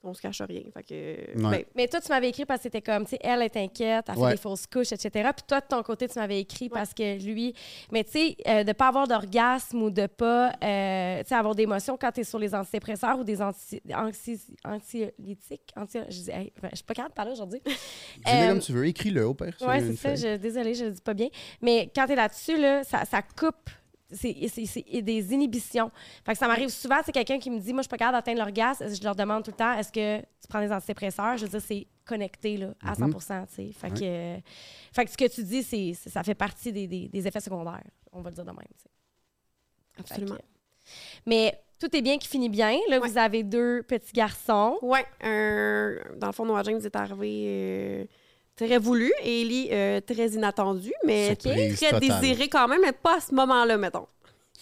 qu'on se cache rien. Fait que, Ouais. ben, Mais toi, tu m'avais écrit parce que c'était comme, tu sais, elle est inquiète, elle fait Ouais. des fausses couches, etc. Puis toi, de ton côté, tu m'avais écrit parce que lui. Mais tu sais, euh, de pas avoir d'orgasme ou de pas euh, tu sais, avoir d'émotions quand tu es sur les antidépresseurs ou des anti, anxi- anxiolytiques. Anti, je, dis, hey, ben, je suis pas capable de parler aujourd'hui. Dis-le Euh, comme tu veux, écris-le au père. Oui, c'est ça. Je, désolée, je le dis pas bien. Mais quand tu es là-dessus, là, ça, ça coupe. C'est des inhibitions. Fait que ça m'arrive souvent, c'est quelqu'un qui me dit Moi, je suis pas capable d'atteindre l'orgasme. Je leur demande tout le temps Est-ce que tu prends des antidépresseurs? Je veux dire, c'est connecté là, à 100 Mhm. tu sais. Fait, que, euh, fait que ce que tu dis, c'est ça fait partie des, des- des effets secondaires. On va le dire de même. absolument. que- mais tout est bien qui finit bien. Là, Ouais. vous avez deux petits garçons. Ouais, un- dans le fond, Noah James est arrivé euh, très voulu et Ellie euh, très inattendu, mais Surprise très totale. désiré quand même, mais pas à ce moment-là, mettons. OK?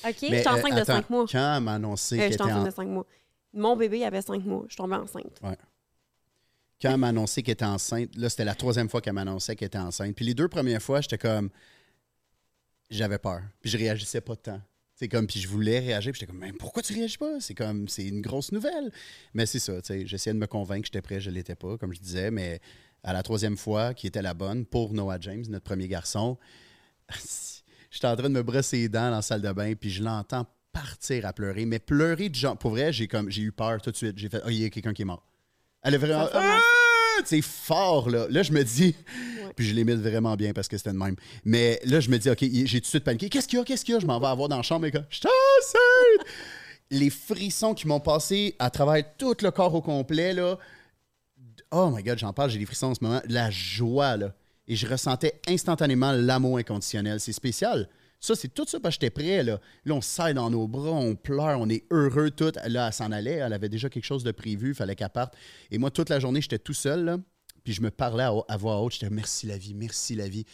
Mais, J'étais euh, enceinte de attends, cinq mois. Quand elle m'a annoncé Euh, qu'elle J'étais était enceinte en- de cinq mois. Mon bébé avait cinq mois. Je suis tombée enceinte. quand elle m'a annoncé qu'elle était enceinte, là, c'était la troisième fois qu'elle m'annonçait qu'elle était enceinte. Puis les deux premières fois, j'étais comme. J'avais peur. Puis je réagissais pas tant. C'est comme, puis je voulais réagir, puis j'étais comme, mais pourquoi tu réagis pas? C'est comme, c'est une grosse nouvelle. Mais c'est ça, tu sais, j'essayais de me convaincre que j'étais prêt, je l'étais pas, comme je disais, mais à la troisième fois, qui était la bonne, pour Noah James, notre premier garçon, j'étais en train de me brosser les dents dans la salle de bain, puis je l'entends partir à pleurer, mais pleurer de genre, pour vrai, j'ai comme, j'ai eu peur tout de suite. J'ai fait, oh, il y a quelqu'un qui est mort. Elle est vraiment, ah! c'est fort, là. Là, je me dis, Ouais. puis je l'imite vraiment bien parce que c'était le même. Mais là, je me dis, OK, j'ai tout de suite paniqué. Qu'est-ce qu'il y a? Qu'est-ce qu'il y a? Je m'en vais avoir dans la chambre, et gars. Je! Les frissons qui m'ont passé à travers tout le corps au complet, là. Oh my God, j'en parle, j'ai des frissons en ce moment. La joie, là. Et je ressentais instantanément l'amour inconditionnel. C'est spécial. Ça, c'est tout ça parce que j'étais prêt, là. Là, on se serre dans nos bras, on pleure, on est heureux, tout. Là, elle s'en allait, elle avait déjà quelque chose de prévu, il fallait qu'elle parte. Et moi, toute la journée, j'étais tout seul. Puis je me parlais à, à voix haute, j'étais merci la vie, merci la vie.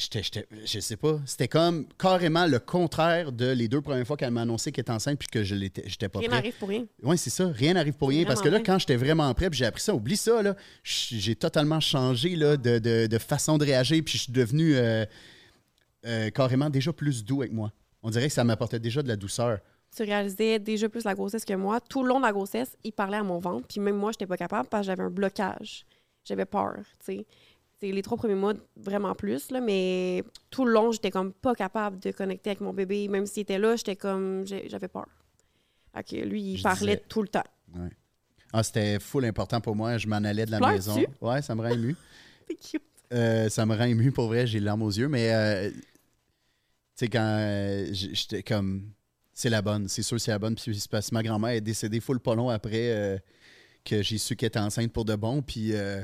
J'étais, j'étais, je sais pas, c'était comme carrément le contraire de les deux premières fois qu'elle m'a annoncé qu'elle était enceinte puis que je l'étais, j'étais pas Rien prêt. n'arrive pour rien. Oui, c'est ça. Rien n'arrive pour rien. Parce que là, quand j'étais vraiment prêt, puis j'ai appris ça, oublie ça, là. J'ai totalement changé là, de, de- de façon de réagir, puis je suis devenu euh, euh, carrément déjà plus doux avec moi. On dirait que ça m'apportait déjà de la douceur. Tu réalisais déjà plus la grossesse que moi. Tout le long de la grossesse, il parlait à mon ventre, puis même moi, j'étais pas capable parce que j'avais un blocage. J'avais peur, tu sais. C'est les trois premiers mois, vraiment plus, là, mais tout le long, j'étais comme pas capable de connecter avec mon bébé. Même s'il était là, j'étais comme. J'avais peur. Que lui, il Je parlait disais- tout le temps. Ouais. Ah, c'était full important pour moi. Je m'en allais de la maison. Ouais, ça me rend ému. Cute. Euh, ça me rend ému pour vrai, j'ai les larmes aux yeux, mais euh, tu sais, quand euh, j'étais comme. C'est la bonne, c'est sûr, c'est la bonne. Puis parce que ma grand-mère est décédée full pas long après euh, que j'ai su qu'elle était enceinte pour de bon. Puis euh,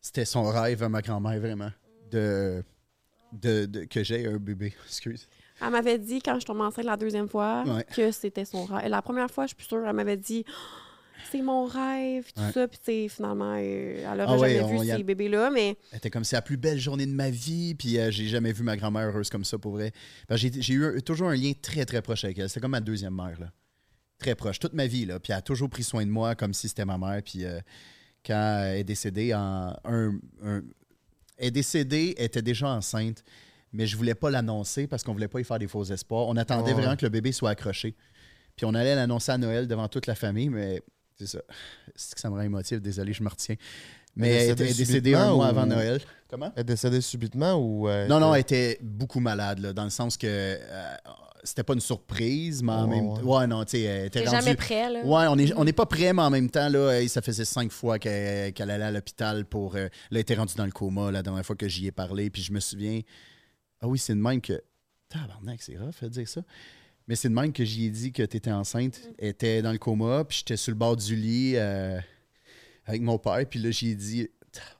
c'était son rêve à ma grand-mère, vraiment, de, de, de- que j'ai un bébé. Excuse. Elle m'avait dit, quand je tombais enceinte la deuxième fois, Ouais. que c'était son rêve. La première fois, je suis plus sûre, elle m'avait dit c'est mon rêve, tout Ouais. ça. Puis, finalement, euh, elle Ah aurait ouais, jamais vu a- ces bébés-là, mais Elle était comme c'est la plus belle journée de ma vie, puis euh, j'ai jamais vu ma grand-mère heureuse comme ça pour vrai. Que J'ai j'ai eu un- toujours un lien très très proche avec elle. C'était comme ma deuxième mère, là. Très proche, toute ma vie, là. Puis elle a toujours pris soin de moi comme si c'était ma mère. Puis euh, quand elle est décédée, en un, un- Elle est décédée, elle était déjà enceinte, mais je voulais pas l'annoncer parce qu'on voulait pas y faire des faux espoirs. On attendait vraiment que le bébé soit accroché. Puis on allait l'annoncer à Noël devant toute la famille, mais c'est ça. C'est que ça me rend émotif, désolé, je me retiens. Mais Elle était- décédée un mois ou- avant Noël. Comment? Elle est décédée subitement ou. euh, Non, non, elle était beaucoup malade, là, dans le sens que euh, c'était pas une surprise, mais en Ouais, même temps. Ouais, non, tu sais, T'es jamais prêt, là. Ouais, on n'est on est pas prêt, mais en même temps, là, ça faisait cinq fois qu'elle allait à l'hôpital pour. euh, là, elle était rendue dans le coma la dernière fois que j'y ai parlé. Puis je me souviens. Ah oui, c'est de même que. Tabarnak, c'est rough de dire ça. Mais c'est de même que j'y ai dit que tu étais enceinte. Elle était dans le coma, puis j'étais sur le bord du lit euh, avec mon père. Puis là, j'y ai dit.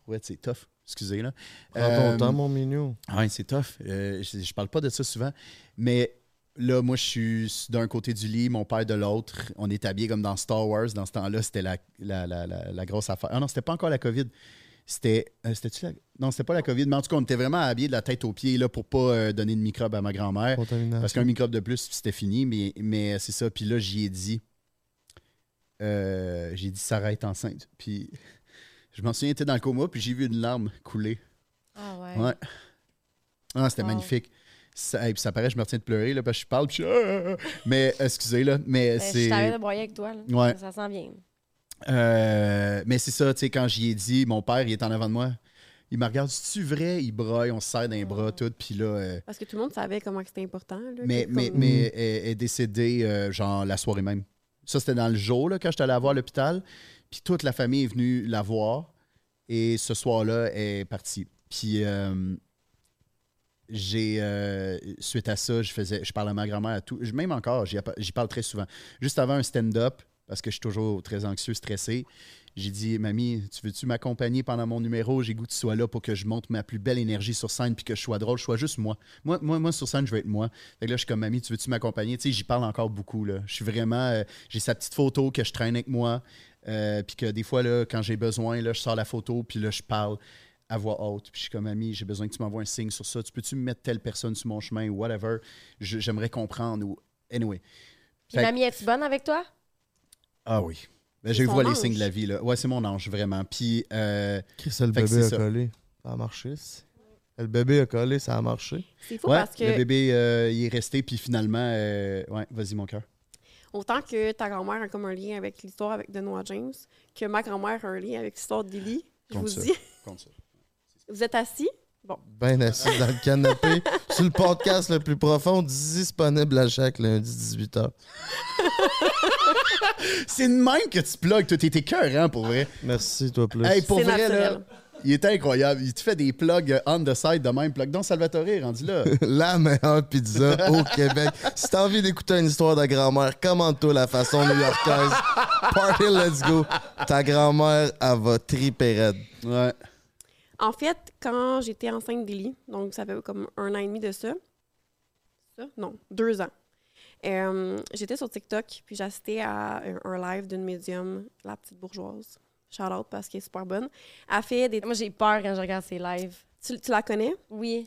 Ouais, c'est tough. Excusez, là. Prends ton Euh, temps, mon mignon. Ouais, c'est tough. Euh, je, je parle pas de ça souvent. Mais là, moi, je suis d'un côté du lit, mon père de l'autre. On est habillés comme dans Star Wars. Dans ce temps-là, c'était la, la, la, la- la grosse affaire. Ah non, c'était pas encore la COVID. C'était. euh, C'était-tu la. Non, c'était pas la COVID, mais en tout cas, on était vraiment habillés de la tête aux pieds là, pour pas euh, donner de microbe à ma grand-mère. Parce qu'un microbe de plus, c'était fini. Mais, mais c'est ça. Puis là, j'y ai dit. euh, j'ai dit Sarah est enceinte. Puis je m'en souviens, était dans le coma, puis j'ai vu une larme couler. Ah ouais. Ouais. Ah, c'était Wow. magnifique. Ça, et puis ça paraît, je me retiens de pleurer là, parce que je parle. puis je suis, Ah! Mais excusez, là. Mais Ben, Je c'est. t'avais de broyer avec toi, là. Ouais. Ça s'en vient. Euh, mais c'est ça, tu sais, quand j'y ai dit, mon père, il est en avant de moi. Il me regarde, c'est-tu vrai? Il braille, on se serre dans les bras, tout. Puis là. euh, Parce que tout le monde savait comment c'était important. Là, mais mais, comme- mais elle, elle est décédée, euh, genre, la soirée même. Ça, c'était dans le jour, là, quand j'étais allé la voir à l'hôpital. Puis toute la famille est venue la voir. Et ce soir-là, elle est partie. Puis euh, j'ai euh, suite à ça, je faisais, parlais à ma grand-mère à tout. Même encore, j'y parle très souvent. Juste avant un stand-up, parce que je suis toujours très anxieux, stressé. J'ai dit, mamie, tu veux-tu m'accompagner pendant mon numéro? J'ai goût que tu sois là pour que je montre ma plus belle énergie sur scène puis que je sois drôle. Je sois juste moi. Moi, moi, moi sur scène, je veux être moi. Fait que là, je suis comme, mamie, tu veux-tu m'accompagner? Tu sais, j'y parle encore beaucoup. Je suis vraiment. euh, j'ai sa petite photo que je traîne avec moi. euh, puis que des fois, là, quand j'ai besoin, là, je sors la photo puis là, je parle à voix haute. Puis je suis comme, mamie, j'ai besoin que tu m'envoies un signe sur ça. Tu peux-tu me mettre telle personne sur mon chemin ou whatever? J'aimerais comprendre. Ou... Anyway. Puis mamie, es-tu bonne avec toi? Ah oui. Ben, je vois les signes de la vie. Là. Ouais, c'est mon ange, vraiment. Puis. euh, Chris, le bébé a ça. collé. Ça a marché. Le bébé a collé, ça a marché. C'est fou ouais, parce que le bébé, euh, il est resté, puis finalement, euh, ouais, vas-y, mon cœur. autant que ta grand-mère a comme un lien avec l'histoire avec Benoît James, que ma grand-mère a un lien avec l'histoire de Lily, je Compte vous ça. dis, Compte ça. Vous êtes assis? Ben assis dans le canapé. sur le podcast le plus profond, disponible à chaque lundi 18h. C'est de même que tu plugues, toi, t'es cœur, hein, pour vrai. Merci, toi plus. Hey, pour C'est vrai, là, il est incroyable. Il te fait des plugs euh, on the side de même. Plug donc Salvatore, rendu là. La meilleure pizza au Québec. Si t'as envie d'écouter une histoire de grand-mère, commande-toi la façon new-yorkaise. Party, let's go. Ta grand-mère, elle va triper raide. Ouais. En fait, quand j'étais enceinte d'Élie, donc ça fait comme un an et demi de ça, ça? Non, deux ans. Euh, j'étais sur TikTok, puis j'assistais à un, un live d'une médium, la petite bourgeoise. Shout out parce qu'elle est super bonne. Elle fait des. Moi, j'ai peur quand je regarde ses lives. Tu, tu la connais? Oui.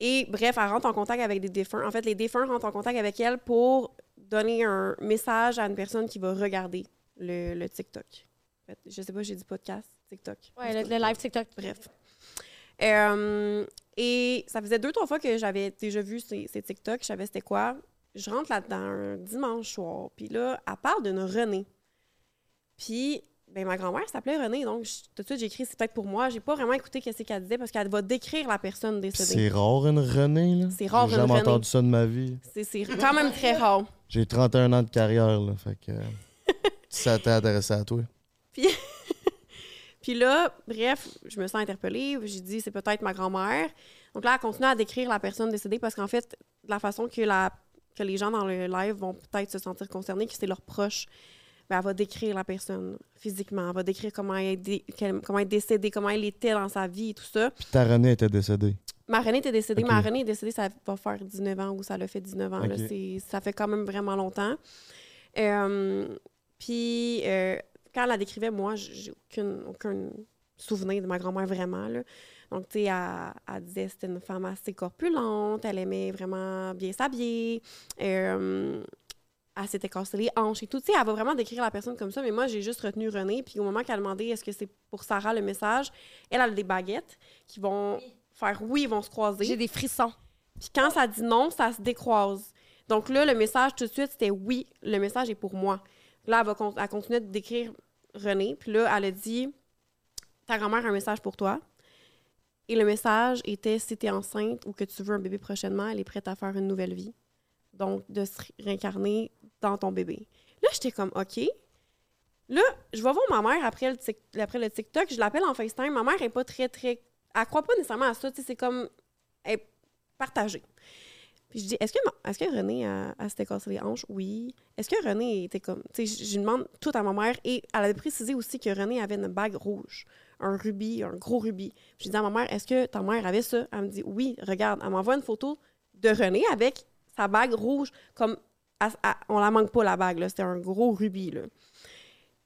Et bref, elle rentre en contact avec des défunts. En fait, les défunts rentrent en contact avec elle pour donner un message à une personne qui va regarder le, le TikTok. En fait, je sais pas, j'ai dit podcast, TikTok. Ouais, le, le live TikTok. Bref. Euh, et ça faisait deux, trois fois que j'avais déjà vu ces, ces TikTok. Je savais c'était quoi. Je rentre là-dedans un dimanche soir. Puis là, elle parle d'une Renée. Puis, ben, ma grand-mère s'appelait Renée. Donc, je- tout de suite, j'ai écrit c'est peut-être pour moi. J'ai pas vraiment écouté ce qu'elle disait parce qu'elle va décrire la personne décédée. C'est rare une Renée, là? C'est rare, J'ai une jamais Renée. entendu ça de ma vie. C'est quand même très rare. J'ai 31 ans de carrière, là. Fait que. ça t'a intéressé à toi. Puis là, bref, je me sens interpellée. J'ai dit, c'est peut-être ma grand-mère. Donc là, elle continue à décrire la personne décédée parce qu'en fait, de la façon que, la, que les gens dans le live vont peut-être se sentir concernés, que c'est leurs proches, ben, elle va décrire la personne physiquement. Elle va décrire comment elle, est comment elle est décédée, comment elle était dans sa vie et tout ça. Puis ta Renée était décédée. Ma Renée était décédée. Ma Renée est décédée, ça va faire 19 ans ou ça l'a fait 19 ans. là. Ça fait quand même vraiment longtemps. Euh, puis, euh, quand elle la décrivait, moi, j'ai aucune, aucun souvenir de ma grand-mère vraiment. Là. Donc, tu sais, elle, elle disait que c'était une femme assez corpulente, elle aimait vraiment bien s'habiller. Euh, elle s'était cassé les hanches et tout. Tu sais, elle va vraiment décrire la personne comme ça, mais moi, j'ai juste retenu René. Puis au moment qu'elle a demandé est-ce que c'est pour Sarah le message, elle, elle a des baguettes qui vont faire oui, ils vont se croiser. J'ai des frissons. Puis quand ça dit non, ça se décroise. Donc là, le message tout de suite, c'était oui, le message est pour moi. Là, elle va con- elle de décrire René. Puis là, elle a dit Ta grand-mère a un message pour toi. Et le message était si tu es enceinte ou que tu veux un bébé prochainement, elle est prête à faire une nouvelle vie. Donc, de se réincarner dans ton bébé. Là, j'étais comme OK. Là, je vais voir ma mère après le, après le TikTok. Je l'appelle en FaceTime. Ma mère est pas très, très. Elle croit pas nécessairement à ça. C'est comme. Elle est partagée. Puis je dis, est-ce que, est-ce que René, a, elle s'était cassé les hanches? Oui. Est-ce que René était comme. Tu sais, je, je demande tout à ma mère et elle avait précisé aussi que René avait une bague rouge, un rubis, un gros rubis. Puis je dis à ma mère, est-ce que ta mère avait ça? Elle me dit, oui, regarde. Elle m'envoie une photo de René avec sa bague rouge, comme. elle- elle- on la manque pas, la bague, là. C'était un gros rubis, là.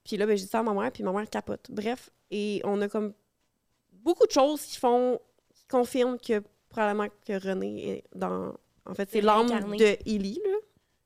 Puis là, ben, j'ai dit ça à ma mère, puis ma mère capote. Bref, et on a comme beaucoup de choses qui font, qui confirment que probablement que René est dans. En fait, c'est l'âme de Illy, là.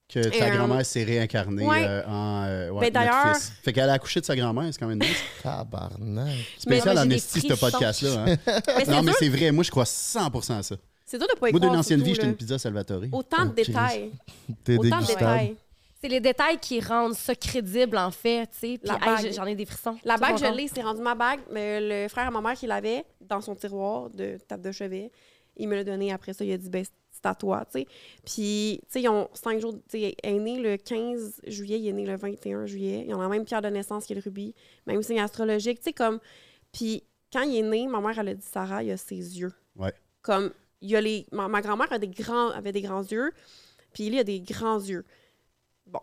Que ta Euh, grand-mère s'est réincarnée ouais. euh, en euh, ouais, Ben, notre d'ailleurs- fils. Fait qu'elle a accouché de sa grand-mère, c'est quand même nice. Tabarnak. Spécial en esti, ce podcast-là. hein. Mais non, mais c'est vrai. Moi, je crois 100% à ça. c'est dur de pas y Moi, d'une ancienne vie, j'étais une pizza Salvatore. Autant de Oh, détails. T'es Autant de détails. C'est les détails qui rendent ça crédible, en fait, tu sais. Puis, hey, j'en ai des frissons. La bague, je l'ai, c'est rendu ma bague. Mais le frère à ma mère qui l'avait dans son tiroir de table de chevet, il me l'a donné après ça. Il a dit, ben, c'est à toi, tu sais. Puis, tu sais, ils ont cinq jours. Tu sais, elle est né le 15 juillet, il est né le 21 juillet. Ils ont la même pierre de naissance qui est le rubis, même signe astrologique, tu sais, comme. Puis, quand il est né, ma mère, elle a dit, Sarah, il a ses yeux. Ouais. Comme, il y a les. Ma, ma grand-mère des grands, avait des grands yeux, puis il a des grands yeux. Bon.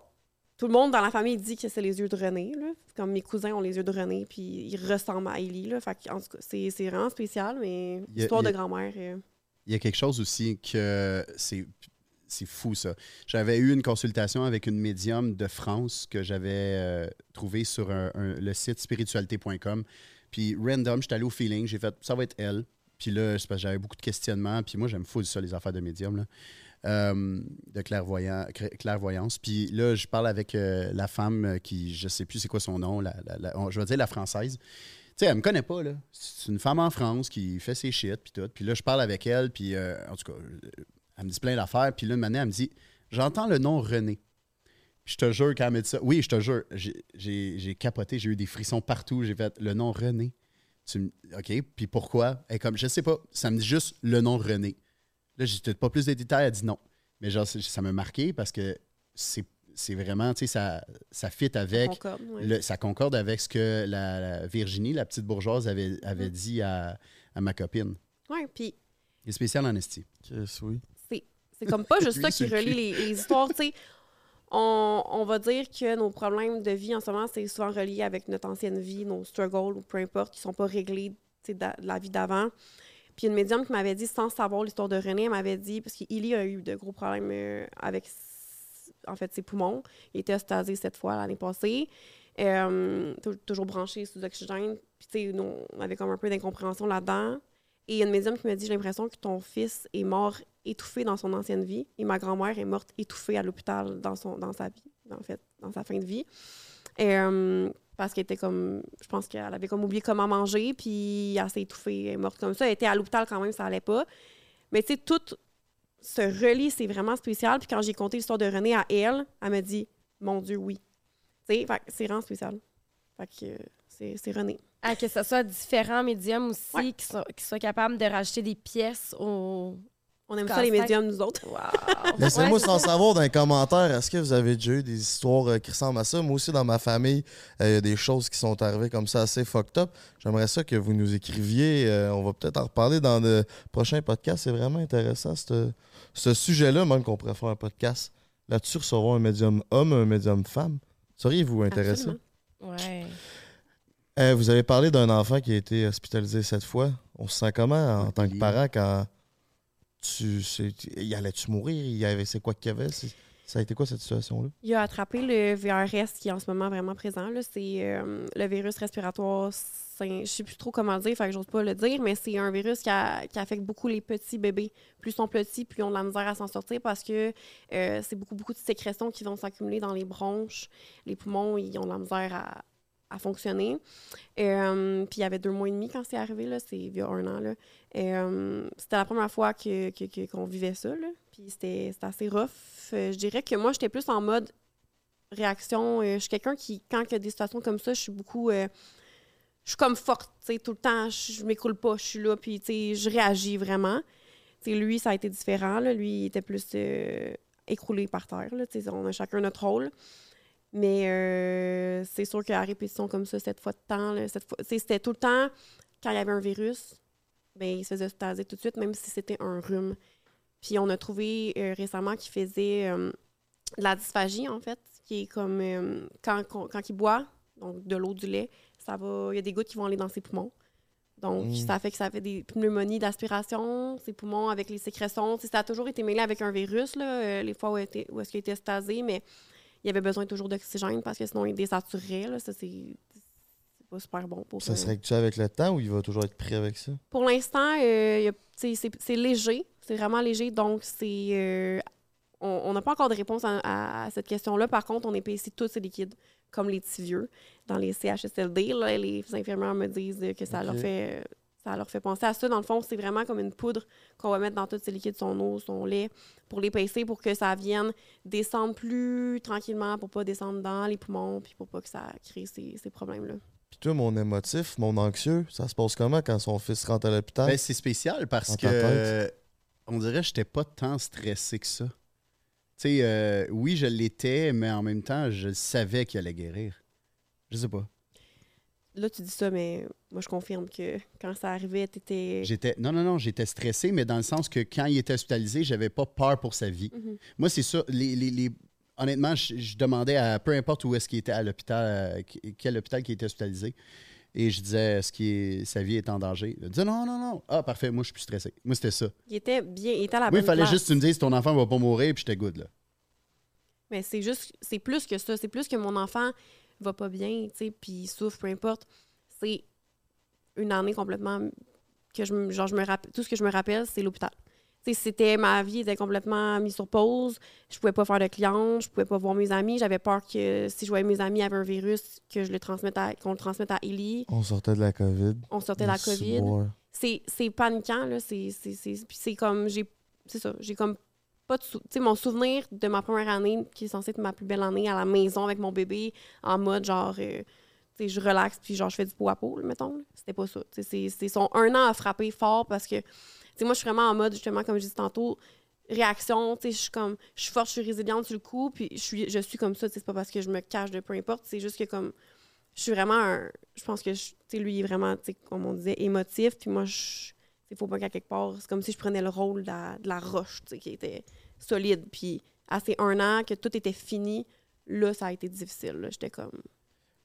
Tout le monde dans la famille dit que c'est les yeux de René. Là. Comme mes cousins ont les yeux de René, puis ils ressemblent à Ellie. Là. Fait que, en tout cas, c'est, vraiment spécial, mais Il y a- histoire il y a- de grand-mère. euh, Il y a quelque chose aussi que c'est c'est fou ça. J'avais eu une consultation avec une médium de France que j'avais euh, trouvée sur le site spiritualité.com. Puis random, j'étais allé au feeling, j'ai fait ça va être elle. Puis là, c'est parce que j'avais beaucoup de questionnements. Puis moi, j'aime fou ça, les affaires de médium. Euh, de clairvoyance. Puis là, je parle avec euh, la femme qui, je sais plus c'est quoi son nom, je vais dire la française. Sais, elle me connaît pas, là. C'est une femme en France qui fait ses shit, puis tout. Puis là, je parle avec elle, puis euh, en tout cas, euh, elle me dit plein d'affaires. Puis là, une année, elle me dit J'entends le nom René. Puis je te jure, quand elle m'a dit ça, oui, je te jure, j'ai- capoté, j'ai eu des frissons partout. J'ai fait le nom René. Tu me- OK, puis pourquoi? Elle comme, je sais pas, ça me dit juste le nom René. Là, j'ai pas plus de détails, elle dit non. Mais genre, ça m'a marqué parce que c'est c'est vraiment, tu sais, ça, ça fit avec. concorde, ouais. Le- ça concorde avec ce que la, la Virginie, la petite bourgeoise, avait, avait Mm. dit à, à ma copine. Ouais, puis Il est spécial en esti. Yes, oui. c'est, c'est comme pas juste ça qui relie les, les histoires. tu sais. On, on va dire que nos problèmes de vie en ce moment, c'est souvent relié avec notre ancienne vie, nos struggles ou peu importe, qui sont pas réglés tu sais, de la vie d'avant. Puis une médium qui m'avait dit, sans savoir l'histoire de René, elle m'avait dit, parce qu'il a eu de gros problèmes euh, avec en fait, ses poumons. Il était ostasé cette fois l'année passée. Euh, tou- toujours branché sous oxygène. Puis, tu sais, on avait comme un peu d'incompréhension là-dedans. Et il y a une médium qui m'a dit J'ai l'impression que ton fils est mort étouffé dans son ancienne vie et ma grand-mère est morte étouffée à l'hôpital dans, dans sa vie, en fait, dans sa fin de vie. Euh, parce qu'elle était comme. Je pense qu'elle avait comme oublié comment manger, puis elle s'est étouffée, elle est morte comme ça. Elle était à l'hôpital quand même, ça allait pas. Mais tu sais, tout se relie, c'est vraiment spécial. Puis quand j'ai conté l'histoire de René à elle, elle m'a dit Mon Dieu, oui. Tu sais, c'est vraiment spécial. Fait que euh, c'est c'est René. Ah, que ce soit différents médiums aussi, Ouais. qui, sont, qui soient capables de rajouter des pièces au. On aime ça, les médiums, nous autres. Wow! Laissez-moi Ouais, sans savoir dans les commentaires, est-ce que vous avez déjà eu des histoires euh, qui ressemblent à ça? Moi aussi, dans ma famille, euh, il y a des choses qui sont arrivées comme ça assez fucked up. J'aimerais ça que vous nous écriviez. euh, on va peut-être en reparler dans le prochain podcast. C'est vraiment intéressant, ce ce sujet-là, même qu'on pourrait faire un podcast là-dessus, recevoir un médium homme, un médium femme. Seriez-vous intéressé? Absolument. Ouais. Euh, vous avez parlé d'un enfant qui a été hospitalisé cette fois. On se sent comment en tant que parent quand tu il allait-tu mourir? Il avait c'est quoi qu'il y avait? Ça a été quoi cette situation-là? Il a attrapé le VRS qui est en ce moment vraiment présent. C'est euh, le virus respiratoire. Je sais plus trop comment dire, fait que j'ose pas le dire, mais c'est un virus qui, a- qui affecte beaucoup les petits bébés. Plus ils sont petits, plus ils ont de la misère à s'en sortir parce que euh, c'est beaucoup, beaucoup de sécrétions qui vont s'accumuler dans les bronches. Les poumons, ils ont de la misère à, à fonctionner. Euh, puis il y avait deux mois et demi quand c'est arrivé, là, c'est il y a un an. Là. Euh, c'était la première fois que, qu'on vivait ça. Là. Puis c'était, c'était assez rough. Euh, je dirais que moi, j'étais plus en mode réaction. Je suis quelqu'un qui, quand il y a des situations comme ça, je suis beaucoup. je suis comme forte, tout le temps. Je, je m'écroule pas, je suis là, puis je réagis vraiment. Lui, ça a été différent. Là. Lui, il était plus écroulé par terre. Là. On a chacun notre rôle. Mais euh, c'est sûr qu'à répétition comme ça, cette fois de temps, là, cette fois, c'était tout le temps, quand il y avait un virus, ben, il se faisait staser tout de suite, même si c'était un rhume. Puis on a trouvé euh, récemment qu'il faisait euh, de la dysphagie, en fait, qui est comme quand, quand, il boit, donc de l'eau, du lait, ça va, il y a des gouttes qui vont aller dans ses poumons. Donc, Mm. ça fait que ça fait des pneumonies d'aspiration, ses poumons avec les sécrétions. Ça a toujours été mêlé avec un virus, là, les fois où, était- où est-ce qu'il était stasé, mais il avait besoin toujours d'oxygène parce que sinon il désaturerait. Là, ça, c'est pas super bon pour Ça euh, se règle-tu avec le temps ou il va toujours être prêt avec ça? pour l'instant, euh, tu c'est léger. C'est vraiment léger. Donc, c'est. euh, on n'a pas encore de réponse à, à- à cette question-là. Par contre, on épaissit tous ces liquides, comme les petits vieux. Dans les CHSLD, là, les infirmières me disent que ça, leur fait, ça leur fait penser à ça. Dans le fond, c'est vraiment comme une poudre qu'on va mettre dans tous ces liquides, son eau, son lait, pour l'épaisser, pour que ça vienne descendre plus tranquillement, pour pas descendre dans les poumons, puis pour pas que ça crée ces, ces problèmes-là. Puis toi, mon émotif, mon anxieux, ça se passe comment quand son fils rentre à l'hôpital? Ben, c'est spécial parce que euh, on dirait que j'étais pas tant stressé que ça. Tu sais, euh, oui, je l'étais, mais en même temps, je savais qu'il allait guérir. Je sais pas. Là, tu dis ça, mais moi, je confirme que quand ça arrivait, t'étais... J'étais non non non, j'étais stressé mais dans le sens que quand il était hospitalisé, j'avais pas peur pour sa vie. Mhm. Moi, c'est ça les, les- les- honnêtement, je, je demandais à peu importe où est-ce qu'il était à l'hôpital euh, qu- quel hôpital qui était hospitalisé et je disais est-ce que sa vie est en danger? Il disait non non non. Ah parfait, moi je suis plus stressé. Moi c'était ça. Il était bien, il était à la Moi, il fallait place. juste que tu me dises ton enfant va pas mourir puis j'étais good là. Mais c'est juste, c'est plus que ça. C'est plus que mon enfant va pas bien, tu sais, puis il souffre, peu importe. C'est une année complètement que je genre, je me rappelle, tout ce que je me rappelle, c'est l'hôpital. C'était, ma vie était complètement mise sur pause. Je pouvais pas faire de clients, je pouvais pas voir mes amis. J'avais peur que si je voyais mes amis avaient un virus, que je le transmette à, qu'on le transmette à Ellie. On sortait de la COVID. On sortait de la COVID. c'est c'est paniquant là c'est c'est c'est comme j'ai c'est ça j'ai comme pas de sou- mon souvenir de ma première année qui est censée être ma plus belle année à la maison avec mon bébé en mode genre euh, je relaxe puis genre je fais du pot à peau mettons c'était pas ça c'est son un an a frappé fort parce que moi je suis vraiment en mode justement comme je disais tantôt réaction je suis comme je suis forte je suis résiliente sur le coup puis je suis je suis comme ça c'est pas parce que je me cache de peu importe c'est juste que comme je suis vraiment un. Je pense que je- lui, il est vraiment, comme on disait, émotif. Puis moi, je. Il faut pas qu'à quelque part. C'est comme si je prenais le rôle de la, de la roche, qui était solide. Puis à ces un an que tout était fini, là, ça a été difficile. J'étais comme.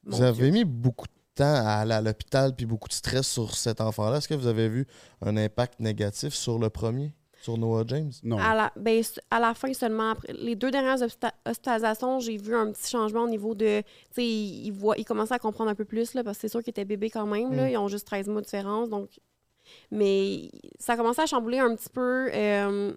Vous avez mis beaucoup de temps à aller à l'hôpital puis beaucoup de stress sur cet enfant-là. Est-ce que vous avez vu un impact négatif sur le premier, sur Noah James? Non. À la, ben, à la fin seulement, après les deux dernières hospita- hospitalisations, j'ai vu un petit changement au niveau de. Tu sais, il, il voit, il commençait à comprendre un peu plus, là, parce que c'est sûr qu'il était bébé quand même. Là, Mm. ils ont juste 13 mois de différence. Donc... Mais ça commençait à chambouler un petit peu, euh,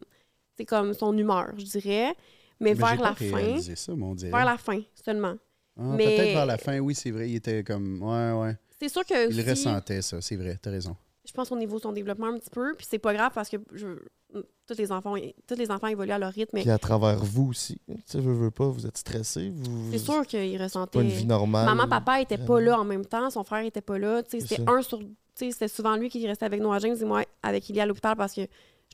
c'est comme son humeur, je dirais. Mais, Mais vers la pas fin. ça. Vers la fin seulement. Ah, mais- Peut-être vers la fin, oui, c'est vrai. Il était comme. Ouais, ouais. C'est sûr que. Il aussi- ressentait ça, c'est vrai, t'as raison. je pense au niveau de son développement un petit peu. Puis c'est pas grave parce que je, tous, les enfants, tous les enfants évoluent à leur rythme. Mais Puis à travers vous aussi. Tu sais, je veux pas, vous êtes stressé. Vous... c'est sûr qu'il Pas ressentait. une vie normale. Maman, papa étaient vraiment. pas là en même temps. Son frère était pas là. Tu sais, C'est C'était un sur. tu sais, C'était souvent lui qui restait avec Noah James et moi avec Ilya à l'hôpital parce que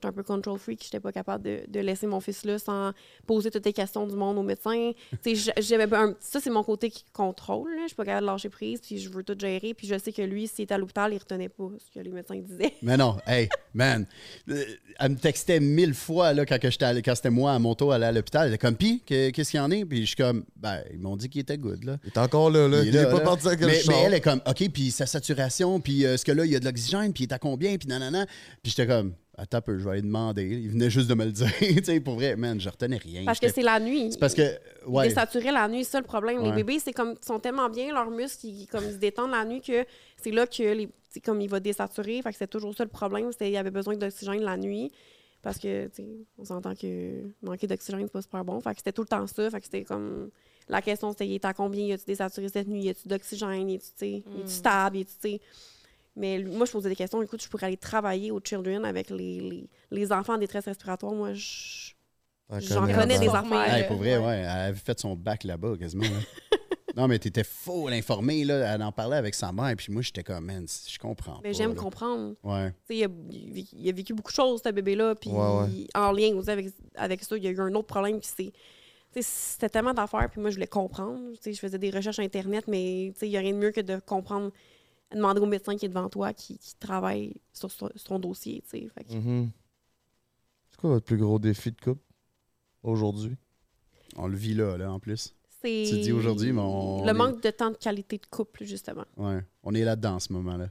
j'étais un peu control freak. J'étais pas capable de, de laisser mon fils là sans poser toutes les questions du monde au médecin. J'avais un- ça, c'est mon côté qui contrôle. là. Je suis pas capable de lâcher prise. Puis je veux tout gérer. Puis je sais que lui, s'il était à l'hôpital, il retenait pas ce que les médecins disaient. Mais non, hey, man. euh, Elle me textait mille fois là, quand, que j'étais allé- quand c'était moi à mon tour aller à l'hôpital. Elle était comme, pis, que- qu'est-ce qu'il y en a? Puis je suis comme, ben, ils m'ont dit qu'il était good, là. Il est encore là, là. Il Il est est là, pas là. parti avec le mais, mais elle est comme, OK, puis sa saturation, puis euh, est-ce que là, il y a de l'oxygène, puis il est à combien, puis nanana. Puis j'étais comme, Attends un peu, je vais aller demander. Il venait juste de me le dire. tu sais, pour vrai, man, je retenais rien. Parce que c'est la nuit. C'est parce que, ouais. Ils désaturaient la nuit, c'est ça le problème. Les bébés, c'est comme ils sont tellement bien, leurs muscles, ils, comme, ils se détendent la nuit que c'est là que les, c'est comme il va désaturer. Fait que c'est toujours ça le problème. C'était il y avait besoin d'oxygène la nuit. Parce que, tu sais, on s'entend que manquer d'oxygène, c'est pas super bon. Fait que c'était tout le temps ça. Fait que c'était comme. La question, c'était, il est à combien? Y a-tu désaturé cette nuit? Y a-tu d'oxygène? Y a-tu, tu sais, y a-tu stable? Y a-tu, tu sais? Mais moi, je posais des questions. Écoute, je pourrais aller travailler au Children avec les, les, les enfants en détresse respiratoire. Moi, je. Ah, J'en connais des là-bas. affaires. Hey, pour vrai, Ouais. ouais. Elle avait fait son bac là-bas quasiment. là. non, mais t'étais faux l'informer, là. Elle en parlait avec sa mère, puis moi, j'étais comme, man, je comprends. Mais j'aime comprendre. Ouais. Tu sais, il, a, il a vécu beaucoup de choses, ce bébé-là. Puis Ouais, ouais. en lien aussi avec, avec ça, il y a eu un autre problème. C'était tellement d'affaires, puis moi, je voulais comprendre. Tu sais, Je faisais des recherches Internet, mais tu sais, il n'y a rien de mieux que de comprendre, demander au médecin qui est devant toi, qui, qui travaille sur, ton dossier. Fait que Mhm. C'est quoi votre plus gros défi de couple aujourd'hui? On le vit là, là, en plus. C'est Tu dis aujourd'hui, mais on le manque de temps de qualité de couple, justement. Ouais. On est là-dedans en ce moment-là.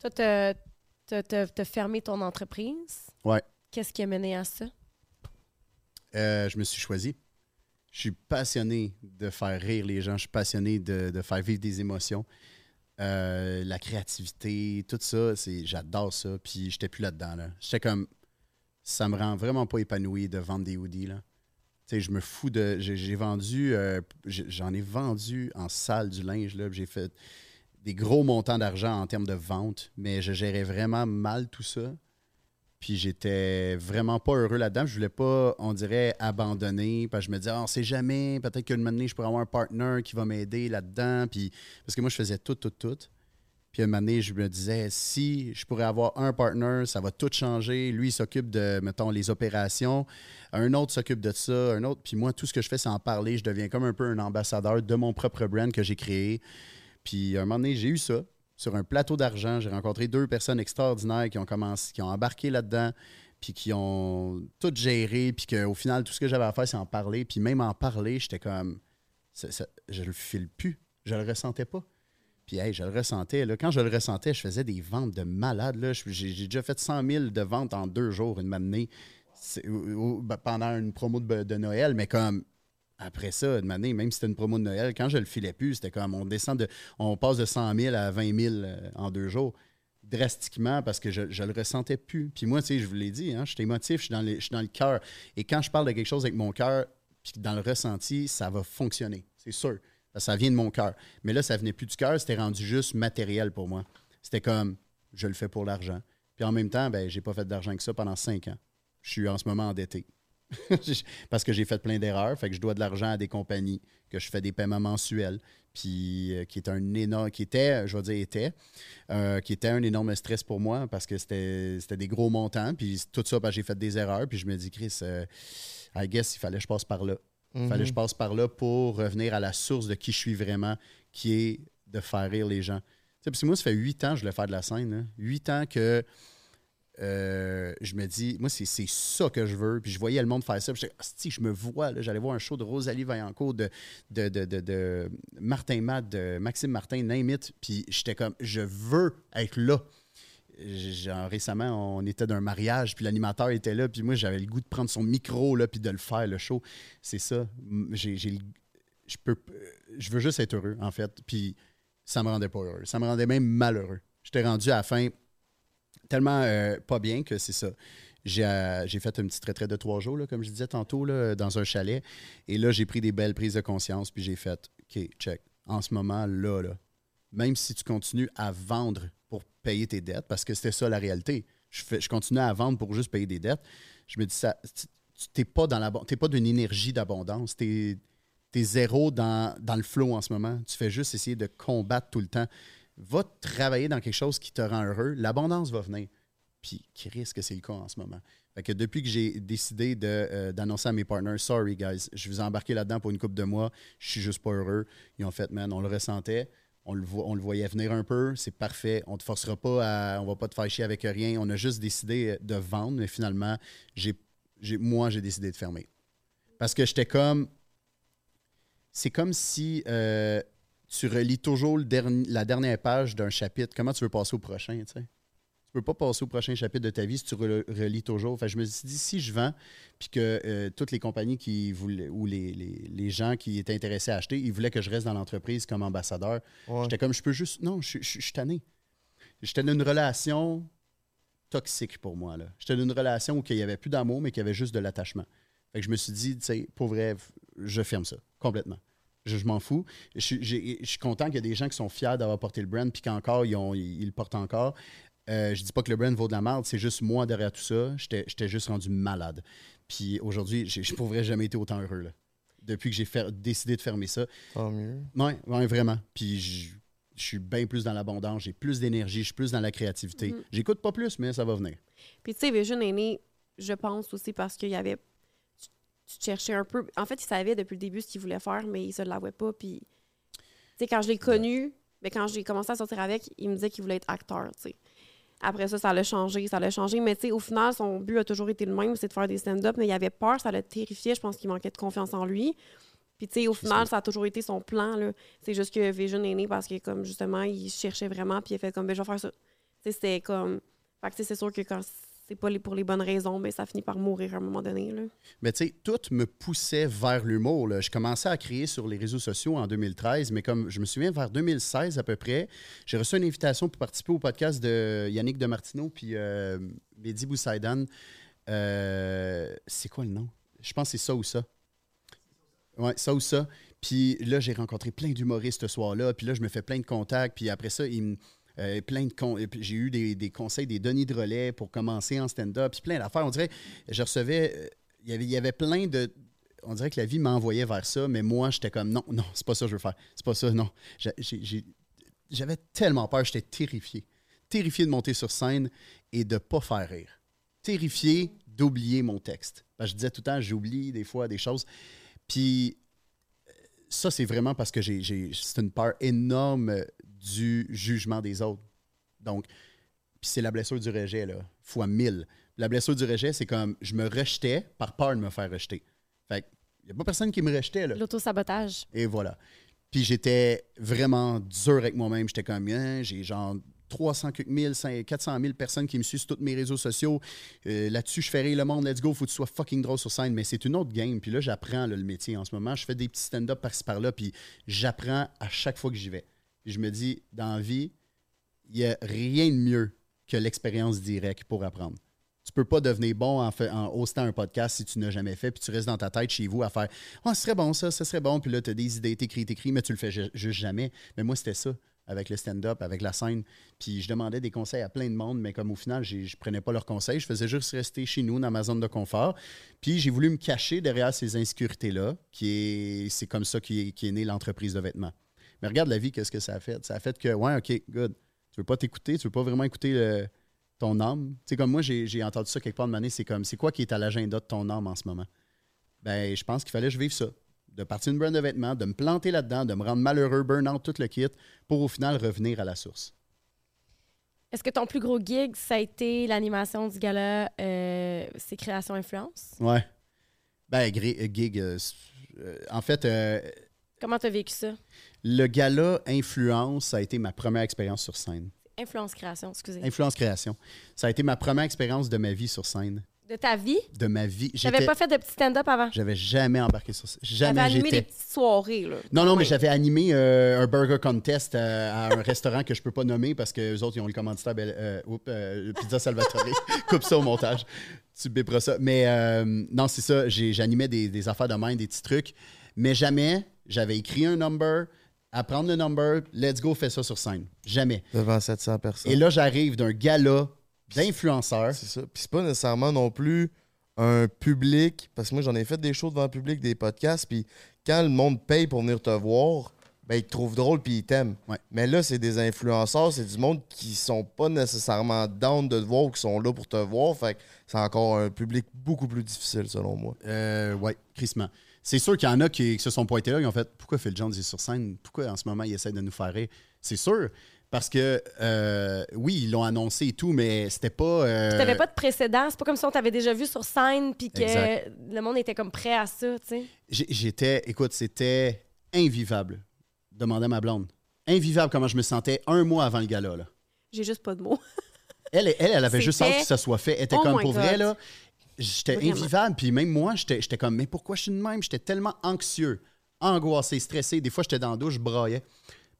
Toi, t'as- fermé ton entreprise. Ouais. Qu'est-ce qui a mené à ça? Euh, je me suis choisi. Je suis passionné de faire rire les gens. Je suis passionné de, de faire vivre des émotions. Euh, la créativité, tout ça, j'adore ça. Puis j'étais plus là-dedans. Là. J'étais comme. Ça me rend vraiment pas épanoui de vendre des hoodies. Je me fous de. J'ai vendu. euh, J'en ai vendu en salle du linge. J'ai fait des gros montants d'argent en termes de vente, mais je gérais vraiment mal tout ça. Puis j'étais vraiment pas heureux là-dedans. Je voulais pas, on dirait, abandonner. Parce que je me disais, ah, on sait jamais, peut-être qu'une donné, je pourrais avoir un partner qui va m'aider là-dedans. Puis, parce que moi, je faisais tout, tout, tout. Puis un moment donné, je me disais, si je pourrais avoir un partner, ça va tout changer. Lui, il s'occupe de, mettons, les opérations. Un autre s'occupe de ça. Un autre. Puis moi, tout ce que je fais, c'est en parler. Je deviens comme un peu un ambassadeur de mon propre brand que j'ai créé. Puis un moment donné, j'ai eu ça sur un plateau d'argent. J'ai rencontré deux personnes extraordinaires qui ont commencé, qui ont embarqué là-dedans, puis qui ont tout géré, puis qu'au final, tout ce que j'avais à faire, c'est en parler. Puis même en parler, j'étais comme, ça- je le file plus. Je le ressentais pas. Puis, hey, je le ressentais. Là. Quand je le ressentais, je faisais des ventes de. Je- J'ai déjà fait 100 000 de ventes en deux jours, une matinée, ben, pendant une promo de Noël. Mais comme après ça, une année, même si c'était une promo de Noël, quand je le filais plus, c'était comme on descend de. On passe de 100 000 à 20 000 euh, en deux jours. Drastiquement parce que je, je le ressentais plus. Puis moi, tu sais, je vous l'ai dit, hein, je suis émotif, je suis dans, le cœur. Et quand je parle de quelque chose avec mon cœur, puis dans le ressenti, ça va fonctionner. C'est sûr. Ça vient de mon cœur. Mais là, ça venait plus du cœur, c'était rendu juste matériel pour moi. C'était comme, je le fais pour l'argent. Puis en même temps, ben, j'ai pas fait d'argent que ça pendant cinq ans. Je suis en ce moment endetté. Parce que j'ai fait plein d'erreurs. Fait que je dois de l'argent à des compagnies, que je fais des paiements mensuels. Puis euh, qui est un énorme, qui était, je vais dire était, euh, qui était un énorme stress pour moi parce que c'était des gros montants. Puis tout ça, j'ai fait des erreurs. Puis je me dis, Chris, euh, I guess il fallait que je passe par là. Il fallait que je passe par là pour revenir à la source de qui je suis vraiment, qui est de faire rire les gens. Tu sais, parce que moi, ça fait huit ans que je voulais faire de la scène. là. Huit ans que euh, je me dis, moi, c'est ça que je veux. Puis je voyais le monde faire ça. Puis si je me vois, j'allais voir un show de Rosalie Vaillancourt, de, de, de, de- de Martin Matt, de Maxime Martin, name it. Puis j'étais comme, je veux être là. Récemment, on était d'un mariage, puis l'animateur était là, puis moi, j'avais le goût de prendre son micro, là, puis de le faire, le show. C'est ça. Je, peux, je veux juste être heureux, en fait. Puis ça me rendait pas heureux. Ça me rendait même malheureux. J'étais rendu à la fin tellement euh, pas bien que c'est ça. J'ai euh, fait une petite retraite de trois jours, là, comme je disais tantôt, là, dans un chalet. Et là, j'ai pris des belles prises de conscience, puis j'ai fait OK, check. En ce moment, là, là, même si tu continues à vendre pour payer tes dettes, parce que c'était ça la réalité. Je, fais, continuais à vendre pour juste payer des dettes. Je me dis, ça, tu n'es pas dans pas d'une énergie d'abondance. Tu es, zéro dans, dans le flow en ce moment. Tu fais juste essayer de combattre tout le temps. Va travailler dans quelque chose qui te rend heureux. L'abondance va venir. Puis qui risque que c'est le cas en ce moment. Fait que depuis que j'ai décidé euh, d'annoncer à mes partners, sorry guys, je vous ai embarqué là-dedans pour une coupe de mois, je suis juste pas heureux. Ils ont fait, man, on le ressentait, on le, voyait venir un peu, c'est parfait, on te forcera pas à, on va pas te faire chier avec rien. On a juste décidé de vendre, mais finalement, moi, j'ai décidé de fermer. Parce que j'étais comme, c'est comme si euh, tu relis toujours le derni- la dernière page d'un chapitre. Comment tu veux passer au prochain, tu sais? Peux pas passer au prochain chapitre de ta vie si tu re- relis toujours. Fait je me suis dit, si je vends, puis que euh, toutes les compagnies qui voulaient, ou les, les- les gens qui étaient intéressés à acheter, ils voulaient que je reste dans l'entreprise comme ambassadeur. Ouais. J'étais comme, je peux juste. Non, je, je- je suis tanné. J'étais dans une relation toxique pour moi. J'étais dans une relation où il n'y avait plus d'amour, mais qu'il y avait juste de l'attachement. Fait que je me suis dit, tu sais, pour vrai, je ferme ça complètement. Je, je m'en fous. Je, suis- je content qu'il y a des gens qui sont fiers d'avoir porté le brand, puis qu'encore, ils, ont- ils- ils le portent encore. Euh, je dis pas que le brand vaut de la merde, c'est juste moi derrière tout ça. J'étais j'étais juste rendu malade. Puis aujourd'hui, j'ai j'ai pour vrai jamais été autant heureux. Là. Depuis que j'ai fer- décidé de fermer ça. Tant mieux. Oui, ouais, vraiment. Puis je, je suis bien plus dans l'abondance, j'ai plus d'énergie, je suis plus dans la créativité. Mhm. J'écoute pas plus, mais ça va venir. Puis tu sais, Vision est né, je pense aussi parce qu'il y avait. Tu, cherchais un peu. En fait, il savait depuis le début ce qu'il voulait faire, mais il se l'avouait pas. Puis, tu sais, quand je l'ai connu, mais quand j'ai commencé à sortir avec, il me disait qu'il voulait être acteur, tu sais. Après ça, ça l'a changé, ça l'a changé. Mais tu sais, au final, son but a toujours été le même, c'est de faire des stand-up. Mais il avait peur, ça l'a terrifié. Je pense qu'il manquait de confiance en lui. Puis, tu sais, au final, ça. a toujours été son plan. là. C'est juste que Vision est né parce que, comme justement, il cherchait vraiment. Puis, il a fait comme, ben, je vais faire ça. Tu sais, c'était comme. Fait que, tu sais, c'est sûr que quand c'est pas pour les bonnes raisons, ben, ça finit par mourir à un moment donné. Là. Mais tu sais, tout me poussait vers l'humour. Je commençais à créer sur les réseaux sociaux en 2013, mais comme je me souviens, vers 2016 à peu près, j'ai reçu une invitation pour participer au podcast de Yannick Demartino puis euh, Mehdi Boussaïdan. Euh, c'est quoi le nom? Je pense que c'est ça ou ça. Ouais, ça ou ça. Puis là, j'ai rencontré plein d'humoristes ce soir-là. Puis là, je me fais plein de contacts. Puis après ça, il me- euh, plein de con- j'ai eu des, des conseils des Denis de relais pour commencer en stand-up. Puis plein d'affaires. On dirait, je recevais, euh, il y avait, y avait plein de. On dirait que la vie m'envoyait vers ça, mais moi, j'étais comme non, non, c'est pas ça que je veux faire. C'est pas ça, non. J'avais tellement peur, j'étais terrifié. Terrifié de monter sur scène et de pas faire rire. Terrifié d'oublier mon texte. Je disais tout le temps, j'oublie des fois des choses. Puis ça, c'est vraiment parce que j'ai, c'est une peur énorme du jugement des autres. Donc, puis c'est la blessure du rejet, là, fois mille. La blessure du rejet, c'est comme je me rejetais par peur de me faire rejeter. Fait il n'y a pas personne qui me rejetait, là. L'autosabotage. Et voilà. Puis j'étais vraiment dur avec moi-même. J'étais comme, Hein, j'ai genre 300 quelques mille, 500, 400 000 personnes qui me suivent sur tous mes réseaux sociaux. Euh, Là-dessus, je fais rire le monde, let's go, faut que tu sois fucking drôle sur scène. Mais c'est une autre game. Puis là, j'apprends le métier en ce moment. Je fais des petits stand-up par-ci par-là, puis j'apprends à chaque fois que j'y vais. Je me dis, dans la vie, il n'y a rien de mieux que l'expérience directe pour apprendre. Tu peux pas devenir bon en, hostant un podcast si tu n'as jamais fait, puis tu restes dans ta tête chez vous à faire Ah, ce serait bon ça, ce serait bon, puis là, tu as des idées, t'écris, t'écris, mais tu le fais ju- juste jamais. Mais moi, c'était ça, avec le stand-up, avec la scène. Puis je demandais des conseils à plein de monde, mais comme au final, je prenais pas leurs conseils, je faisais juste rester chez nous, dans ma zone de confort. Puis j'ai voulu me cacher derrière ces insécurités-là, qui est, c'est comme ça qui est, née l'entreprise de vêtements. Mais regarde la vie, qu'est-ce que ça a fait? Ça a fait que, ouais, OK, good. Tu veux pas t'écouter, tu veux pas vraiment écouter ton âme. Tu sais, comme moi, j'ai entendu ça quelque part de m'année, c'est comme, c'est quoi qui est à l'agenda de ton âme en ce moment? Ben, je pense qu'il fallait que je vive ça. De partir d'une brand de vêtements, de me planter là-dedans, de me rendre malheureux, burn-out, tout le kit, pour au final revenir à la source. Est-ce que ton plus gros gig, ça a été l'animation du gala euh, C'est Création Influence? Ouais. Ben, euh, gig. euh, euh, en fait, euh, Comment t'as vécu ça? le gala Influence, ça a été ma première expérience sur scène. Influence Création, excusez. Influence Création. Ça a été ma première expérience de ma vie sur scène. De ta vie? De ma vie. J'étais- pas fait de petit stand-up avant? J'avais jamais embarqué sur. J'avais Jamais animé des petites soirées. Là. Non, non, mais j'avais animé euh, un burger contest euh, à un restaurant que je peux pas nommer parce que les autres, ils ont le commanditaire Bel- euh, oups, euh, Pizza Salvatore. Coupe ça au montage. Tu biperas ça. Mais euh, non, c'est ça. j'ai- J'animais des, des affaires de main, des petits trucs. Mais jamais j'avais écrit un number, apprendre le number, let's go, fais ça sur scène. Jamais. Devant 700 personnes. Et là, j'arrive d'un gala d'influenceurs. C'est ça. Puis c'est pas nécessairement non plus un public, parce que moi j'en ai fait des shows devant le public, des podcasts, puis quand le monde paye pour venir te voir, ben ils te trouvent drôle puis ils t'aiment. Ouais. Mais là, c'est des influenceurs, c'est du monde qui sont pas nécessairement down de te voir ou qui sont là pour te voir. Fait que c'est encore un public beaucoup plus difficile selon moi. Euh, ouais, crissement. C'est sûr qu'il y en a qui, qui se sont pointés là, ils ont fait Pourquoi Phil Jones est sur scène? Pourquoi en ce moment il essaie de nous faire rire C'est sûr. Parce que, euh, oui, ils l'ont annoncé et tout, mais c'était pas. euh, Tu t'avais pas de précédent, c'est pas comme si on t'avait déjà vu sur scène puis que Exact. le monde était comme prêt à ça, tu sais. J'étais. Écoute, c'était invivable. Demandez à ma blonde. Invivable comment je me sentais un mois avant le gala. Là. J'ai juste pas de mots. Elle, elle, elle avait juste hâte que ça soit fait. Elle était Oh comme pour vrai, là. J'étais invivable. Puis même moi, j'étais j'étais comme, mais pourquoi je suis de même? J'étais tellement anxieux, angoissé, stressé. Des fois, j'étais dans la douche, je braillais.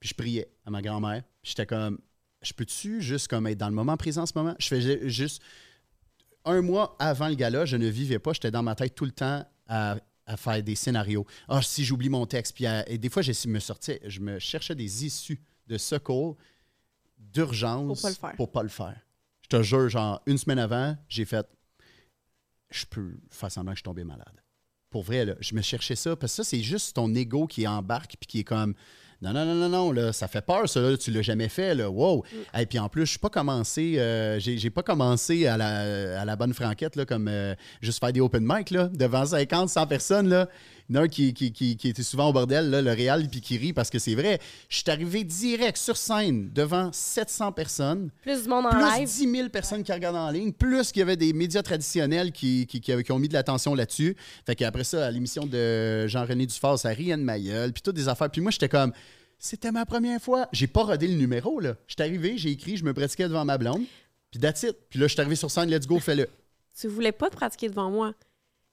Puis je priais à ma grand-mère. J'étais comme, je peux-tu juste comme être dans le moment présent en ce moment? Je faisais juste un mois avant le gala, je ne vivais pas. J'étais dans ma tête tout le temps à, à faire des scénarios. Ah, si j'oublie mon texte. Puis à- et des fois, je me sortais, je me cherchais des issues de secours, d'urgence Pour pas le faire. pour pas le faire. Je te jure, genre, une semaine avant, j'ai fait je peux faire semblant que je suis tombé malade. Pour vrai, là, je me cherchais ça, parce que ça, c'est juste ton ego qui embarque puis qui est comme non, non, non, non, non, là, ça fait peur, ça, là, tu l'as jamais fait, là, wow. Et puis en plus, je suis pas commencé, euh, j'ai j'ai pas commencé à la, à la bonne franquette, là, comme euh, juste faire des open mic, là, devant 50, 100 personnes, là. Il y en a un qui, qui, qui, qui était souvent au bordel, là, le Réal, puis qui rit parce que c'est vrai. Je suis arrivé direct sur scène devant 700 personnes Plus du monde en plus live. 10 000 personnes qui regardent en ligne, plus qu'il y avait des médias traditionnels qui, qui, qui- qui ont mis de l'attention là-dessus. Fait qu'après ça, à l'émission de Jean-René Dufort, ça riait de ma gueule, puis toutes des affaires. Puis moi, j'étais comme, c'était ma première fois. J'ai pas rodé le numéro, là. J'étais arrivé, j'ai écrit, je me pratiquais devant ma blonde, puis that's it. Puis là, je suis arrivé sur scène, let's go, fais-le. Tu voulais pas te pratiquer devant moi.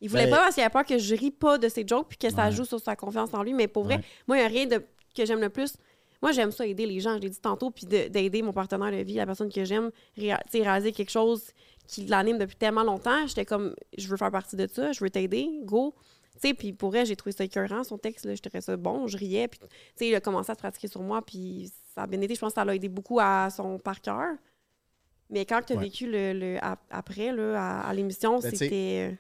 Il voulait Ben- pas parce qu'il avait peur que je ris pas de ses jokes puis que ça Ouais. joue sur sa confiance en lui. Mais pour vrai, Ouais. moi, il n'y a rien de, que j'aime le plus. Moi, j'aime ça aider les gens, je l'ai dit tantôt, puis de- d'aider mon partenaire de vie, la personne que j'aime, réa- réaliser quelque chose qui l'anime depuis tellement longtemps. J'étais comme, je veux faire partie de ça, je veux t'aider, go. Tu sais, puis pour vrai, j'ai trouvé ça écœurant, son texte, là, je trouvais ça bon, je riais, puis tu sais, il a commencé à se pratiquer sur moi, puis ça a bien été. Je pense que ça l'a aidé beaucoup à son par cœur. Mais quand tu as Ouais. vécu le, le- ap- après, là, à, à l'émission, Ben, c'était euh,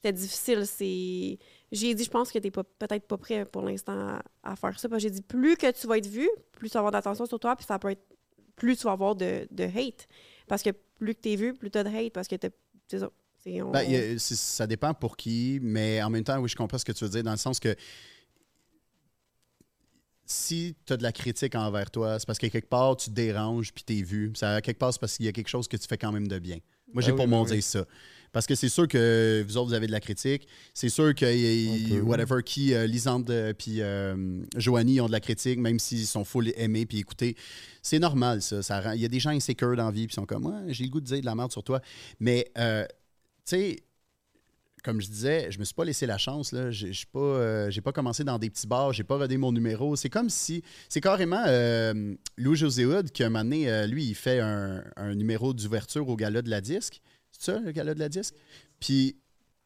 c'était difficile. C'est... J'ai dit, je pense que tu n'es peut-être pas prêt pour l'instant à, à faire ça. J'ai dit, plus que tu vas être vu, plus tu vas avoir d'attention sur toi, puis ça peut être plus tu vas avoir de, de hate. Parce que plus que tu es vu, plus tu as de hate. Parce que t'es- c'est ça. On- Ben, a- ça dépend pour qui, mais en même temps, oui, je comprends ce que tu veux dire, dans le sens que si tu as de la critique envers toi, c'est parce que quelque part, tu te déranges puis tu es vu. Ça, quelque part, c'est parce qu'il y a quelque chose que tu fais quand même de bien. Moi, j'ai Ben pour oui, mon ben oui. dire ça. Parce que c'est sûr que vous autres, vous avez de la critique. C'est sûr que y- whatever qui, euh, Lisande euh, puis euh, Joanie ont de la critique, même s'ils sont full aimés puis écoutés. C'est normal, ça. Il y a des gens insécures dans la vie puis ils sont comme, ouais, j'ai le goût de dire de la merde sur toi. Mais, euh, tu sais, comme je disais, je me suis pas laissé la chance. Là. J'ai, j'ai pas, euh, j'ai pas commencé dans des petits bars, j'ai pas rodé mon numéro. C'est comme si. C'est carrément euh, Louis-José Hood qui, un moment donné, euh, lui, il fait un, un numéro d'ouverture au gala de la disque. C'est ça, le gala de la disque? Puis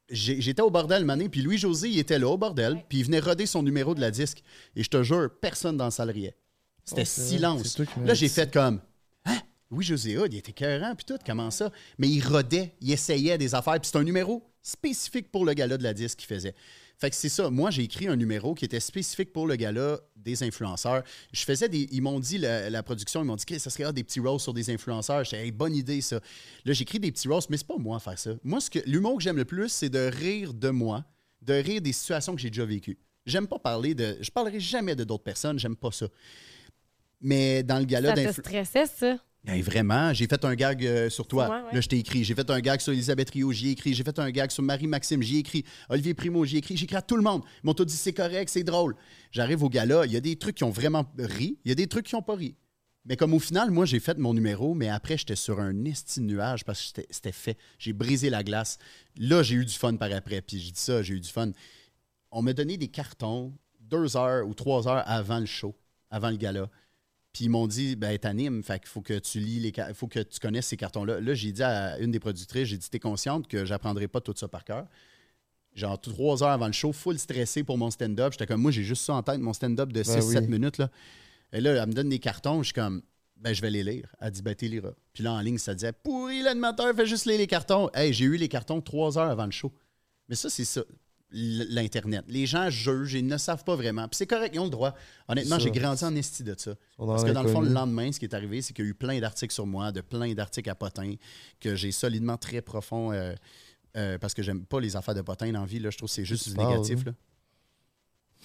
j'étais au bordel, mané, puis Louis-José, il était là au bordel, puis il venait roder son numéro de la disque. Et je te jure, personne dans la salle riait. C'était Oh, silence. Là, j'ai fait comme. Hein? Oui, José Hood, il était cohérent, puis tout, comment ça? Mais il rodait, il essayait des affaires, puis c'est un numéro spécifique pour le gala de la disque qu'il faisait. Fait que c'est ça. Moi, j'ai écrit un numéro qui était spécifique pour le gala des influenceurs. Je faisais des. Ils m'ont dit, la, la production, ils m'ont dit que ça serait ah, des petits roasts sur des influenceurs. J'ai hey, bonne idée, ça. Là, j'écris des petits roasts, mais c'est pas moi à faire ça. Moi, ce que l'humour que j'aime le plus, c'est de rire de moi, de rire des situations que j'ai déjà vécues. J'aime pas parler de. Je parlerai jamais de d'autres personnes, j'aime pas ça. Mais dans le gala Ça te stressait, ça? Hey, vraiment, j'ai fait un gag euh, sur toi. Sur moi, ouais. Là, je t'ai écrit. J'ai fait un gag sur Elisabeth Rio, j'y ai écrit. J'ai fait un gag sur Marie-Maxime, j'y ai écrit. Olivier Primo, j'y ai écrit. J'ai écrit à tout le monde. Ils m'ont tous dit c'est correct, c'est drôle. J'arrive au gala, il y a des trucs qui ont vraiment ri, il y a des trucs qui n'ont pas ri. Mais comme au final, moi, j'ai fait mon numéro, mais après, j'étais sur un esti nuage parce que c'était- c'était fait. J'ai brisé la glace. Là, j'ai eu du fun par après. Puis je dis ça, j'ai eu du fun. On m'a donné des cartons deux heures ou trois heures avant le show, avant le gala. Puis ils m'ont dit, ben, t'animes, fait qu'il faut que tu lis les faut que tu connaisses ces cartons-là. Là, j'ai dit à une des productrices, j'ai dit, t'es consciente que j'apprendrai pas tout ça par cœur. Genre, trois heures avant le show, full stressé pour mon stand-up. J'étais comme, moi, j'ai juste ça en tête, mon stand-up de 6-7 oui. minutes, là. Et là, elle me donne des cartons, je suis comme, ben, je vais les lire. Elle dit, ben, t'es liras. Puis là, en ligne, ça disait, pourri, l'animateur fait juste lire les cartons. Hey, j'ai eu les cartons trois heures avant le show. Mais ça, c'est ça, l'Internet. Les gens jugent, ils ne savent pas vraiment. Puis c'est correct, ils ont le droit. Honnêtement, j'ai grandi en esti de ça. Parce que dans le fond, le lendemain, ce qui est arrivé, c'est qu'il y a eu plein d'articles sur moi, de plein d'articles à potin, que j'ai solidement très profond. euh, euh, parce que j'aime pas les affaires de potin dans la vie. Là, je trouve que c'est juste du parles, négatif. hein? Là.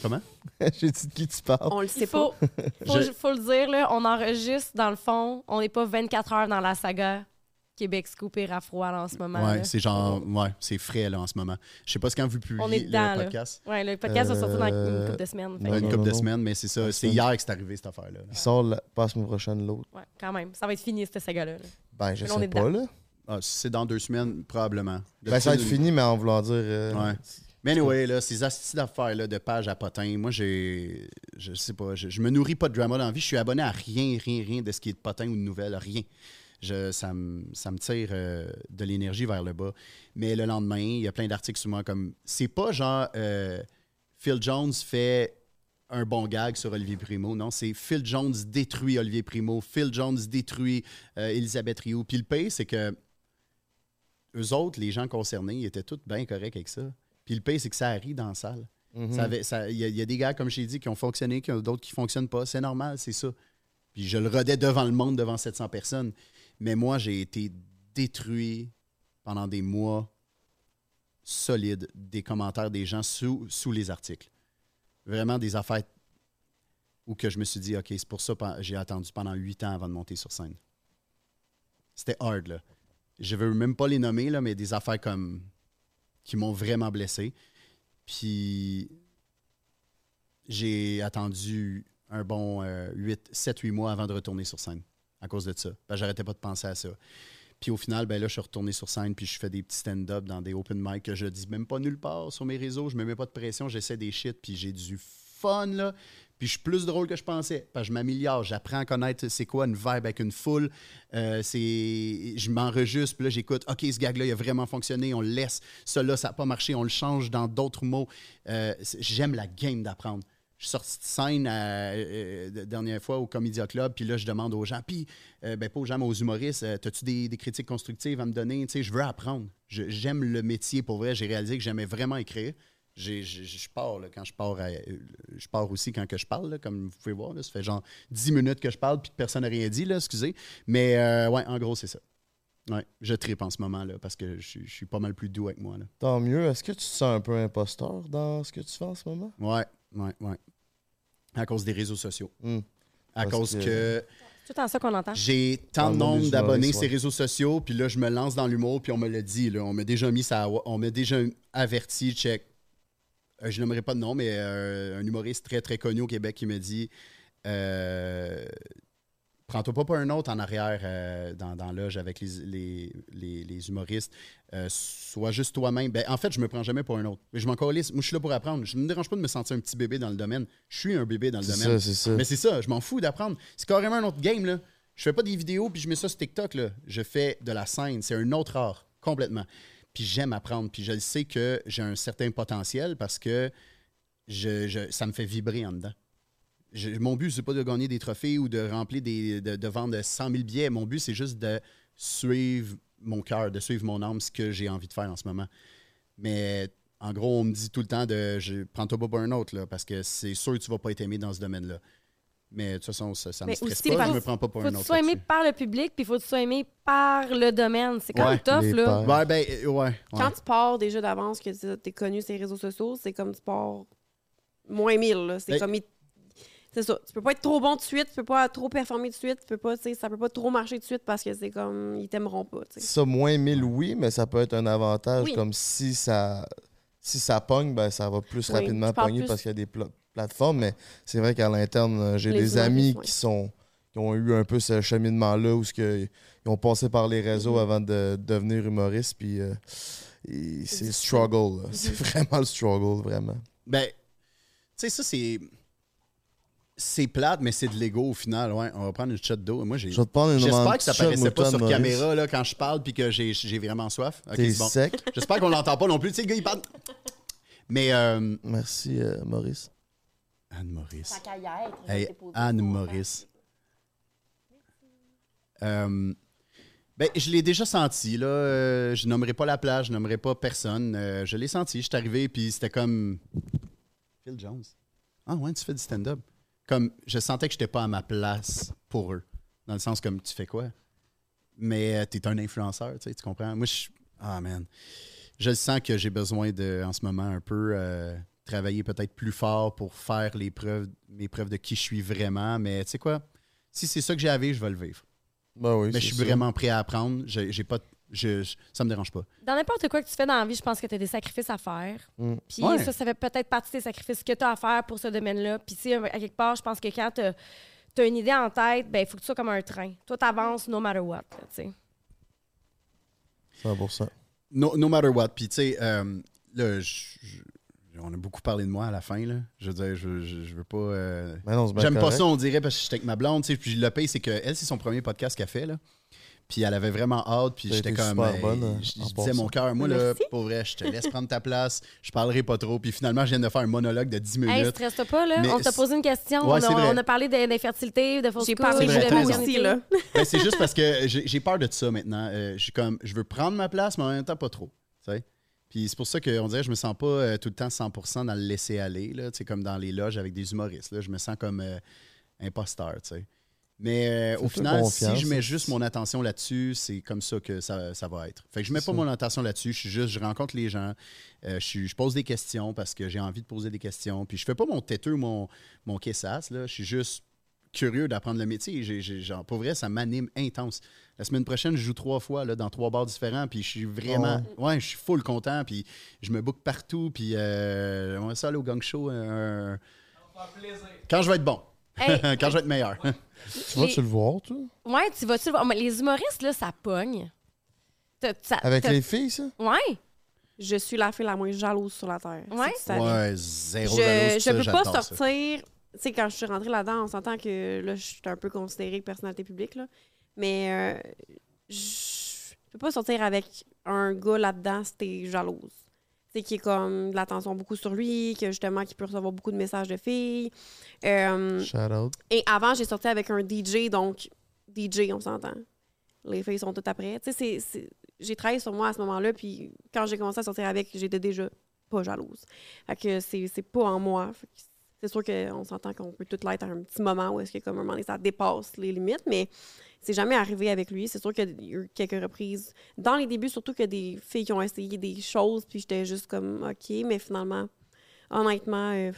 Comment? J'ai dit de qui tu parles. On le Il sait faut, pas. faut, Je- faut le dire, là, on enregistre dans le fond. On n'est pas 24 heures dans la saga Québec Scoop à froid là, en ce moment. Ouais, là. c'est genre, ouais, c'est frais là en ce moment. Je sais pas ce quand vous publiez On est dedans, le là. podcast. Ouais, le podcast va sortir dans une Euh, couple de semaines. fait Ouais, que- une non, couple de semaines, mais c'est ça. C'est hier que c'est arrivé cette affaire-là. Il sort la, pas la semaine prochaine l'autre. Ouais, quand même. Ça va être fini, cette saga-là. là. Ben, je Mais là, sais pas, là. Ah, c'est dans deux semaines, probablement. Ben, ça va être fini, mais en voulant dire. euh, Ouais. Mais anyway, là, ces astuces d'affaires-là, de pages à potin, moi, j'ai. Je sais pas, je, je me nourris pas de drama dans la vie. Je suis abonné à rien, rien, rien de ce qui est de potin ou de nouvelles, rien. Je, ça, me, ça me tire euh, de l'énergie vers le bas. Mais le lendemain, il y a plein d'articles sur moi comme. C'est pas genre. euh, Phil Jones fait un bon gag sur Olivier Primo. Non, c'est Phil Jones détruit Olivier Primo. Phil Jones détruit euh, Elisabeth Rioux. Puis le pire, c'est que eux autres, les gens concernés, ils étaient tous bien corrects avec ça. Puis le pire, c'est que ça arrive dans la salle. mhm. Ça avait- ça- Il y, a- il y a des gars, comme je t'ai dit, qui ont fonctionné, qui ont d'autres qui ne fonctionnent pas. C'est normal, c'est ça. Puis je le rodais devant le monde, devant 700 personnes. Mais moi, j'ai été détruit pendant des mois solides des commentaires des gens sous, sous les articles. Vraiment des affaires où que je me suis dit, OK, c'est pour ça que j'ai attendu pendant huit ans avant de monter sur scène. C'était hard, là. Je veux même pas les nommer, là, mais des affaires comme qui m'ont vraiment blessé. Puis j'ai attendu un bon 7-8 mois avant de retourner sur scène à cause de ça. Ben, J'arrêtais pas de penser à ça. Puis au final, ben là, je suis retourné sur scène, puis je fais des petits stand-up dans des open mic que je dis même pas nulle part sur mes réseaux. Je me mets pas de pression, j'essaie des shit, puis j'ai du fun, là. Puis je suis plus drôle que je pensais. Parce que je m'améliore, j'apprends à connaître c'est quoi une vibe avec une foule. Euh, c'est, je m'enregistre, puis là, j'écoute. OK, ce gag-là, il a vraiment fonctionné. On le laisse. Là, ça n'a pas marché. On le change dans d'autres mots. Euh, j'aime la game d'apprendre. Je suis sorti de scène euh, euh, la dernière fois au Comédia Club, puis là, je demande aux gens, puis, euh, ben, pas aux gens, mais aux humoristes, euh, as-tu des, des critiques constructives à me donner? Tu sais, je veux apprendre. J'aime le métier pour vrai. J'ai réalisé que j'aimais vraiment écrire. J'ai- j'ai- Je pars, là, quand je pars, à- euh, je pars aussi quand que je parle, là, comme vous pouvez voir. là. ça fait genre 10 minutes que je parle, puis que personne n'a rien dit, là, excusez. Mais, euh, ouais, en gros, c'est ça. Ouais, je tripe en ce moment, là, parce que je, suis- je suis pas mal plus doux avec moi, là. Tant mieux. Est-ce que tu te sens un peu imposteur dans ce que tu fais en ce moment? Ouais, ouais, ouais. À cause des réseaux sociaux. Hmm. À Parce cause que- tout en ça qu'on entend. j'ai tant de le nombre d'abonnés sur les réseaux sociaux, puis là, je me lance dans l'humour, puis on me l'a dit, là, on m'a déjà mis ça, on m'a déjà averti, check. Euh, je n'aimerais pas de nom, mais euh, un humoriste très, très connu au Québec qui me dit euh, Prends-toi pas pour un autre en arrière euh, dans, dans l'âge avec les, les, les- les humoristes. Euh, sois juste toi-même. Ben, en fait, je me prends jamais pour un autre. Mais je m'en calisse. Moi, je suis là pour apprendre. Je ne me dérange pas de me sentir un petit bébé dans le domaine. Je suis un bébé dans le domaine. ça, c'est ça. Mais c'est ça, je m'en fous d'apprendre. C'est carrément un autre game, là. Je fais pas des vidéos puis je mets ça sur TikTok, là. Je fais de la scène. C'est un autre art, complètement. Puis j'aime apprendre. Puis je sais que j'ai un certain potentiel parce que je, je- ça me fait vibrer en dedans. Je- mon but, c'est pas de gagner des trophées ou de remplir des. de, de vendre 100 000 billets. Mon but, c'est juste de suivre mon cœur, de suivre mon âme, ce que j'ai envie de faire en ce moment. Mais en gros, on me dit tout le temps de je prends-toi pas pour un autre, là, parce que c'est sûr que tu vas pas être aimé dans ce domaine-là. Mais de toute façon, ça, ça me Mais stresse aussi, pas, je me prends pas pour Faut un que tu autre. sois aimé par le public, puis faut que tu sois aimé par le domaine. C'est quand Ouais, même tough, là. Ouais, ben, euh, ouais. ouais. Quand tu pars déjà d'avance, que tu es connu sur les réseaux sociaux, c'est comme tu pars moins 1000. là. C'est Ben- comme. il- C'est ça. Tu peux pas être trop bon de suite, tu peux pas trop performer de suite, tu peux pas, tu sais, ça peut pas trop marcher de suite parce que c'est comme. Ils t'aimeront pas. tu sais. Ça, moins 1000, oui, mais ça peut être un avantage. Oui. Comme si ça, si ça pogne, ben, ça va plus Oui, rapidement pogner plus- parce qu'il y a des pla- plateformes. Mais c'est vrai qu'à l'interne, euh, j'ai des amis qui sont qui ont eu un peu ce cheminement-là où ce que, ils ont passé par les réseaux Mhm. avant de devenir humoristes. Puis euh, c'est difficile. struggle. là. C'est vraiment le struggle, vraiment. Ben, tu sais, ça, c'est. C'est plate, mais c'est de l'ego au final. Ouais, on va prendre une shot d'eau. Moi, j'ai. Je vais te prendre une J'espère que ça paraissait pas sur caméra là, quand je parle puis que j'ai j'ai vraiment soif. Ok, T'es c'est bon. sec? J'espère qu'on l'entend pas non plus. Tu sais, le gars, il parle. Mais euh, Merci, euh, Maurice. Anne Maurice. Tant qu'à y être, Hey, j'ai posé Anne. Maurice. Euh, ben, je l'ai déjà senti, là. Euh, je nommerai pas la plage, je nommerai pas personne. Euh, je l'ai senti. Je suis arrivé, puis c'était comme. Phil Jones. Ah, ouais, tu fais du stand-up. Comme, je sentais que j'étais pas à ma place pour eux. Dans le sens comme, tu fais quoi? Mais tu t'es un influenceur, tu sais, tu comprends? Moi, je. Ah, man. Je sens que j'ai besoin de, en ce moment, un peu. euh, travailler peut-être plus fort pour faire les preuves, mes preuves de qui je suis vraiment. Mais tu sais quoi? Si c'est ça que j'ai à vivre, je vais le vivre. Ben oui, Mais je suis ça. vraiment prêt à apprendre. J'ai pas, je, je- ça me dérange pas. Dans n'importe quoi que tu fais dans la vie, je pense que tu as des sacrifices à faire. Mm. Puis Ouais. ça, ça fait peut-être partie des sacrifices que tu as à faire pour ce domaine-là. Puis, tu sais, à quelque part, je pense que quand tu as, une idée en tête, ben il faut que tu sois comme un train. Toi, tu avances no matter what. là, tu sais. 100%. No, no matter what. Puis, tu sais, euh, là, je- je- on a beaucoup parlé de moi à la fin. Là. Je veux dire, je, je, je veux pas. euh, Ben J'aime pas correct. ça, on dirait, parce que j'étais avec ma blonde. tu sais, Puis le pire, c'est qu'elle, c'est son premier podcast qu'elle fait. Là. Puis elle avait vraiment hâte. Puis j'étais comme. super hey, bonne, je, disais mon cœur, moi, là, pour vrai, je te laisse prendre ta place. Je parlerai pas trop. Puis finalement, je viens de faire un monologue de 10 minutes. Hey, stresse-toi pas, là. Mais on t'a posé une question. Ouais, on, a, on a parlé de- d'infertilité, de fausses J'ai parlé C'est de raison. aussi, là. Ben, c'est juste parce que j'ai peur de ça maintenant. Euh, je suis comme, je veux prendre ma place, mais en même temps, pas trop. tu sais. Puis c'est pour ça qu'on dirait que je me sens pas euh, tout le temps 100% dans le laisser aller, là, tu sais, comme dans les loges avec des humoristes. Là, je me sens comme euh, imposteur. tu sais. Mais euh, au final, si je mets juste mon attention là-dessus, c'est comme ça que ça, ça va être. Fait que je mets pas ça. mon attention là-dessus, je suis juste, je rencontre les gens, euh, je, suis- je pose des questions parce que j'ai envie de poser des questions. Puis je fais pas mon têteux ou mon, mon caissasse, là. Je suis juste curieux d'apprendre le métier. Genre, pour vrai, ça m'anime intense. La semaine prochaine, je joue trois fois là, dans trois bars différents, puis je suis vraiment... ouais, je suis full content, puis je me book partout, puis euh, on va ça aller au gang show. euh, Quand je vais être bon. Hey. Quand je vais être meilleur. Tu vas-tu le voir, toi? Ouais, tu vas-tu le voir? Mais les humoristes, là, ça pogne. T'as- ça- Avec t'as- les filles, ça? Ouais. Je suis la fille la moins jalouse sur la Terre. Ouais? tu savais. ouais, zéro je, jalouse, je ça, peux pas j'adore ça. sortir. Tu sais, quand je suis rentrée là-dedans, on s'entend que là, je suis un peu considérée personnalité publique, là. Mais euh, je peux pas sortir avec un gars là-dedans si t'es jalouse. Sais, qui est comme de l'attention beaucoup sur lui, que justement, qui peut recevoir beaucoup de messages de filles. Euh, Shout out. et avant, j'ai sorti avec un DJ, donc DJ, on s'entend. Les filles sont toutes après. Tu sais, c'est- c'est- j'ai travaillé sur moi à ce moment-là, puis quand j'ai commencé à sortir avec, j'étais déjà pas jalouse. Fait que c'est c'est pas en moi. Que C'est sûr qu'on s'entend qu'on peut tout l'être à un petit moment où est-ce que, comme un moment donné, ça dépasse les limites, mais c'est jamais arrivé avec lui. C'est sûr qu'il y a eu quelques reprises. Dans les débuts, surtout qu'il y a des filles qui ont essayé des choses, puis j'étais juste comme, OK, mais finalement, honnêtement, euh,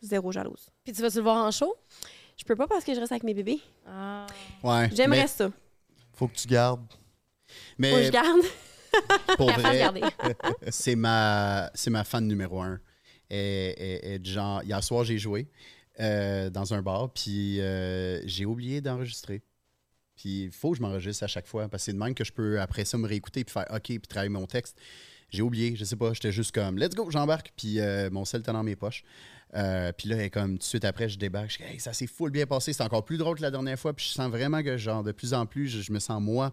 zéro jalouse. Puis tu vas-tu le voir en show? Je peux pas parce que je reste avec mes bébés. Ah. Ouais, J'aimerais ça. Faut que tu gardes. Mais, Faut que je garde. pour vrai, c'est ma, c'est ma fan numéro un. Et, genre, hier soir, j'ai joué euh, dans un bar, puis euh, j'ai oublié d'enregistrer. Puis il faut que je m'enregistre à chaque fois, parce que c'est de même que je peux, après ça, me réécouter, puis faire OK, puis travailler mon texte. J'ai oublié, je sais pas, j'étais juste comme, let's go, j'embarque, puis euh, mon sel était dans mes poches. Puis là, comme, tout de suite après, je débarque, je dis, hey, ça s'est full bien passé, c'est encore plus drôle que la dernière fois, puis je sens vraiment que, genre, de plus en plus, je, me sens moi,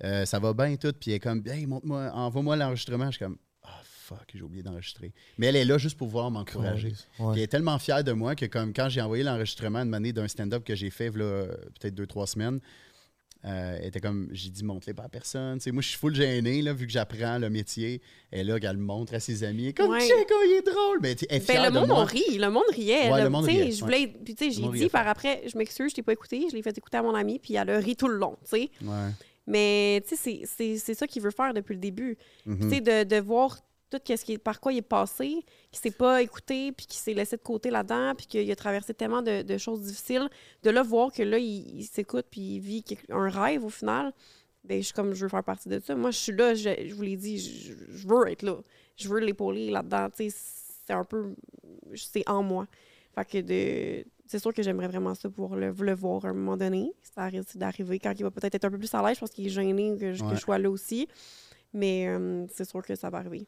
ça va bien et tout, puis elle est comme, hey, montre-moi, envoie-moi l'enregistrement. Je suis comme, fuck, j'ai oublié d'enregistrer. Mais elle est là juste pour voir m'encourager. Elle est tellement fière de moi que comme quand j'ai envoyé l'enregistrement une année d'un stand-up que j'ai fait là, peut-être deux, trois semaines, euh, elle était comme, j'ai dit, montre-les pas à personne. Tu sais, moi, je suis full gêné, là, vu que j'apprends le métier. Et là, qu'elle le montre à ses amis. Comme, Ouais. check, oh, il est drôle. Mais elle est Ben, le de monde moi. on rit, le monde riait. Ouais, là. le monde Tu sais, riait, Je ouais. voulais, puis tu sais, j'ai dit par après, je m'excuse, je t'ai pas écouté, je l'ai fait écouter à mon amie, puis elle a ri tout le long, tu sais. Ouais. Mais tu sais, c'est- c'est c'est ça qu'il veut faire depuis le début. Tu sais, de, de voir tout ce qui est, par quoi il est passé, qu'il s'est pas écouté, puis qu'il s'est laissé de côté là-dedans, puis qu'il a traversé tellement de, de choses difficiles, de là voir que là, il, il s'écoute, puis il vit un rêve au final, ben, je suis comme, je veux faire partie de ça. Moi, je suis là, je, je vous l'ai dit, je, je veux être là. Je veux l'épauler là-dedans, tu sais, c'est un peu, c'est en moi. Fait que de... C'est sûr que j'aimerais vraiment ça pour le, le voir à un moment donné. Ça risque d'arriver quand il va peut-être être un peu plus à l'aise. Je pense qu'il est gêné que je, que je sois là aussi. Mais euh, c'est sûr que ça va arriver.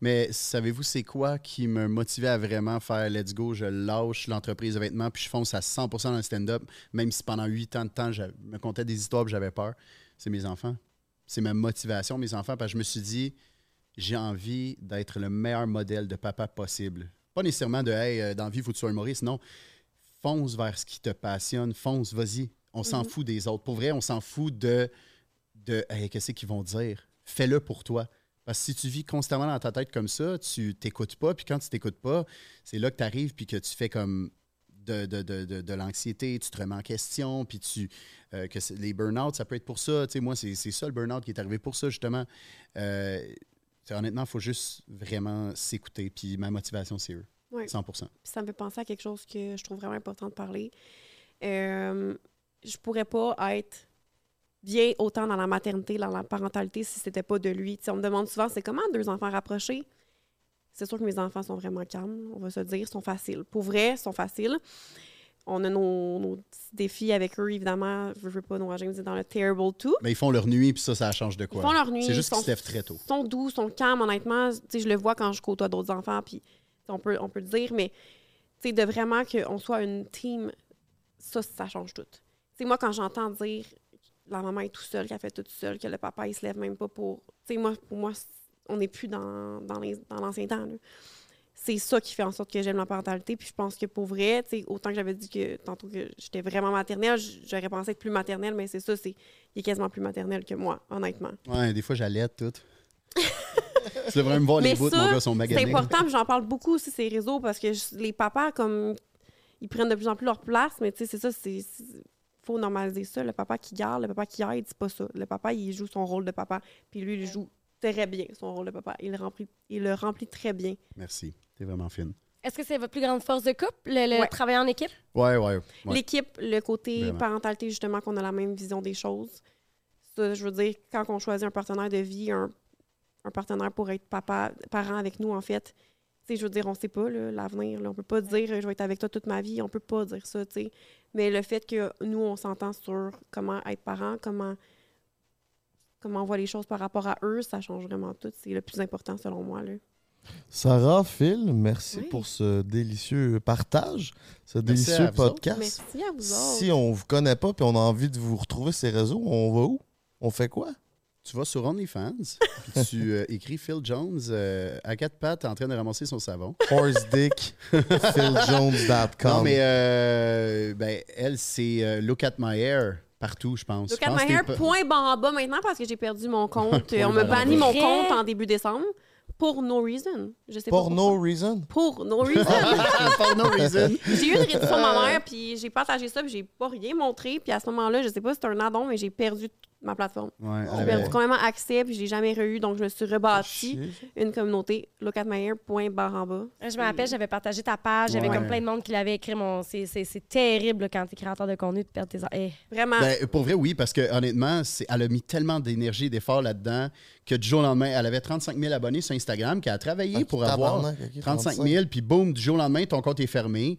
Mais savez-vous, c'est quoi qui me motivait à vraiment faire let's go, je lâche l'entreprise de vêtements, puis je fonce à 100% dans le stand-up, même si pendant huit ans de temps, je me contais des histoires, j'avais peur. C'est mes enfants. C'est ma motivation, mes enfants, parce que je me suis dit, j'ai envie d'être le meilleur modèle de papa possible. Pas nécessairement de, hey, euh, dans la vie, faut que tu sois humoriste. Non, fonce vers ce qui te passionne, fonce, vas-y. On s'en Mhm. fout des autres. Pour vrai, on s'en fout de, de hey, qu'est-ce qu'ils vont dire? Fais-le pour toi. Parce que si tu vis constamment dans ta tête comme ça, tu t'écoutes pas, puis quand tu t'écoutes pas, c'est là que tu arrives, puis que tu fais comme de, de, de, de, de l'anxiété, tu te remets en question, puis tu. euh, que les burn-out, ça peut être pour ça. Tu sais, moi, c'est c'est ça le burn-out qui est arrivé pour ça, justement. Euh, honnêtement, il faut juste vraiment s'écouter, puis ma motivation, c'est eux. Ouais. 100 Puis ça me fait penser à quelque chose que je trouve vraiment important de parler. Euh, je pourrais pas être bien autant dans la maternité, dans la parentalité, si c'était pas de lui. Tu sais, on me demande souvent, c'est comment deux enfants rapprochés? C'est sûr que mes enfants sont vraiment calmes, on va se dire, sont faciles. Pour vrai, ils sont faciles. On a nos, nos petits défis avec eux, évidemment. Je veux pas, James est dans le Terrible 2. Mais ils font leur nuit, puis ça, ça change de quoi? Ils font leur nuit. C'est juste qu'ils se lèvent très tôt. sont doux, sont calmes, honnêtement. Tu sais, je le vois quand je côtoie d'autres enfants, puis on peut, on peut le dire, mais de vraiment qu'on soit une team, ça, ça change tout. Tu sais, moi, quand j'entends dire la maman est tout seule, qu'elle fait tout seule, que le papa, il se lève même pas pour... Tu sais, moi, pour moi, on n'est plus dans, dans, l'ancien temps, là. C'est ça qui fait en sorte que j'aime la parentalité. Puis je pense que pour vrai, tu sais, autant que j'avais dit que tantôt que j'étais vraiment maternelle, j'aurais pensé être plus maternelle, mais c'est ça, c'est il est quasiment plus maternelle que moi, honnêtement. Ouais, des fois, j'allais tout. tu devrais me voir les bouts, mon gars, sont C'est important, j'en parle beaucoup aussi, ces réseaux, parce que je- les papas, comme, ils prennent de plus en plus leur place, mais tu sais, c'est ça, c'est. Faut normaliser ça. Le papa qui garde, le papa qui aide, c'est pas ça. Le papa, il joue son rôle de papa, puis lui, il joue très bien son rôle de papa. Il le remplit, il le remplit très bien. Merci. T'es vraiment fine. Est-ce que c'est votre plus grande force de couple, le, le Ouais. travail en équipe? Ouais, ouais. ouais. L'équipe, le côté Vraiment. parentalité, justement, qu'on a la même vision des choses. Ça, je veux dire, quand on choisit un partenaire de vie, un, un partenaire pour être papa, parent avec nous, en fait, je veux dire, on sait pas, l'avenir, on peut pas dire je vais être avec toi toute ma vie, on peut pas dire ça, tu sais. Mais le fait que nous, on s'entend sur comment être parent, comment, comment on voit les choses par rapport à eux, ça change vraiment tout. C'est le plus important, selon moi, là. Sarah, Phil, merci Oui. pour ce délicieux partage, ce Merci à délicieux autres. podcast. Merci à vous Si on vous connaît pas puis on a envie de vous retrouver ces réseaux, on va où? On fait quoi? Tu vas sur OnlyFans, puis tu euh, écris Phil Jones euh, à quatre pattes en train de ramasser son savon. Horsedick, philjones.com. Non, mais euh, ben, elle, c'est euh, Look at my hair partout, je pense. Look at my hair, point barre en bas maintenant parce que j'ai perdu mon compte. On me bannit bas. mon compte en début décembre pour no reason. Je sais For pas. no reason? Pour no reason. For no reason. j'ai eu une réduction de ma mère, puis j'ai partagé ça, puis j'ai pas rien montré. Puis à ce moment-là, je sais pas si c'était un addon, mais j'ai perdu ma plateforme. Ouais, J'ai perdu complètement accès, puis je l'ai jamais re-eu. Donc, je me suis rebâti Chier. une communauté. Look at my hair, point barre en bas. Je me rappelle, j'avais partagé ta page, j'avais Ouais. comme plein de monde qui l'avait écrit. Mon... C'est, c'est, c'est terrible quand t'es créateur de contenu de perdre tes... Eh. Vraiment. Ben, pour vrai, oui, parce que honnêtement, c'est- elle a mis tellement d'énergie et d'efforts là-dedans que du jour au lendemain, elle avait 35 000 abonnés sur Instagram, qu'elle a travaillé Ah, pour avoir tabarnak, ok, 35 000, puis boum, du jour au lendemain, ton compte est fermé.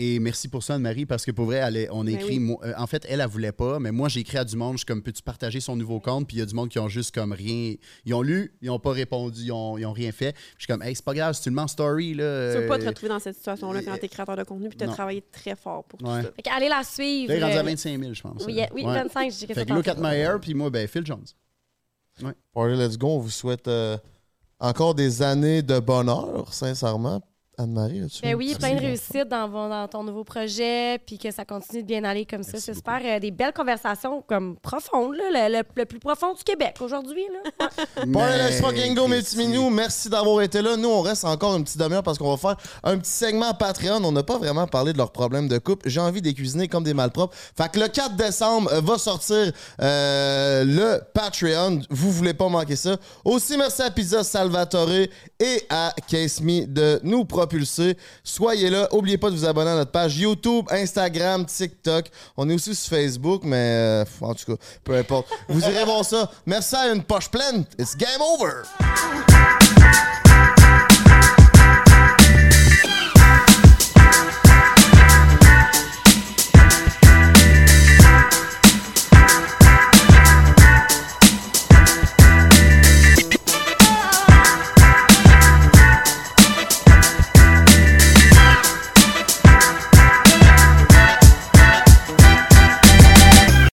Et merci pour ça, Anne-Marie, parce que pour vrai, elle est- on a Ben écrit. oui. euh, en fait, elle, elle voulait pas, mais moi, j'ai écrit à du monde. Je suis comme, peux-tu partager son nouveau compte? Puis il y a du monde qui ont juste comme rien. Ils ont lu, ils ont pas répondu, ils ont, ils ont rien fait. Puis je suis comme, hey, c'est pas grave, si tu le mets en story, là. tu veux pas te euh, retrouver dans cette situation-là quand euh, t'es créateur de contenu, puis t'as travaillé très fort pour Ouais. tout ça. Fait qu'allez la suivre. Là, il est rendu à euh, 25 000, je pense. Oui, oui Ouais. 25, j'ai Fait que look at my hair, puis moi, ben, Phil Jones. Party Let's Go, on vous souhaite euh, encore des années de bonheur, sincèrement. Anne-Marie, as-tu Ben oui, plein de réussite dans, ton nouveau projet, puis que ça continue de bien aller comme ça. C'est super. euh, des belles conversations comme profondes, là, le, le- le plus profond du Québec aujourd'hui. là. Party Mais- Let's Fucking Go, mes Christy. petits minous, merci d'avoir été là. Nous, on reste encore une petite demi-heure parce qu'on va faire un petit segment Patreon. On n'a pas vraiment parlé de leurs problèmes de couple. J'ai envie de les cuisiner comme des malpropres. Fait que le 4 décembre va sortir euh, le Patreon. Vous voulez pas manquer ça. Aussi, merci à Pizza Salvatore et à Case Me de nous propulser. Soyez là. Oubliez pas de vous abonner à notre page YouTube, Instagram, TikTok. On est aussi sur Facebook, mais euh, en tout cas, peu importe. Vous irez voir ça. Merci à une poche pleine. It's game over.